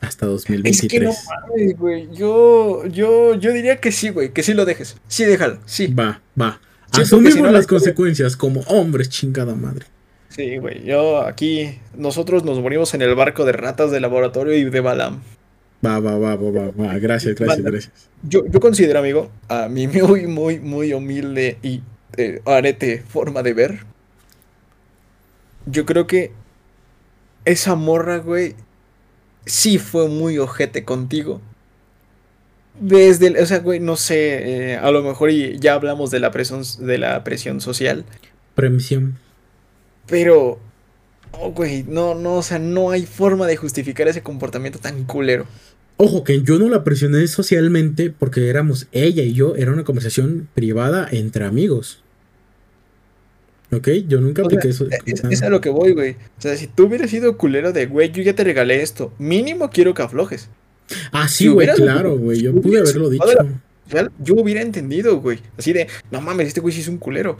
hasta Es 2023. que no mames, güey. Yo, yo, yo diría que sí, güey. Que sí lo dejes. Sí, déjalo. Sí. Va, va. Sí, porque Asumimos si no, la las consecuencias como hombres, chingada madre. Sí, güey. Yo aquí, nosotros nos morimos en el barco de ratas de laboratorio y de Balam. Va, va, va, va, va, va. Gracias, gracias, gracias. Yo, yo considero, amigo, a mi muy, muy, muy humilde y eh, arete forma de ver. Yo creo que esa morra, güey, sí fue muy ojete contigo. Desde, el- o sea, güey, no sé, eh, a lo mejor y ya hablamos de la presión, de la presión social, Premisión. pero, oh, güey, no, no, o sea, no hay forma de justificar ese comportamiento tan culero. Ojo, que yo no la presioné socialmente porque éramos ella y yo, era una conversación privada entre amigos. ¿Ok? Yo nunca O sea, eso. Es, es a lo que voy, güey. O sea, si tú hubieras sido culero de, güey, yo ya te regalé esto, mínimo quiero que aflojes. Ah, sí, güey, claro, güey. Yo pude haberlo dicho. Real, yo hubiera entendido, güey. Así de, no mames, este güey sí es un culero.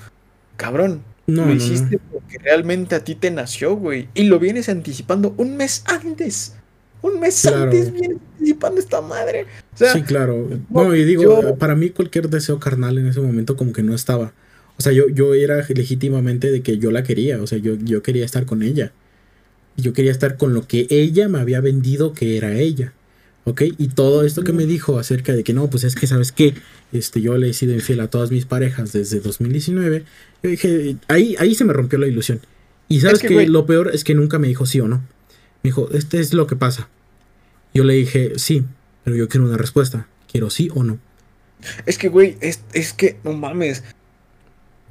Cabrón, No, lo no, hiciste no. porque realmente a ti te nació, güey. Y lo vienes anticipando un mes antes. Un mes Claro. antes vienes anticipando esta madre. O sea, Sí, claro. no, Bueno, y digo, yo- para mí cualquier deseo carnal en ese momento como que no estaba. O sea, yo, yo era legítimamente de que yo la quería. O sea, yo, yo quería estar con ella. Yo quería estar con lo que ella me había vendido que era ella. ¿Ok? Y todo esto que me dijo acerca de que no, pues es que, ¿sabes qué? Este, yo le he sido infiel a todas mis parejas desde 2019. Yo dije, ahí, ahí se me rompió la ilusión. Y sabes que, que, lo peor es que nunca me dijo sí o no. Me dijo, este es lo que pasa. Yo le dije, sí, pero yo quiero una respuesta. Quiero sí o no. Es que, güey, es, es que, no mames.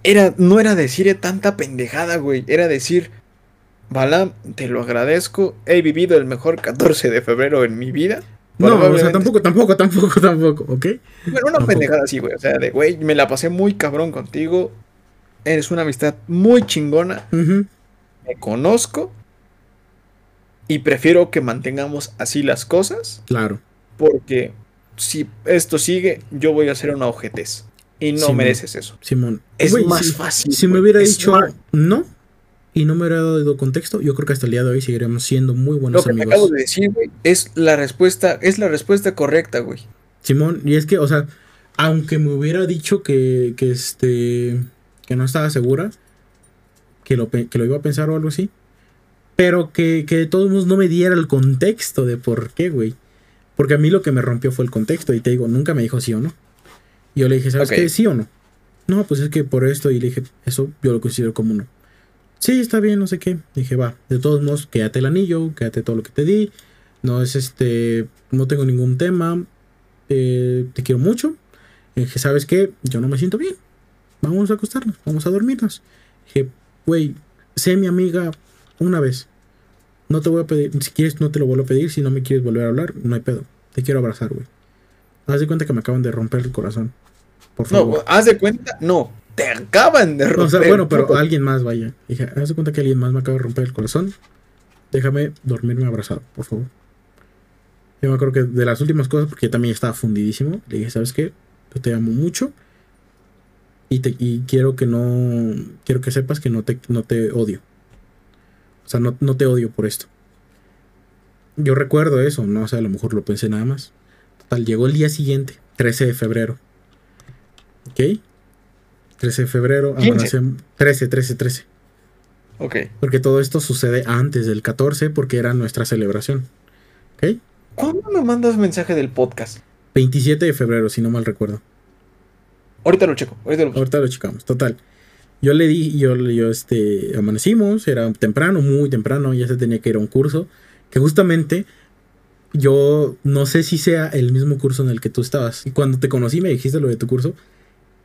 Era, no era decir tanta pendejada, güey. Era decir, Balam, te lo agradezco. He vivido el mejor 14 de febrero en mi vida. No, o sea, tampoco, tampoco, tampoco, [laughs] tampoco, ¿ok? Bueno, una tampoco. pendejada así, güey. O sea, de, güey, me la pasé muy cabrón contigo. Eres una amistad muy chingona. Me conozco. Y prefiero que mantengamos así las cosas. Claro. Porque si esto sigue, yo voy a hacer una ojetez. Y no mereces eso. Simón. Es más si, fácil. Si me hubiera dicho no y no me hubiera dado contexto, yo creo que hasta el día de hoy seguiríamos siendo muy Lo buenos que amigos. acabo de decir, güey, es la respuesta, es la respuesta correcta, güey. Simón, y es que, o sea, aunque me hubiera dicho que, que este, que no estaba segura, que lo, que lo iba a pensar o algo así, pero que, que de todos modos no me diera el contexto de por qué, güey. Porque a mí lo que me rompió fue el contexto, y te digo, nunca me dijo sí o no. Y yo le dije, ¿sabes qué? ¿Sí o no? No, pues es que por esto, y le dije, eso yo lo considero como no. Sí, está bien, no sé qué. Dije, va, de todos modos, quédate el anillo, quédate todo lo que te di. No es este, no tengo ningún tema, eh, te quiero mucho. Y dije, ¿sabes qué? Yo no me siento bien. Vamos a acostarnos, vamos a dormirnos. Dije, güey, sé mi amiga una vez. No te voy a pedir, si quieres no te lo vuelvo a pedir, si no me quieres volver a hablar, no hay pedo. Te quiero abrazar, güey. Haz de cuenta que me acaban de romper el corazón. Por No, favor. haz de cuenta, no, te acaban de romper. O sea, bueno, pero alguien más, vaya. Dije, haz de cuenta que alguien más me acaba de romper el corazón. Déjame dormirme abrazado, por favor. Yo me acuerdo que de las últimas cosas, porque yo también estaba fundidísimo, le dije, ¿sabes qué? Yo te amo mucho. Y, te, y quiero que no. Quiero que sepas que no te, no te odio. O sea, no, no te odio por esto. Yo recuerdo eso, no o sea, a lo mejor lo pensé nada más. Total, llegó el día siguiente, 13 de febrero. ¿Ok? 13 de febrero, 15. amanece- 13, 13, 13. Ok. Porque todo esto sucede antes del 14 porque era nuestra celebración. ¿Ok? ¿Cuándo me mandas mensaje del podcast? 27 de febrero, si no mal recuerdo. Ahorita lo checo, ahorita lo. Ahorita lo checamos. Total. Yo le di, yo, yo este, amanecimos, era temprano, muy temprano, ya se tenía que ir a un curso, que justamente yo no sé si sea el mismo curso en el que tú estabas. Y cuando te conocí me dijiste lo de tu curso,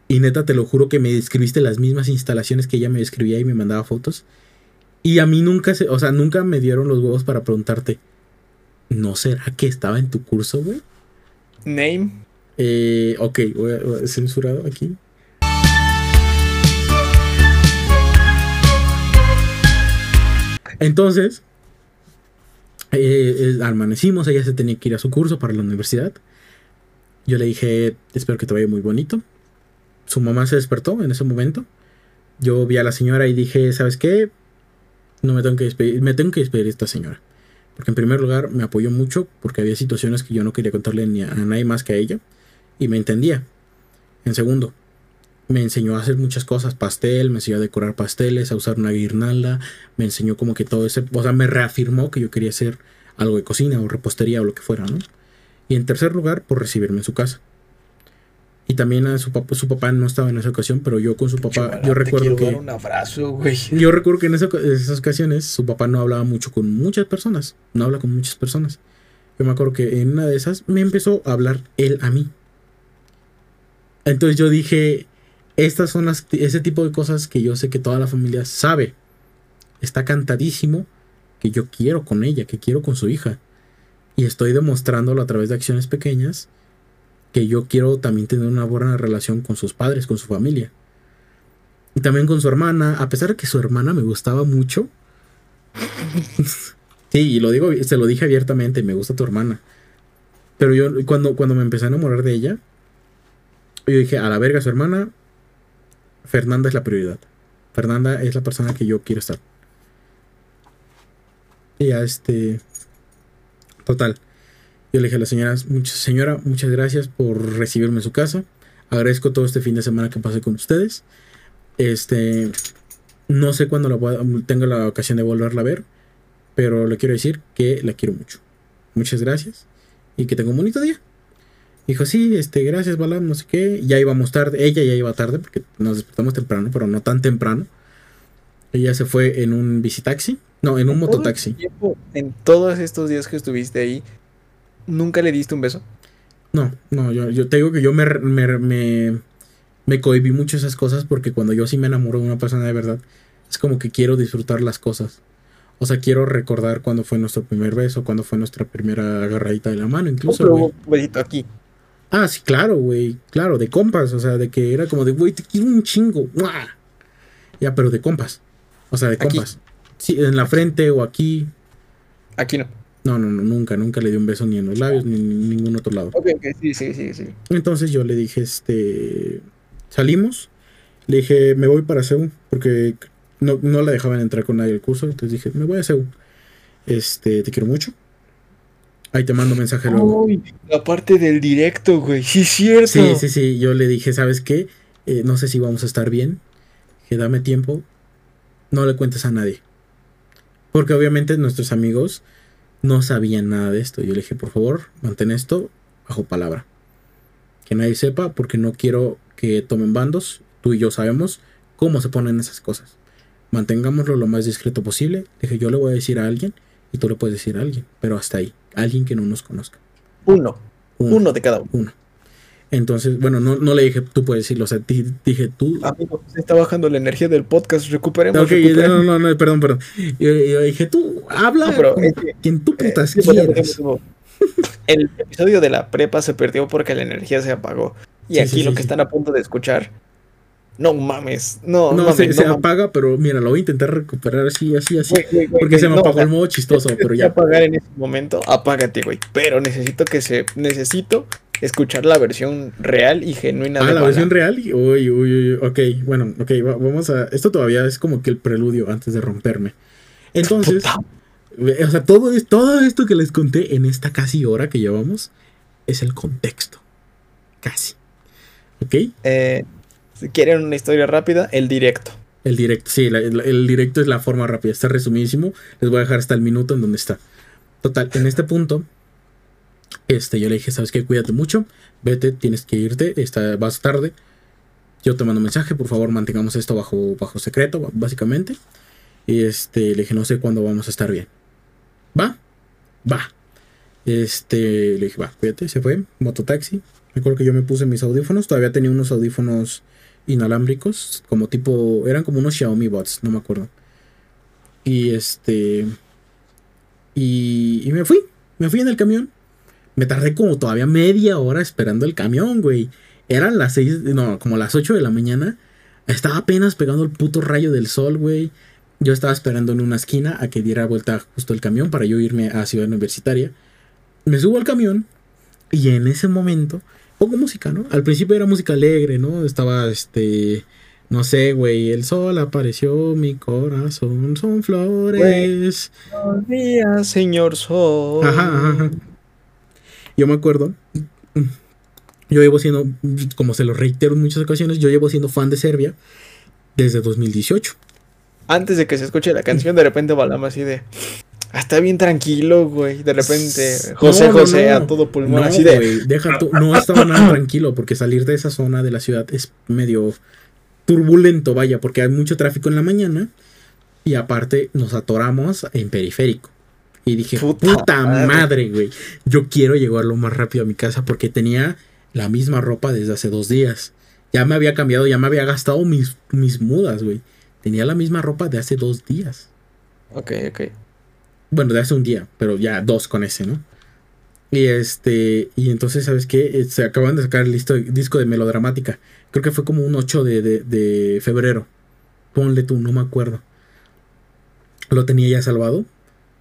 y neta te lo juro que me describiste las mismas instalaciones que ella me describía y me mandaba fotos. Y a mí nunca se, o sea, nunca me dieron los huevos para preguntarte, ¿no será que estaba en tu curso, güey? Name. Eh, ok, voy a, voy a censurado aquí. Entonces, eh, eh, amanecimos, ella se tenía que ir a su curso para la universidad. Yo le dije, espero que te vaya muy bonito. Su mamá se despertó en ese momento. Yo vi a la señora y dije, ¿sabes qué? No me tengo que despedir, me tengo que despedir de esta señora. Porque en primer lugar me apoyó mucho porque había situaciones que yo no quería contarle ni a, a nadie más que a ella. Y me entendía. En segundo, me enseñó a hacer muchas cosas, pastel, me enseñó a decorar pasteles, a usar una guirnalda, me enseñó como que todo ese, o sea, me reafirmó que yo quería hacer algo de cocina o repostería o lo que fuera, ¿no? Y en tercer lugar, por recibirme en su casa. Y también a su papá, su papá no estaba en esa ocasión, pero yo con su papá, yo recuerdo que... dar un abrazo, güey. [laughs] Yo recuerdo que en esa- esas ocasiones su papá no hablaba mucho con muchas personas. No habla con muchas personas. Yo me acuerdo que en una de esas me empezó a hablar él a mí. Entonces yo dije, estas son las, ese tipo de cosas que yo sé que toda la familia sabe. Está cantadísimo que yo quiero con ella, que quiero con su hija. Y estoy demostrándolo a través de acciones pequeñas que yo quiero también tener una buena relación con sus padres, con su familia. Y también con su hermana, a pesar de que su hermana me gustaba mucho. [laughs] sí, y lo digo, se lo dije abiertamente, me gusta tu hermana. Pero yo cuando, cuando me empecé a enamorar de ella, yo dije, a la verga su hermana, Fernanda es la prioridad. Fernanda es la persona que yo quiero estar. Y ya este... Total. Yo le dije a la señora, "Mucha- señora, muchas gracias por recibirme en su casa. Agradezco todo este fin de semana que pasé con ustedes. Este, no sé cuándo la tenga la ocasión de volverla a ver, pero le quiero decir que la quiero mucho. Muchas gracias y que tenga un bonito día. Dijo, sí, este, gracias, Balam, no sé qué. Ya íbamos tarde, ella ya iba tarde porque nos despertamos temprano, pero no tan temprano. Ella se fue en un bicitaxi, no, en un Todo mototaxi. el tiempo, En todos estos días que estuviste ahí, ¿nunca le diste un beso? No, no, yo, yo te digo que yo me, me, me, me cohibí mucho esas cosas porque cuando yo sí me enamoro de una persona de verdad, es como que quiero disfrutar las cosas. O sea, quiero recordar cuando fue nuestro primer beso, cuando fue nuestra primera agarradita de la mano, incluso, un besito aquí. Ah, sí, claro, güey. Claro, de compas. O sea, de que era como de, güey, te quiero un chingo. ¡Mua! Ya, pero de compas. O sea, de Aquí. compas. Sí, en la frente o aquí. Aquí no. No, no, no, nunca, nunca le di un beso ni en los labios ni en ningún otro lado. Ok, ok, sí, sí, sí, sí. Entonces yo le dije, este, salimos. Le dije, me voy para Seúl, porque no, no la dejaban entrar con nadie al curso. Entonces dije, me voy a Seúl. Este, te quiero mucho. Ahí te mando mensaje luego. Uy, la parte del directo, güey. Sí, es cierto. Sí, sí, sí. Yo le dije, ¿sabes qué? Eh, no sé si vamos a estar bien. Que dame tiempo. No le cuentes a nadie. Porque obviamente nuestros amigos no sabían nada de esto. Yo le dije, por favor, mantén esto bajo palabra. Que nadie sepa, porque no quiero que tomen bandos. Tú y yo sabemos cómo se ponen esas cosas. Mantengámoslo lo más discreto posible. Dije, yo le voy a decir a alguien y tú le puedes decir a alguien. Pero hasta ahí. Alguien que no nos conozca. Uno. Uno. Uno de cada uno. Uno. Entonces, bueno, no, no le dije, tú puedes decirlo, o sea, di- dije tú. Amigo, se está bajando la energía del podcast. Recuperemos. ok, recuperemos. no, no, no, perdón, perdón. Yo, yo dije, tú habla No, pero con es que, quien tú Eh, putas por quieras. El episodio de la prepa se perdió porque la energía se apagó. Y Sí, aquí sí, lo sí, que están a punto de escuchar. No mames. No, No, mames, se, no se mames. apaga, pero mira, lo voy a intentar recuperar así, así, así. Porque se me no, apagó el modo chistoso, pero ya. apagar en ese momento, apágate, güey. Pero necesito que se. Necesito escuchar la versión real y genuina Ah, de la Bala. versión real. Uy, uy, uy, ok, bueno, ok, va- vamos a. Esto todavía es como que el preludio antes de romperme. Entonces, o sea, todo, es, todo esto que les conté en esta casi hora que llevamos es el contexto. Casi. ¿Ok? Eh, quieren una historia rápida, el directo. El directo, sí, el, directo es la forma rápida, está resumidísimo. Les voy a dejar hasta el minuto en donde está. Total, en este punto, este, yo le dije, ¿sabes qué? Cuídate mucho, vete, tienes que irte, está, vas tarde. yo te mando mensaje, por favor mantengamos esto bajo, bajo secreto, básicamente. Y este, le dije, no sé cuándo vamos a estar bien. ¿Va? Va. Este, le dije, va, fíjate, se fue, mototaxi. Me acuerdo que yo me puse mis audífonos, todavía tenía unos audífonos inalámbricos, como tipo, eran como unos Xiaomi Bots, no me acuerdo. Y este, y, y me fui, me fui en el camión. Me tardé como todavía media hora esperando el camión, güey. Eran las seis, no, como las 8 de la mañana. Estaba apenas pegando el puto rayo del sol, güey. Yo estaba esperando en una esquina a que diera vuelta justo el camión para yo irme a Ciudad Universitaria. Me subo al camión y en ese momento pongo música, ¿no? Al principio era música alegre, ¿no? Estaba este. No sé, güey. El sol apareció, mi corazón son flores. Buenos días, señor Sol. Ajá, ajá. Yo me acuerdo. Yo llevo siendo, como se lo reitero en muchas ocasiones, yo llevo siendo fan de Serbia desde 2018. Antes de que se escuche la canción, de repente balamos así de. "Ah, está bien tranquilo, güey. De repente, José No, José no. a todo pulmón, No, así de. güey, deja tú, no estaba nada [coughs] tranquilo porque salir de esa zona de la ciudad es medio turbulento, vaya, porque hay mucho tráfico en la mañana y aparte nos atoramos en periférico. Y dije, Puta puta, madre. madre, güey, yo quiero llegar lo más rápido a mi casa porque tenía la misma ropa desde hace dos días. Ya me había cambiado, ya me había gastado mis, mis mudas, güey. Tenía la misma ropa de hace dos días. Ok, ok. Bueno, de hace un día, pero ya dos con ese, ¿no? Y este, y entonces, ¿sabes qué? Eh, Se acaban de sacar el disco de melodramática. Creo que fue como un 8 de, de, febrero. Ponle tú, no me acuerdo. Lo tenía ya salvado.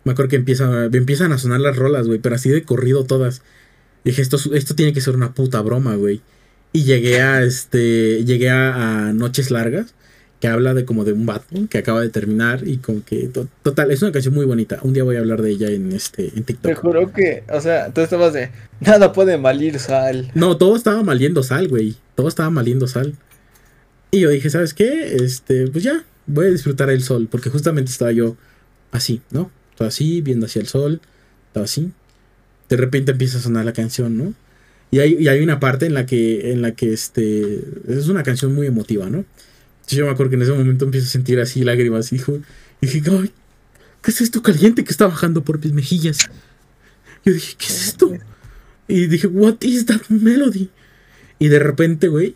Me acuerdo que empieza, empiezan a sonar las rolas, güey, pero así de corrido todas. Dije, esto, es- esto tiene que ser una puta broma, güey. Y llegué a este. Llegué a Noches Largas. Que habla de como de un vato que acaba de terminar. Y como que. to- Total, es una canción muy bonita. Un día voy a hablar de ella en este. en Te TikTok. juro que, o sea, tú estabas de. Nada puede malir sal. No, todo estaba maliendo sal, güey. Todo estaba maliendo sal. Y yo dije, ¿sabes qué? Este, pues ya, voy a disfrutar el sol. Porque justamente estaba yo así, ¿no? Estaba así, viendo hacia el sol. Estaba así. De repente empieza a sonar la canción, ¿no? Y hay, y hay una parte en la que, en la que este, es una canción muy emotiva, ¿no? Yo me acuerdo que en ese momento empiezo a sentir así lágrimas, hijo. Y dije, ay, ¿qué es esto caliente que está bajando por mis mejillas? Yo dije, ¿qué es esto? Y dije, what is that melody? Y de repente, güey,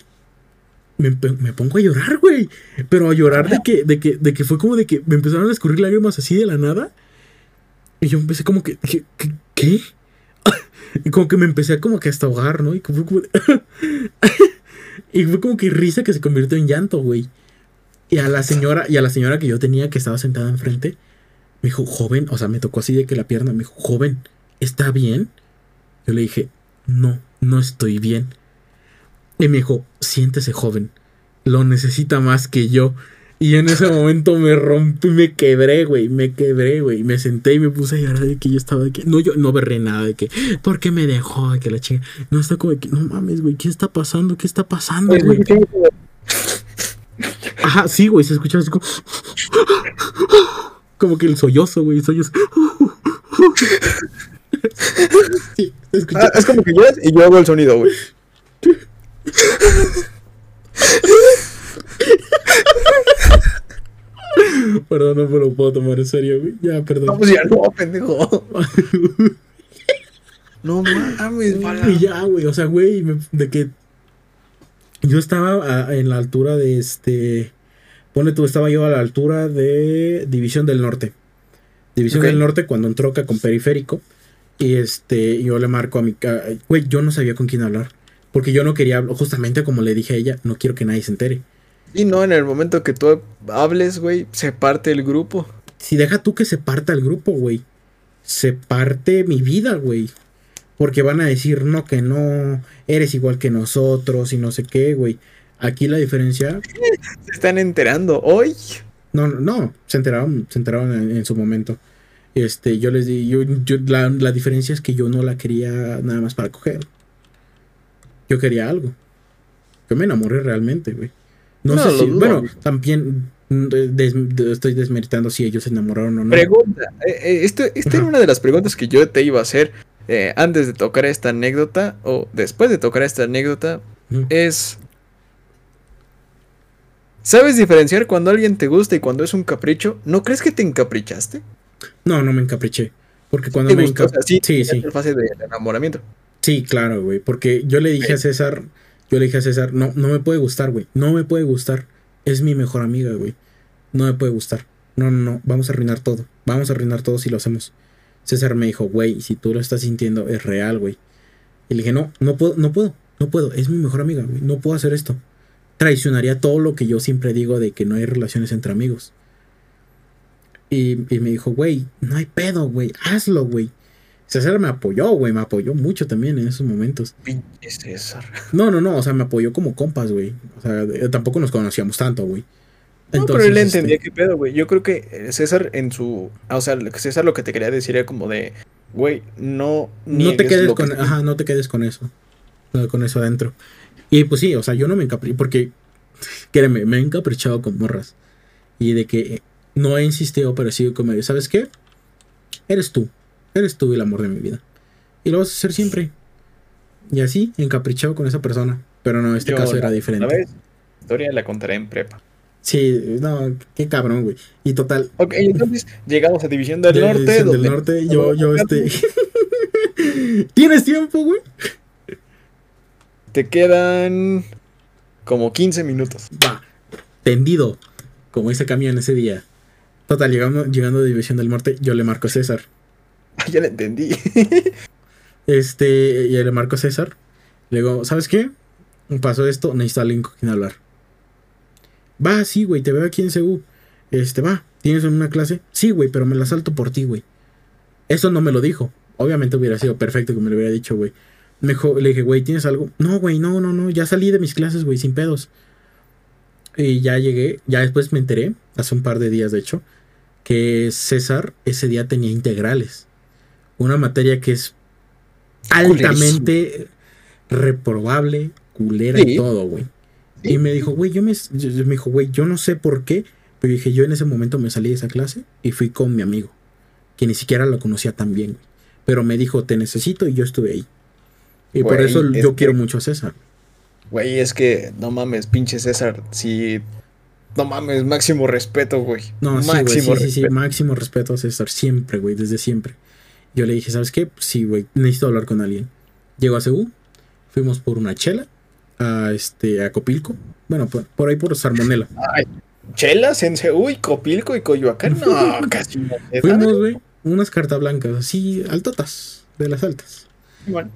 me, me pongo a llorar, güey. Pero a llorar de que, de que, de que fue como de que me empezaron a escurrir lágrimas así de la nada. Y yo empecé como que, dije, ¿qué? qué? [laughs] Y como que me empecé a como que hasta ahogar, ¿no? Y fue como de- [laughs] y fue como que risa que se convirtió en llanto, güey. Y a la señora, y a la señora que yo tenía que estaba sentada enfrente, me dijo, joven, o sea, me tocó así de que la pierna, me dijo, joven, ¿está bien? Yo le dije, no, no estoy bien. Y me dijo, siéntese joven, lo necesita más que yo. Y en ese momento me rompí, me quebré, güey, me quebré, güey. Me senté y me puse a llorar de que yo estaba de que, no, yo no berré nada de que, ¿por qué me dejó? De que la chinga. No, está como de que, no mames, güey, ¿qué está pasando? ¿Qué está pasando, güey? Ajá, sí, güey, se escuchaba así como, como que el sollozo, güey, el sollozo. Sí, se. Ah, es como que lloras y yo hago el sonido, güey. [laughs] Perdón, no me lo puedo tomar en serio, güey. Ya, perdón. No, pues ya no, pendejo. [laughs] No mames, bala. Y ya, güey, o sea, güey, me- de que yo estaba a- en la altura de este, pone tú, estaba yo a la altura de División del Norte. División del Norte cuando entroca con periférico y este, yo le marco a mi, güey, yo no sabía con quién hablar, porque yo no quería, justamente como le dije a ella, no quiero que nadie se entere. Y no, en el momento que tú hables, güey, se parte el grupo. Si deja tú que se parta el grupo, güey. Se parte mi vida, güey. Porque van a decir, no, que no, eres igual que nosotros y no sé qué, güey. Aquí la diferencia, [laughs] Se están enterando hoy. no, no, no, se enteraron, se enteraron en, en su momento. Este, yo les di, yo, yo- la, la diferencia es que yo no la quería nada más para coger. Yo quería algo. Yo me enamoré realmente, güey. No, No, sé si, dudo, bueno, también des- estoy desmeritando si ellos se enamoraron o no. Pregunta. eh, eh, esto, esta Ajá. era una de las preguntas que yo te iba a hacer eh, antes de tocar esta anécdota o después de tocar esta anécdota. Es. ¿Sabes diferenciar cuando alguien te gusta y cuando es un capricho? ¿No crees que te encaprichaste? No, no me encapriché. Porque cuando ¿Te me? O encapriché. sea, sí, sí, sí. fase de enamoramiento. Sí, claro, güey. Porque yo le dije a César, yo le dije a César, no, no me puede gustar, güey. No me puede gustar. Es mi mejor amiga, güey. No me puede gustar. No, no, no. Vamos a arruinar todo. Vamos a arruinar todo si lo hacemos. César me dijo, güey, si tú lo estás sintiendo, es real, güey. Y le dije, no, no puedo, no puedo, no puedo. Es mi mejor amiga, güey. No puedo hacer esto. Traicionaría todo lo que yo siempre digo de que no hay relaciones entre amigos. Y, y me dijo, güey, no hay pedo, güey. Hazlo, güey. César me apoyó, güey. Me apoyó mucho también en esos momentos. Pinche César. No, no, no, o sea, me apoyó como compas, güey. O sea, eh, tampoco nos conocíamos tanto, güey. No, pero él este, entendía qué pedo, güey. Yo creo que eh, César en su... O sea, César lo que te quería decir era como de... Güey, no... No te quedes que con, sientes". ajá, no te quedes con eso. No, Con eso adentro. Y pues sí, o sea, yo no me encapriché, porque, [laughs] créeme, me he encaprichado con morras. Y de que no he insistido, pero sí como, ¿sabes qué? Eres tú. Eres tú el amor de mi vida. Y lo vas a hacer siempre. Y así, encaprichado con esa persona. Pero no, este Yo caso la- era La diferente. vez, historia la contaré en prepa. Sí, no, qué cabrón, güey. Y total, Ok, entonces llegamos a División del de- Norte. División del norte, yo, yo, este. [laughs] ¿Tienes tiempo, güey? Te quedan como 15 minutos. Va, tendido, como ese camión ese día. Total, llegando, llegando a División del Norte, yo le marco a César. [laughs] ya le entendí. Este, y le marco a César. Le digo, ¿sabes qué? Pasó esto, necesito alguien con quien hablar. Va, sí, güey, te veo aquí en CU. Este, va, ¿tienes una clase? Sí, güey, pero me la salto por ti, güey. Eso no me lo dijo. Obviamente hubiera sido perfecto que me lo hubiera dicho, güey. Le dije, güey, ¿tienes algo? No, güey, no, no, no. Ya salí de mis clases, güey, sin pedos. Y ya llegué, ya después me enteré, hace un par de días de hecho, que César ese día tenía integrales. Una materia que es altamente reprobable, culera y Sí. todo, güey. Sí. Y me dijo, güey, yo me, yo- yo- me dijo, güey, yo no sé por qué, pero dije, yo en ese momento me salí de esa clase y fui con mi amigo, que ni siquiera lo conocía tan bien, güey. Pero me dijo, te necesito y yo estuve ahí. Y por eso es yo que- quiero mucho a César. Güey, es que no mames, pinche César. Si. No mames, máximo respeto, güey. No, sí, güey, máximo sí, sí, sí, respeto. máximo respeto a César, siempre, güey, desde siempre. Yo le dije, ¿sabes qué? Sí, güey, necesito hablar con alguien. Llegó a Ceú, fuimos por una chela a este a Copilco, bueno, por, por ahí por Salmonela. [laughs] Chelas en Uy, Copilco y Coyoacán. No, [laughs] casi no. Fuimos, güey, unas cartas blancas, así altotas, de las altas. Bueno,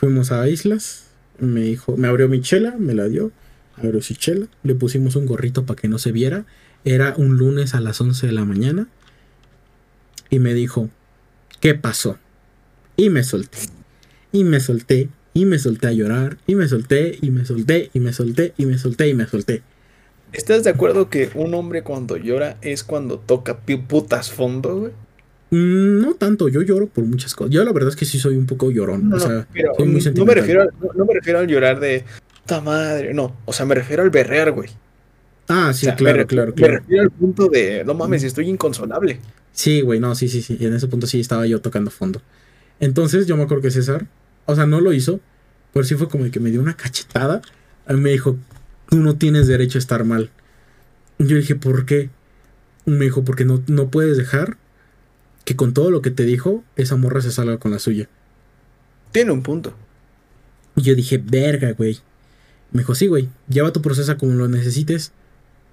Fuimos a Islas, me dijo, me abrió mi chela, me la dio, abrió su chela, le pusimos un gorrito para que no se viera. Era un lunes a las 11 de la mañana y me dijo, ¿qué pasó? Y me solté, y me solté, y me solté a llorar, y me solté, y me solté, y me solté, y me solté, y me solté. ¿estás de acuerdo que un hombre cuando llora es cuando toca putas fondo, güey? Mm, No tanto, yo lloro por muchas cosas. Yo la verdad es que sí soy un poco llorón. No, o sea, pero soy muy no me sentimental. refiero al, no, no me refiero al llorar de puta madre, no, o sea, me refiero al berrear, güey. Ah, O sí, me claro, refiero- claro, Me claro. refiero al punto de, no mames, estoy inconsolable. Sí, güey, no, sí, sí, sí. En ese punto sí estaba yo tocando fondo. Entonces yo me acuerdo que César, o sea, no lo hizo, pero sí fue como de que me dio una cachetada. A mí me dijo, tú no tienes derecho a estar mal. Yo dije, ¿por qué? Me dijo, porque no, no puedes dejar que con todo lo que te dijo, esa morra se salga con la suya. Tiene un punto. Y yo dije, verga, güey. Me dijo, sí, güey, lleva tu proceso como lo necesites,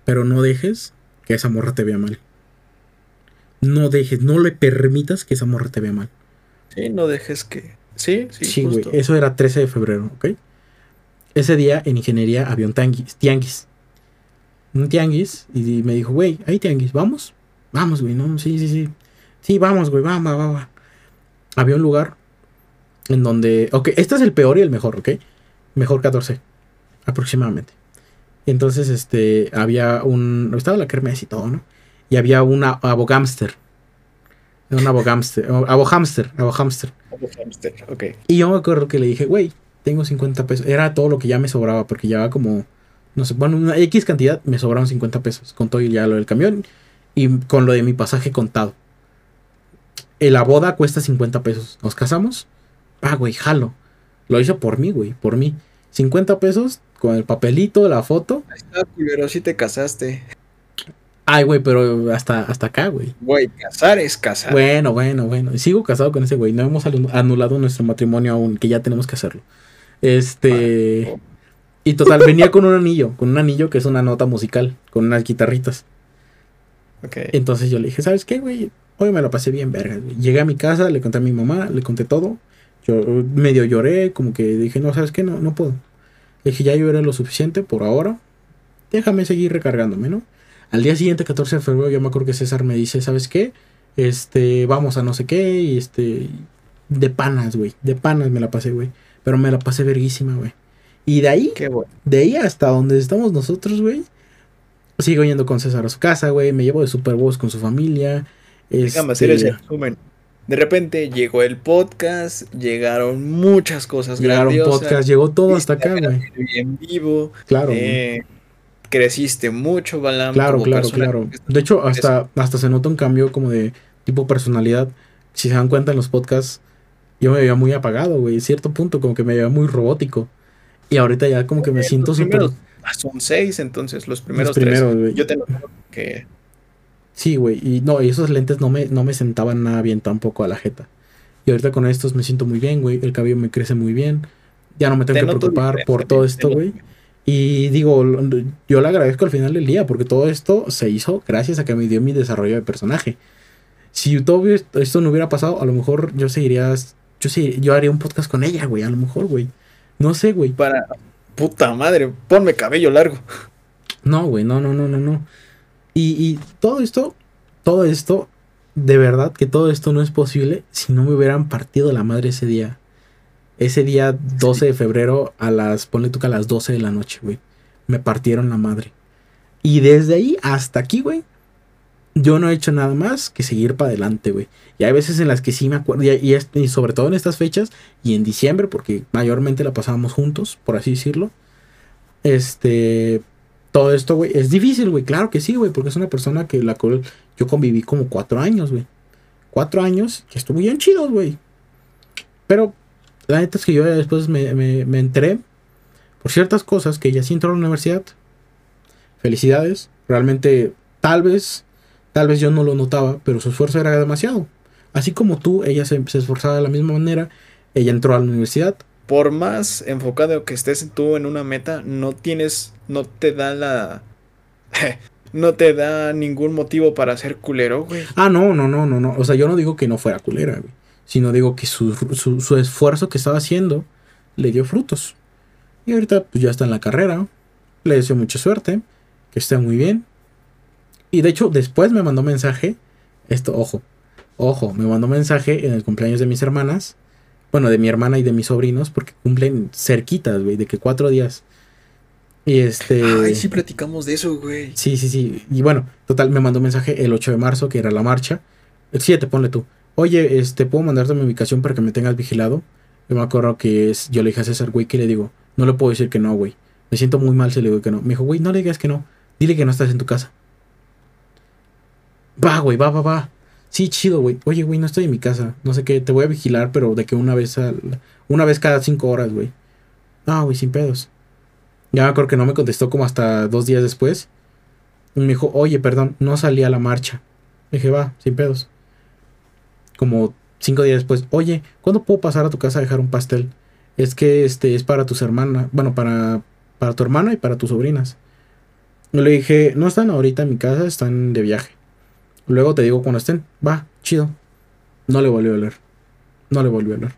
pero no dejes que esa morra te vea mal. No dejes, no le permitas que esa morra te vea mal. Sí, no dejes que. Sí, sí, Sí, güey, eso era 13 de febrero, ¿ok? Ese día en ingeniería había un tianguis, tianguis. Un tianguis, y me dijo, güey, hay tianguis, ¿vamos? Vamos, güey, no, sí, sí, sí. Sí, vamos, güey, vamos, vamos, vamos. Había un lugar en donde, ok, este es el peor y el mejor, ¿ok? Mejor 14, aproximadamente. Entonces, este, había un, estaba la kermés y todo, ¿no? Y había una abogámster. Un abogámster, abohámster, abohámster. Hamster, Ok. Y yo me acuerdo que le dije, güey, tengo 50 pesos. Era todo lo que ya me sobraba, porque llevaba como, no sé, bueno, una X cantidad, me sobraron 50 pesos. Con todo y ya lo del camión y con lo de mi pasaje contado. La boda cuesta 50 pesos. ¿Nos casamos? Ah, güey, jalo. Lo hizo por mí, güey, por mí. 50 pesos con el papelito, la foto. Ahí está, culero, sí te casaste. Ay, güey, pero hasta, hasta acá, güey. Güey, casar es casar. Bueno, bueno, bueno. Sigo casado con ese güey. No hemos anu- anulado nuestro matrimonio aún, que ya tenemos que hacerlo. Este. Y total, venía con un anillo, con un anillo que es una nota musical, con unas guitarritas. Ok. Entonces yo le dije, ¿sabes qué, güey? Hoy me lo pasé bien, verga. güey. Llegué a mi casa, le conté a mi mamá, le conté todo. Yo medio lloré, como que dije, no, ¿sabes qué? No, no puedo. Le dije, ya lloré lo suficiente por ahora. Déjame seguir recargándome, ¿no? Al día siguiente, 14 de febrero, yo me acuerdo que César me dice, ¿sabes qué? Este, vamos a no sé qué, y este, de panas, güey. De panas me la pasé, güey. Pero me la pasé verguísima, güey. Y de ahí Qué bueno. de ahí hasta donde estamos nosotros, güey. Sigo yendo con César a su casa, güey. Me llevo de Super Bowls con su familia. Déjame Este, hacer ese resumen. De repente llegó el podcast, llegaron muchas cosas Llegaron grandiosas. podcast, llegó todo hasta acá, güey. En vivo. Claro, eh, creciste mucho, Balam. claro, claro, claro. De hecho, hasta, hasta se nota un cambio como de tipo personalidad. Si se dan cuenta en los podcasts, yo me veía muy apagado, güey. En cierto punto, como que me veía muy robótico. Y ahorita ya como que me siento súper... ah, Son seis, entonces, los primeros, Los primeros, tres. Yo te lo que Sí, güey. Y no, y esos lentes no me, no me sentaban nada bien tampoco a la jeta. Y ahorita con estos me siento muy bien, güey. El cabello me crece muy bien. Ya no me tengo te que preocupar por todo esto, güey. Y digo, yo le agradezco al final del día porque todo esto se hizo gracias a que me dio mi desarrollo de personaje. Si hubiera- esto no hubiera pasado, a lo mejor yo seguiría, yo sí, yo haría un podcast con ella, güey, a lo mejor, güey. No sé, güey. Para. Puta madre, ponme cabello largo. No, güey, no, no, no, no, no. Y, y todo esto, todo esto, de verdad que todo esto no es posible si no me hubieran partido la madre ese día. Ese día 12 de febrero a las, ponle tú que a las 12 de la noche, güey. Me partieron la madre. Y desde ahí hasta aquí, güey. Yo no he hecho nada más que seguir para adelante, güey. Y hay veces en las que sí me acuerdo, y, y sobre todo en estas fechas, y en diciembre, porque mayormente la pasábamos juntos, por así decirlo. Este, todo esto, güey, es difícil, güey, claro que sí, güey, porque es una persona que la cual yo conviví como cuatro años, güey. Cuatro años que estuvo bien chido, güey. Pero la neta es que yo ya después me, me, enteré por ciertas cosas que ella sí entró a la universidad. Felicidades. Realmente, tal vez, tal vez yo no lo notaba, pero su esfuerzo era demasiado. Así como tú, ella se esforzaba de la misma manera. Ella entró a la universidad. Por más enfocado que estés tú en una meta, no tienes. No te da la. [laughs] no te da ningún motivo para ser culero, güey. Ah, no, no, no, no, no. O sea, yo no digo que no fuera culera, güey. Sino digo que su, su, esfuerzo que estaba haciendo le dio frutos. Y ahorita pues ya está en la carrera. Le deseo mucha suerte. Que esté muy bien. Y de hecho, después me mandó mensaje. Esto, ojo. Ojo, me mandó mensaje en el cumpleaños de mis hermanas. Bueno, de mi hermana y de mis sobrinos. Porque cumplen cerquitas, güey. De que cuatro días. Y este. Ay, sí platicamos de eso, güey. Sí, sí, sí. Y bueno, total, me mandó un mensaje el 8 de marzo, que era la marcha. El 7, ponle tú. Oye, este, ¿puedo mandarte mi ubicación para que me tengas vigilado? Yo me acuerdo que es, yo le dije a César, güey, ¿qué le digo? No le puedo decir que no, güey. Me siento muy mal si le digo que no. Me dijo, güey, no le digas que no. Dile que no estás en tu casa. Va, güey, va, va, va. Sí, chido, güey. Oye, güey, no estoy en mi casa. No sé qué, te voy a vigilar, pero de que una vez al, una vez cada cinco horas, güey. No, güey, sin pedos. Ya me acuerdo que no me contestó como hasta dos días después. Y me dijo, oye, perdón, no salí a la marcha. Dije, va, sin pedos. Como cinco días después, oye, ¿cuándo puedo pasar a tu casa a dejar un pastel? Es que este es para tus hermanas, bueno, para, para tu hermana y para tus sobrinas. Le dije, no están ahorita en mi casa, están de viaje. Luego te digo cuando estén. Va, chido. No le volvió a leer. No le volvió a leer.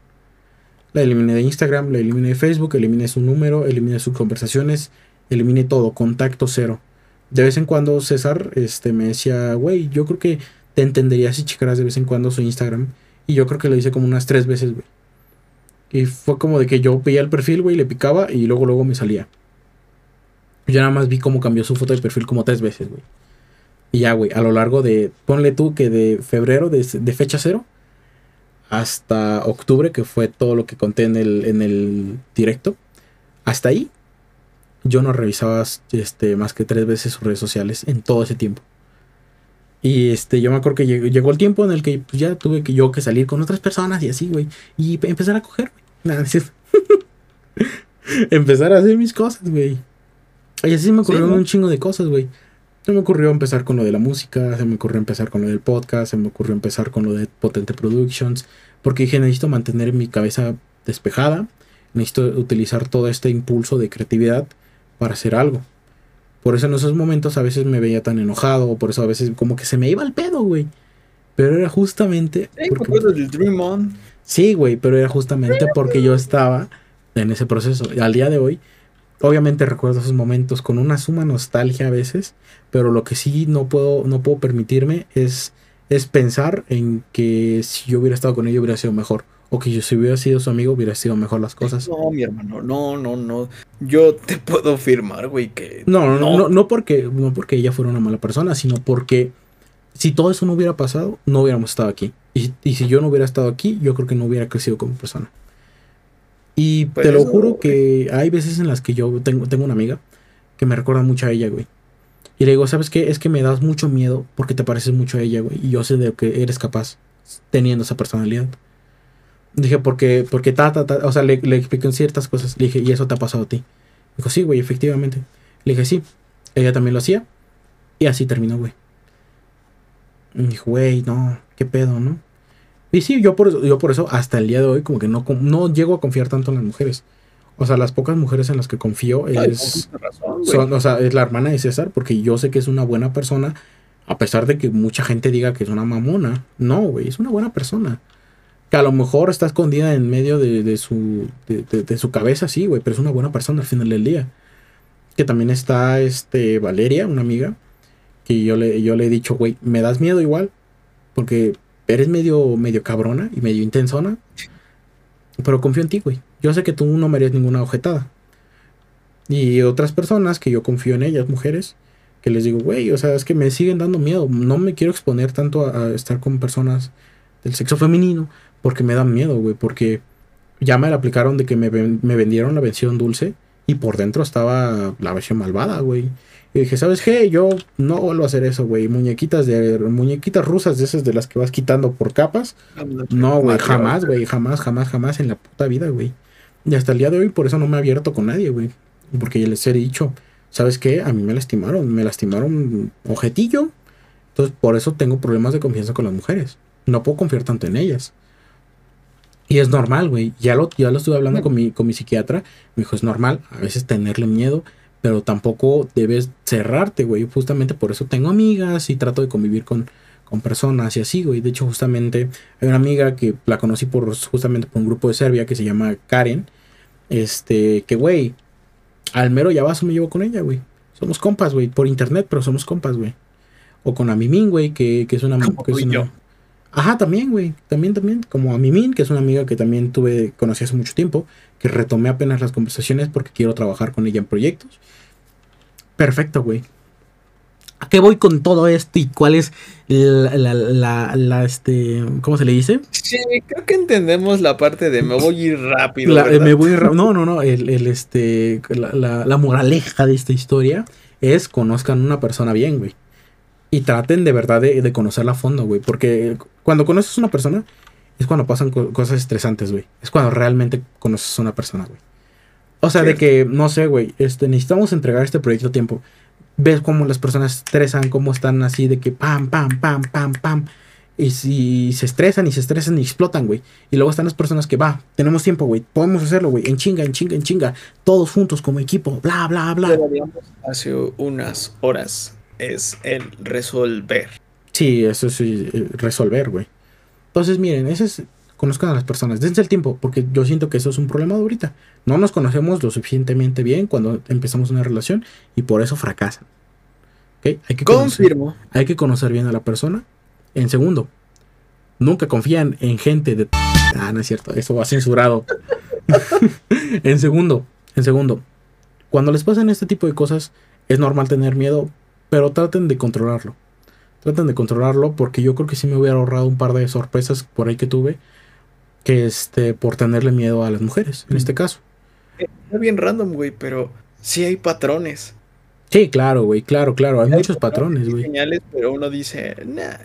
La eliminé de Instagram, la eliminé de Facebook, eliminé su número, eliminé sus conversaciones, eliminé todo, contacto cero. De vez en cuando César este, me decía, güey, yo creo que te entendería si checaras de vez en cuando su Instagram. Y yo creo que lo hice como unas tres veces, güey. Y fue como de que yo veía el perfil, güey, le picaba y luego, luego me salía. Yo nada más vi cómo cambió su foto de perfil como tres veces, güey. Y ya, güey, a lo largo de, ponle tú que de febrero, de, de fecha cero, hasta octubre, que fue todo lo que conté en el, en el directo, hasta ahí, yo no revisaba este, más que tres veces sus redes sociales en todo ese tiempo. Y este, yo me acuerdo que llegó, llegó el tiempo en el que pues, ya tuve que yo que salir con otras personas y así, güey. Y pe- empezar a coger, güey. [laughs] Nada, [laughs] empezar a hacer mis cosas, güey. Y así me ocurrieron ¿no? un chingo de cosas, güey. Se me ocurrió empezar con lo de la música, se me ocurrió empezar con lo del podcast, se me ocurrió empezar con lo de Potente Productions, porque dije, necesito mantener mi cabeza despejada, necesito utilizar todo este impulso de creatividad para hacer algo. Por eso en esos momentos a veces me veía tan enojado, por eso a veces como que se me iba el pedo, güey. Pero era justamente... Sí, porque- me acuerdo del Dream On. Sí, güey, pero era justamente porque yo estaba en ese proceso. Y al día de hoy, obviamente recuerdo esos momentos con una suma nostalgia a veces, pero lo que sí no puedo, no puedo permitirme es, es pensar en que si yo hubiera estado con ella hubiera sido mejor. O que yo si hubiera sido su amigo hubiera sido mejor las cosas. No, mi hermano, no, no, no. Yo te puedo afirmar, güey, que. No, no, no, no, no porque, no porque ella fuera una mala persona, sino porque si todo eso no hubiera pasado, no hubiéramos estado aquí. Y, y si yo no hubiera estado aquí, yo creo que no hubiera crecido como persona. Y Pues te lo juro que hay veces en las que yo tengo, tengo una amiga que me recuerda mucho a ella, güey. Y le digo, ¿sabes qué? Es que me das mucho miedo porque te pareces mucho a ella, güey. Y yo sé de lo que eres capaz teniendo esa personalidad. Dije, porque, porque ta, ta, ta, o sea, le, le expliqué ciertas cosas. Le dije, ¿y eso te ha pasado a ti? Dijo, sí, güey, efectivamente. Le dije, sí, ella también lo hacía. Y así terminó, güey. Y dijo, güey, no, qué pedo, ¿no? Y sí, yo por eso, yo por eso hasta el día de hoy como que no, no llego a confiar tanto en las mujeres. O sea, las pocas mujeres en las que confío es, razón, son, o sea, es la hermana de César, porque yo sé que es una buena persona, a pesar de que mucha gente diga que es una mamona. No, güey, es una buena persona. Que a lo mejor está escondida en medio de, de su, de, de- de su cabeza, sí, güey, pero es una buena persona al final del día. Que también está este Valeria, una amiga, que yo le, yo le he dicho, güey, me das miedo igual, porque eres medio, medio cabrona y medio intensona, pero confío en ti, güey. Yo sé que tú no mereces ninguna objetada. Y otras personas que yo confío en ellas, mujeres, que les digo, güey, o sea, es que me siguen dando miedo. No me quiero exponer tanto a, a estar con personas del sexo femenino porque me dan miedo, güey. Porque ya me la aplicaron de que me, me vendieron la versión dulce y por dentro estaba la versión malvada, güey. Y dije, ¿sabes qué? Yo no vuelvo a hacer eso, güey. Muñequitas de muñequitas rusas de esas de las que vas quitando por capas. No, güey, Mario. jamás, güey, jamás, jamás, jamás en la puta vida, güey. Y hasta el día de hoy por eso no me he abierto con nadie, güey. Porque ya les he dicho, ¿sabes qué? A mí me lastimaron, me lastimaron ojetillo. Entonces por eso tengo problemas de confianza con las mujeres. No puedo confiar tanto en ellas. Y es normal, güey. Ya lo, ya lo estuve hablando con mi, con mi psiquiatra. Me dijo, es normal a veces tenerle miedo, pero tampoco debes cerrarte, güey. Justamente por eso tengo amigas y trato de convivir con, con personas y así, güey. De hecho, justamente hay una amiga que la conocí por justamente por un grupo de Serbia que se llama Karen. Este, que güey, al mero Yabazo me llevo con ella, güey. Somos compas, güey, por internet, pero somos compas, güey. O con Amimin, güey, que, que es una... Que es una-. Ajá, también, güey. También, también. Como Amimin, que es una amiga que también tuve, conocí hace mucho tiempo, que retomé apenas las conversaciones porque quiero trabajar con ella en proyectos. Perfecto, güey. ¿A qué voy con todo esto y cuál es la, la, la, la, este, ¿cómo se le dice? Sí, creo que entendemos la parte de me voy a ir rápido. ¿verdad? me voy no, no, no. El, el, este, la, moraleja de esta historia es conozcan una persona bien, güey. Y traten de verdad de, de conocerla a fondo, güey. Porque cuando conoces una persona es cuando pasan co- cosas estresantes, güey. Es cuando realmente conoces a una persona, güey. O sea, de que, no sé, güey, este, necesitamos entregar este proyecto a tiempo. Ves cómo las personas estresan, cómo están así de que pam, pam, pam, pam, pam. Y si se estresan y se estresan y explotan, güey. Y luego están las personas que, va, tenemos tiempo, güey. Podemos hacerlo, güey. En chinga, en chinga, en chinga. Todos juntos como equipo. Bla, bla, bla. Hace unas horas es el resolver. Sí, eso es eh, resolver, güey. Entonces, miren, ese es. Conozcan a las personas. Dense el tiempo, porque yo siento que eso es un problema de ahorita. No nos conocemos lo suficientemente bien cuando empezamos una relación y por eso fracasan. ¿Ok? Hay que conocer, Confirmo. hay que conocer bien a la persona. En segundo, nunca confían en gente de. Ah, no es cierto, eso va censurado. [laughs] en segundo, en segundo, cuando les pasan este tipo de cosas, es normal tener miedo, pero traten de controlarlo. Traten de controlarlo porque yo creo que sí me hubiera ahorrado un par de sorpresas por ahí que tuve. Que este, por tenerle miedo a las mujeres, en este caso. Está bien random, güey, pero sí hay patrones. Sí, claro, güey, claro, claro. Hay muchos patrones, güey. señales, pero uno dice, nah.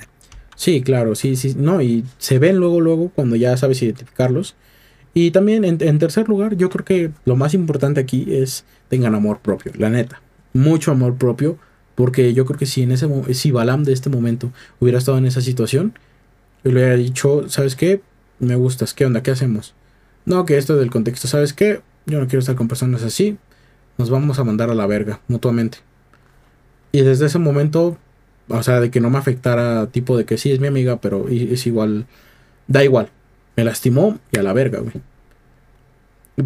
Sí, claro, sí, sí. No, y se ven luego, luego, cuando ya sabes identificarlos. Y también en, en tercer lugar, yo creo que lo más importante aquí es tengan amor propio, la neta. Mucho amor propio. Porque yo creo que si en ese si Balam de este momento hubiera estado en esa situación, le hubiera dicho, ¿sabes qué? Me gustas, ¿qué onda? ¿Qué hacemos? No, que esto del contexto, ¿sabes qué? Yo no quiero estar con personas así. Nos vamos a mandar a la verga, mutuamente. Y desde ese momento, o sea, de que no me afectara, tipo de que sí es mi amiga, pero es igual, da igual. Me lastimó y a la verga, güey.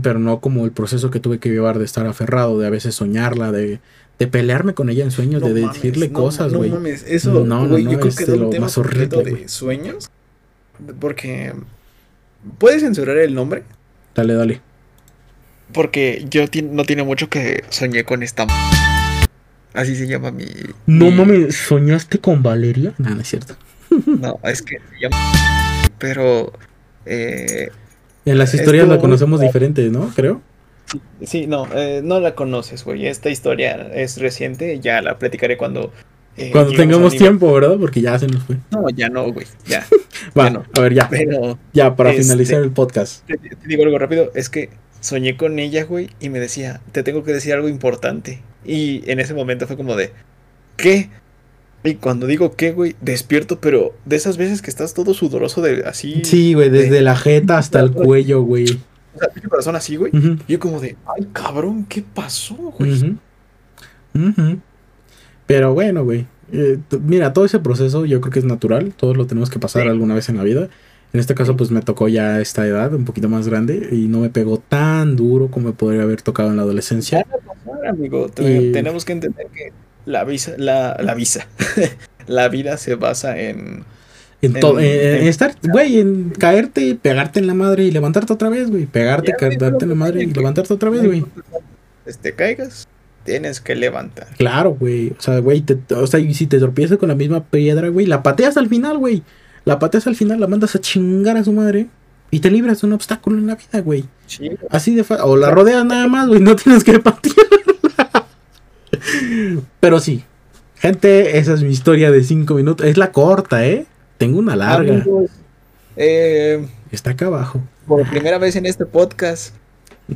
Pero no como el proceso que tuve que llevar de estar aferrado, de a veces soñarla, de, de pelearme con ella en sueños, de No decirle mames, no, cosas, no güey. mames, eso, No, no, güey, no, yo creo es que de da lo más horrible, de güey. sueños. Porque. ¿Puedes censurar el nombre? Dale, dale. Porque yo ti- no tiene mucho que soñé con esta. Así se llama mi. No mi- mames, ¿soñaste con Valeria? No, no es cierto. [laughs] No, es que se llama. Pero. Eh, En las historias la conocemos diferente, ¿no? Creo. Sí, no, eh, no la conoces, güey. Esta historia es reciente. Ya la platicaré cuando. eh, Cuando tengamos tiempo, ¿verdad? Porque ya se nos fue. No, ya no, güey. Ya. [laughs] Bueno, a ver, ya. Pero. Ya, para este- finalizar el podcast. Te, te digo algo rápido, es que soñé con ella, güey, y me decía, te tengo que decir algo importante. Y en ese momento fue como de, ¿qué? Y cuando digo qué, güey, despierto, pero de esas veces que estás todo sudoroso de así. Sí, güey, desde la jeta hasta el cuello, güey. O sea, corazón así, güey. Y yo como de, ay, cabrón, ¿qué pasó, güey? Pero bueno, güey. eh, mira, todo ese proceso yo creo que es natural. Todos lo tenemos que pasar Sí. alguna vez en la vida. En este caso, pues me tocó ya a esta edad, un poquito más grande, y no me pegó tan duro como me podría haber tocado en la adolescencia. Pasar, amigo. Y- Tenemos que entender que la visa, la, la visa, [laughs] la vida se basa en... En, En- estar, güey, en caerte, pegarte en la madre y levantarte otra vez, güey. Pegarte, caerte en la madre y levantarte otra vez, güey. Te caigas, tienes que levantar. Claro, güey. O sea, güey, te- o sea, y si te tropiezas con la misma piedra, güey, la pateas al final, güey. La pateas al final, la mandas a chingar a su madre y te libras de un obstáculo en la vida, güey. Sí, Así de fácil. O la rodeas nada más, güey, no tienes que patearla. [laughs] Pero sí. Gente, esa es mi historia de cinco minutos. Es la corta, ¿eh? Tengo una larga. Amigos, eh, Está acá abajo. por primera vez en este podcast,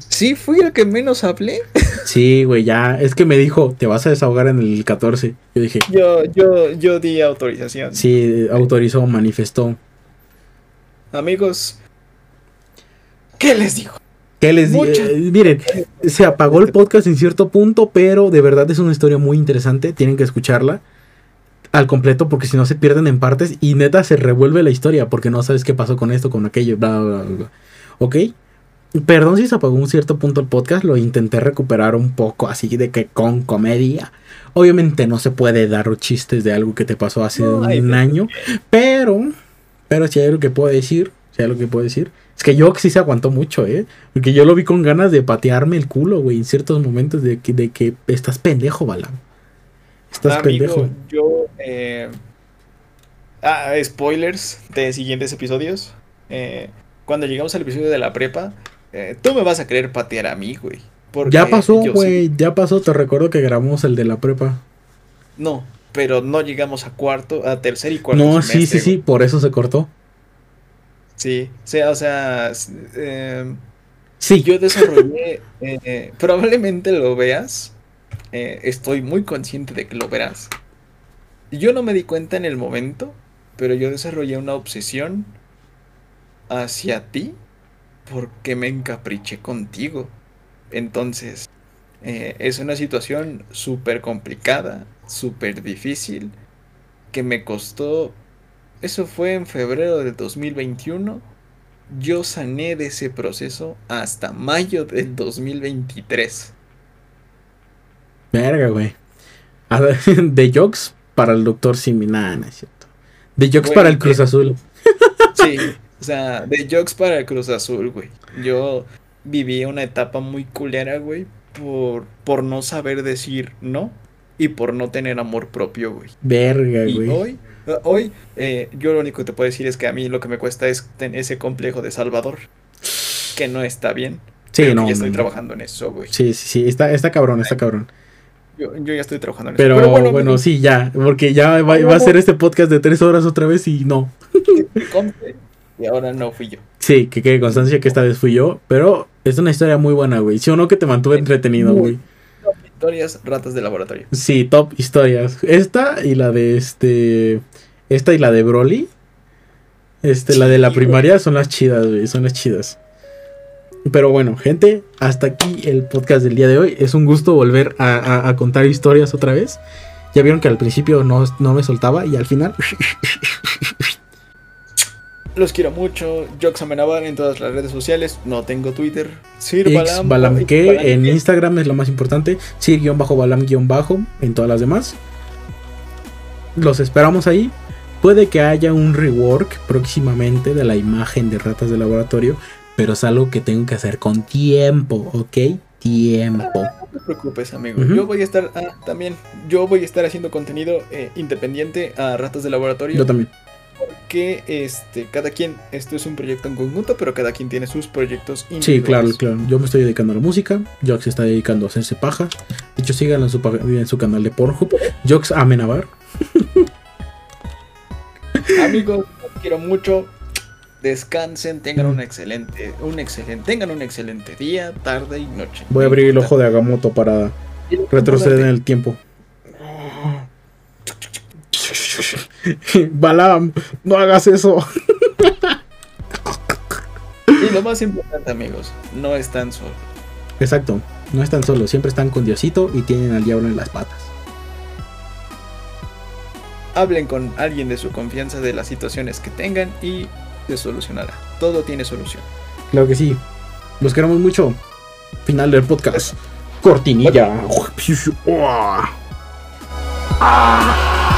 sí fui el que menos hablé. [laughs] Sí, güey, ya. Es que me dijo, te vas a desahogar en el 14. Yo dije, Yo, yo, yo di autorización. sí, autorizó, manifestó. Amigos, ¿qué les digo? ¿Qué les digo? Muchas- miren, se apagó el podcast en cierto punto, pero de verdad es una historia muy interesante. Tienen que escucharla al completo porque si no se pierden en partes y neta se revuelve la historia porque no sabes qué pasó con esto, con aquello, bla, bla, bla. ¿Ok? Perdón si se apagó un cierto punto el podcast, lo intenté recuperar un poco así de que con comedia. Obviamente no se puede dar chistes de algo que te pasó hace No, un año, pero, pero si hay algo que puedo decir, si hay algo que puedo decir, es que yo sí se aguantó mucho, ¿eh? Porque yo lo vi con ganas de patearme el culo, güey, en ciertos momentos de que, de que estás pendejo, Balam. Estás Amigo, pendejo. yo... eh, Ah, spoilers de siguientes episodios. Eh, cuando llegamos al episodio de la prepa, eh, tú me vas a querer patear a mí, güey. porque Ya pasó, sí- güey, ya pasó. Te recuerdo que grabamos el de la prepa. No, pero no llegamos a cuarto, a tercer y cuarto No, sí, sí, sí, por eso se cortó. Sí, o sea, o sea, eh, Sí, yo desarrollé, [laughs] probablemente lo veas, eh, estoy muy consciente de que lo verás. Yo no me di cuenta en el momento, pero yo desarrollé una obsesión hacia ti porque me encapriché contigo. Entonces, eh, es una situación súper complicada, súper difícil, que me costó, eso fue en febrero del 2021. Yo sané de ese proceso hasta mayo del 2023. Verga, güey. A ver, [laughs] De jokes para el doctor Simi. No es cierto. De jokes para el eh, Cruz Azul. [laughs] Sí, [laughs] o sea, de jokes para el Cruz Azul, güey. Yo viví una etapa muy culera, güey, por, por no saber decir no y por no tener amor propio, güey. Verga, Y güey. hoy, hoy eh, yo lo único que te puedo decir es que a mí lo que me cuesta es tener ese complejo de Salvador, que no está bien. Sí, pero no. ya estoy no. trabajando en eso, güey. Sí, sí, sí. Está, está cabrón, está cabrón. Yo, yo ya estoy trabajando en Pero, eso. bueno, amigos, sí, ya. Porque ya va, va a ser este podcast de tres horas otra vez y no. Y ahora no fui yo. Sí, que quede constancia que esta vez fui yo, pero es una historia muy buena, güey. Sí o no que te mantuve entretenido, güey. Historias ratas de laboratorio. Sí, top historias. Esta y la de este. Esta y la de Broly. Este, la de la primaria son las chidas, güey. Son las chidas. Pero bueno, gente, hasta aquí el podcast del día de hoy. Es un gusto volver a, a- a contar historias otra vez. Ya vieron que al principio no, no me soltaba y al final. [laughs] Los quiero mucho. Jox Amenabar en todas las redes sociales. No tengo Twitter. Sir Balam. Balam- en Instagram es lo más importante. Sir-Balam-Bajo en todas las demás. Los esperamos ahí. Puede que haya un rework próximamente de la imagen de ratas de laboratorio. Pero es algo que tengo que hacer con tiempo, ¿ok? Tiempo. No te preocupes, amigo. Yo voy a estar. Ah, también. Yo voy a estar haciendo contenido eh, independiente a ratas de laboratorio. Yo también. que este, cada quien, esto es un proyecto en conjunto, pero cada quien tiene sus proyectos Sí, claro, claro. Yo me estoy dedicando a la música. Jox está dedicando a hacerse paja. De hecho, síganlo en su, pa- en su canal de Pornhub. Jox Amenabar. [laughs] Amigos, los quiero mucho. Descansen, tengan un excelente, un excelente, tengan un excelente día, tarde y noche. Voy a abrir el ojo de Agamotto para retroceder en el tiempo. [laughs] Balam, no hagas eso. Y lo más importante, amigos, no están solos. Exacto, no están solos, siempre están con Diosito y tienen al diablo en las patas. Hablen con alguien de su confianza de las situaciones que tengan y se solucionará. Todo tiene solución. Claro que sí. Los queremos mucho. Final del podcast. Cortinilla. Ah.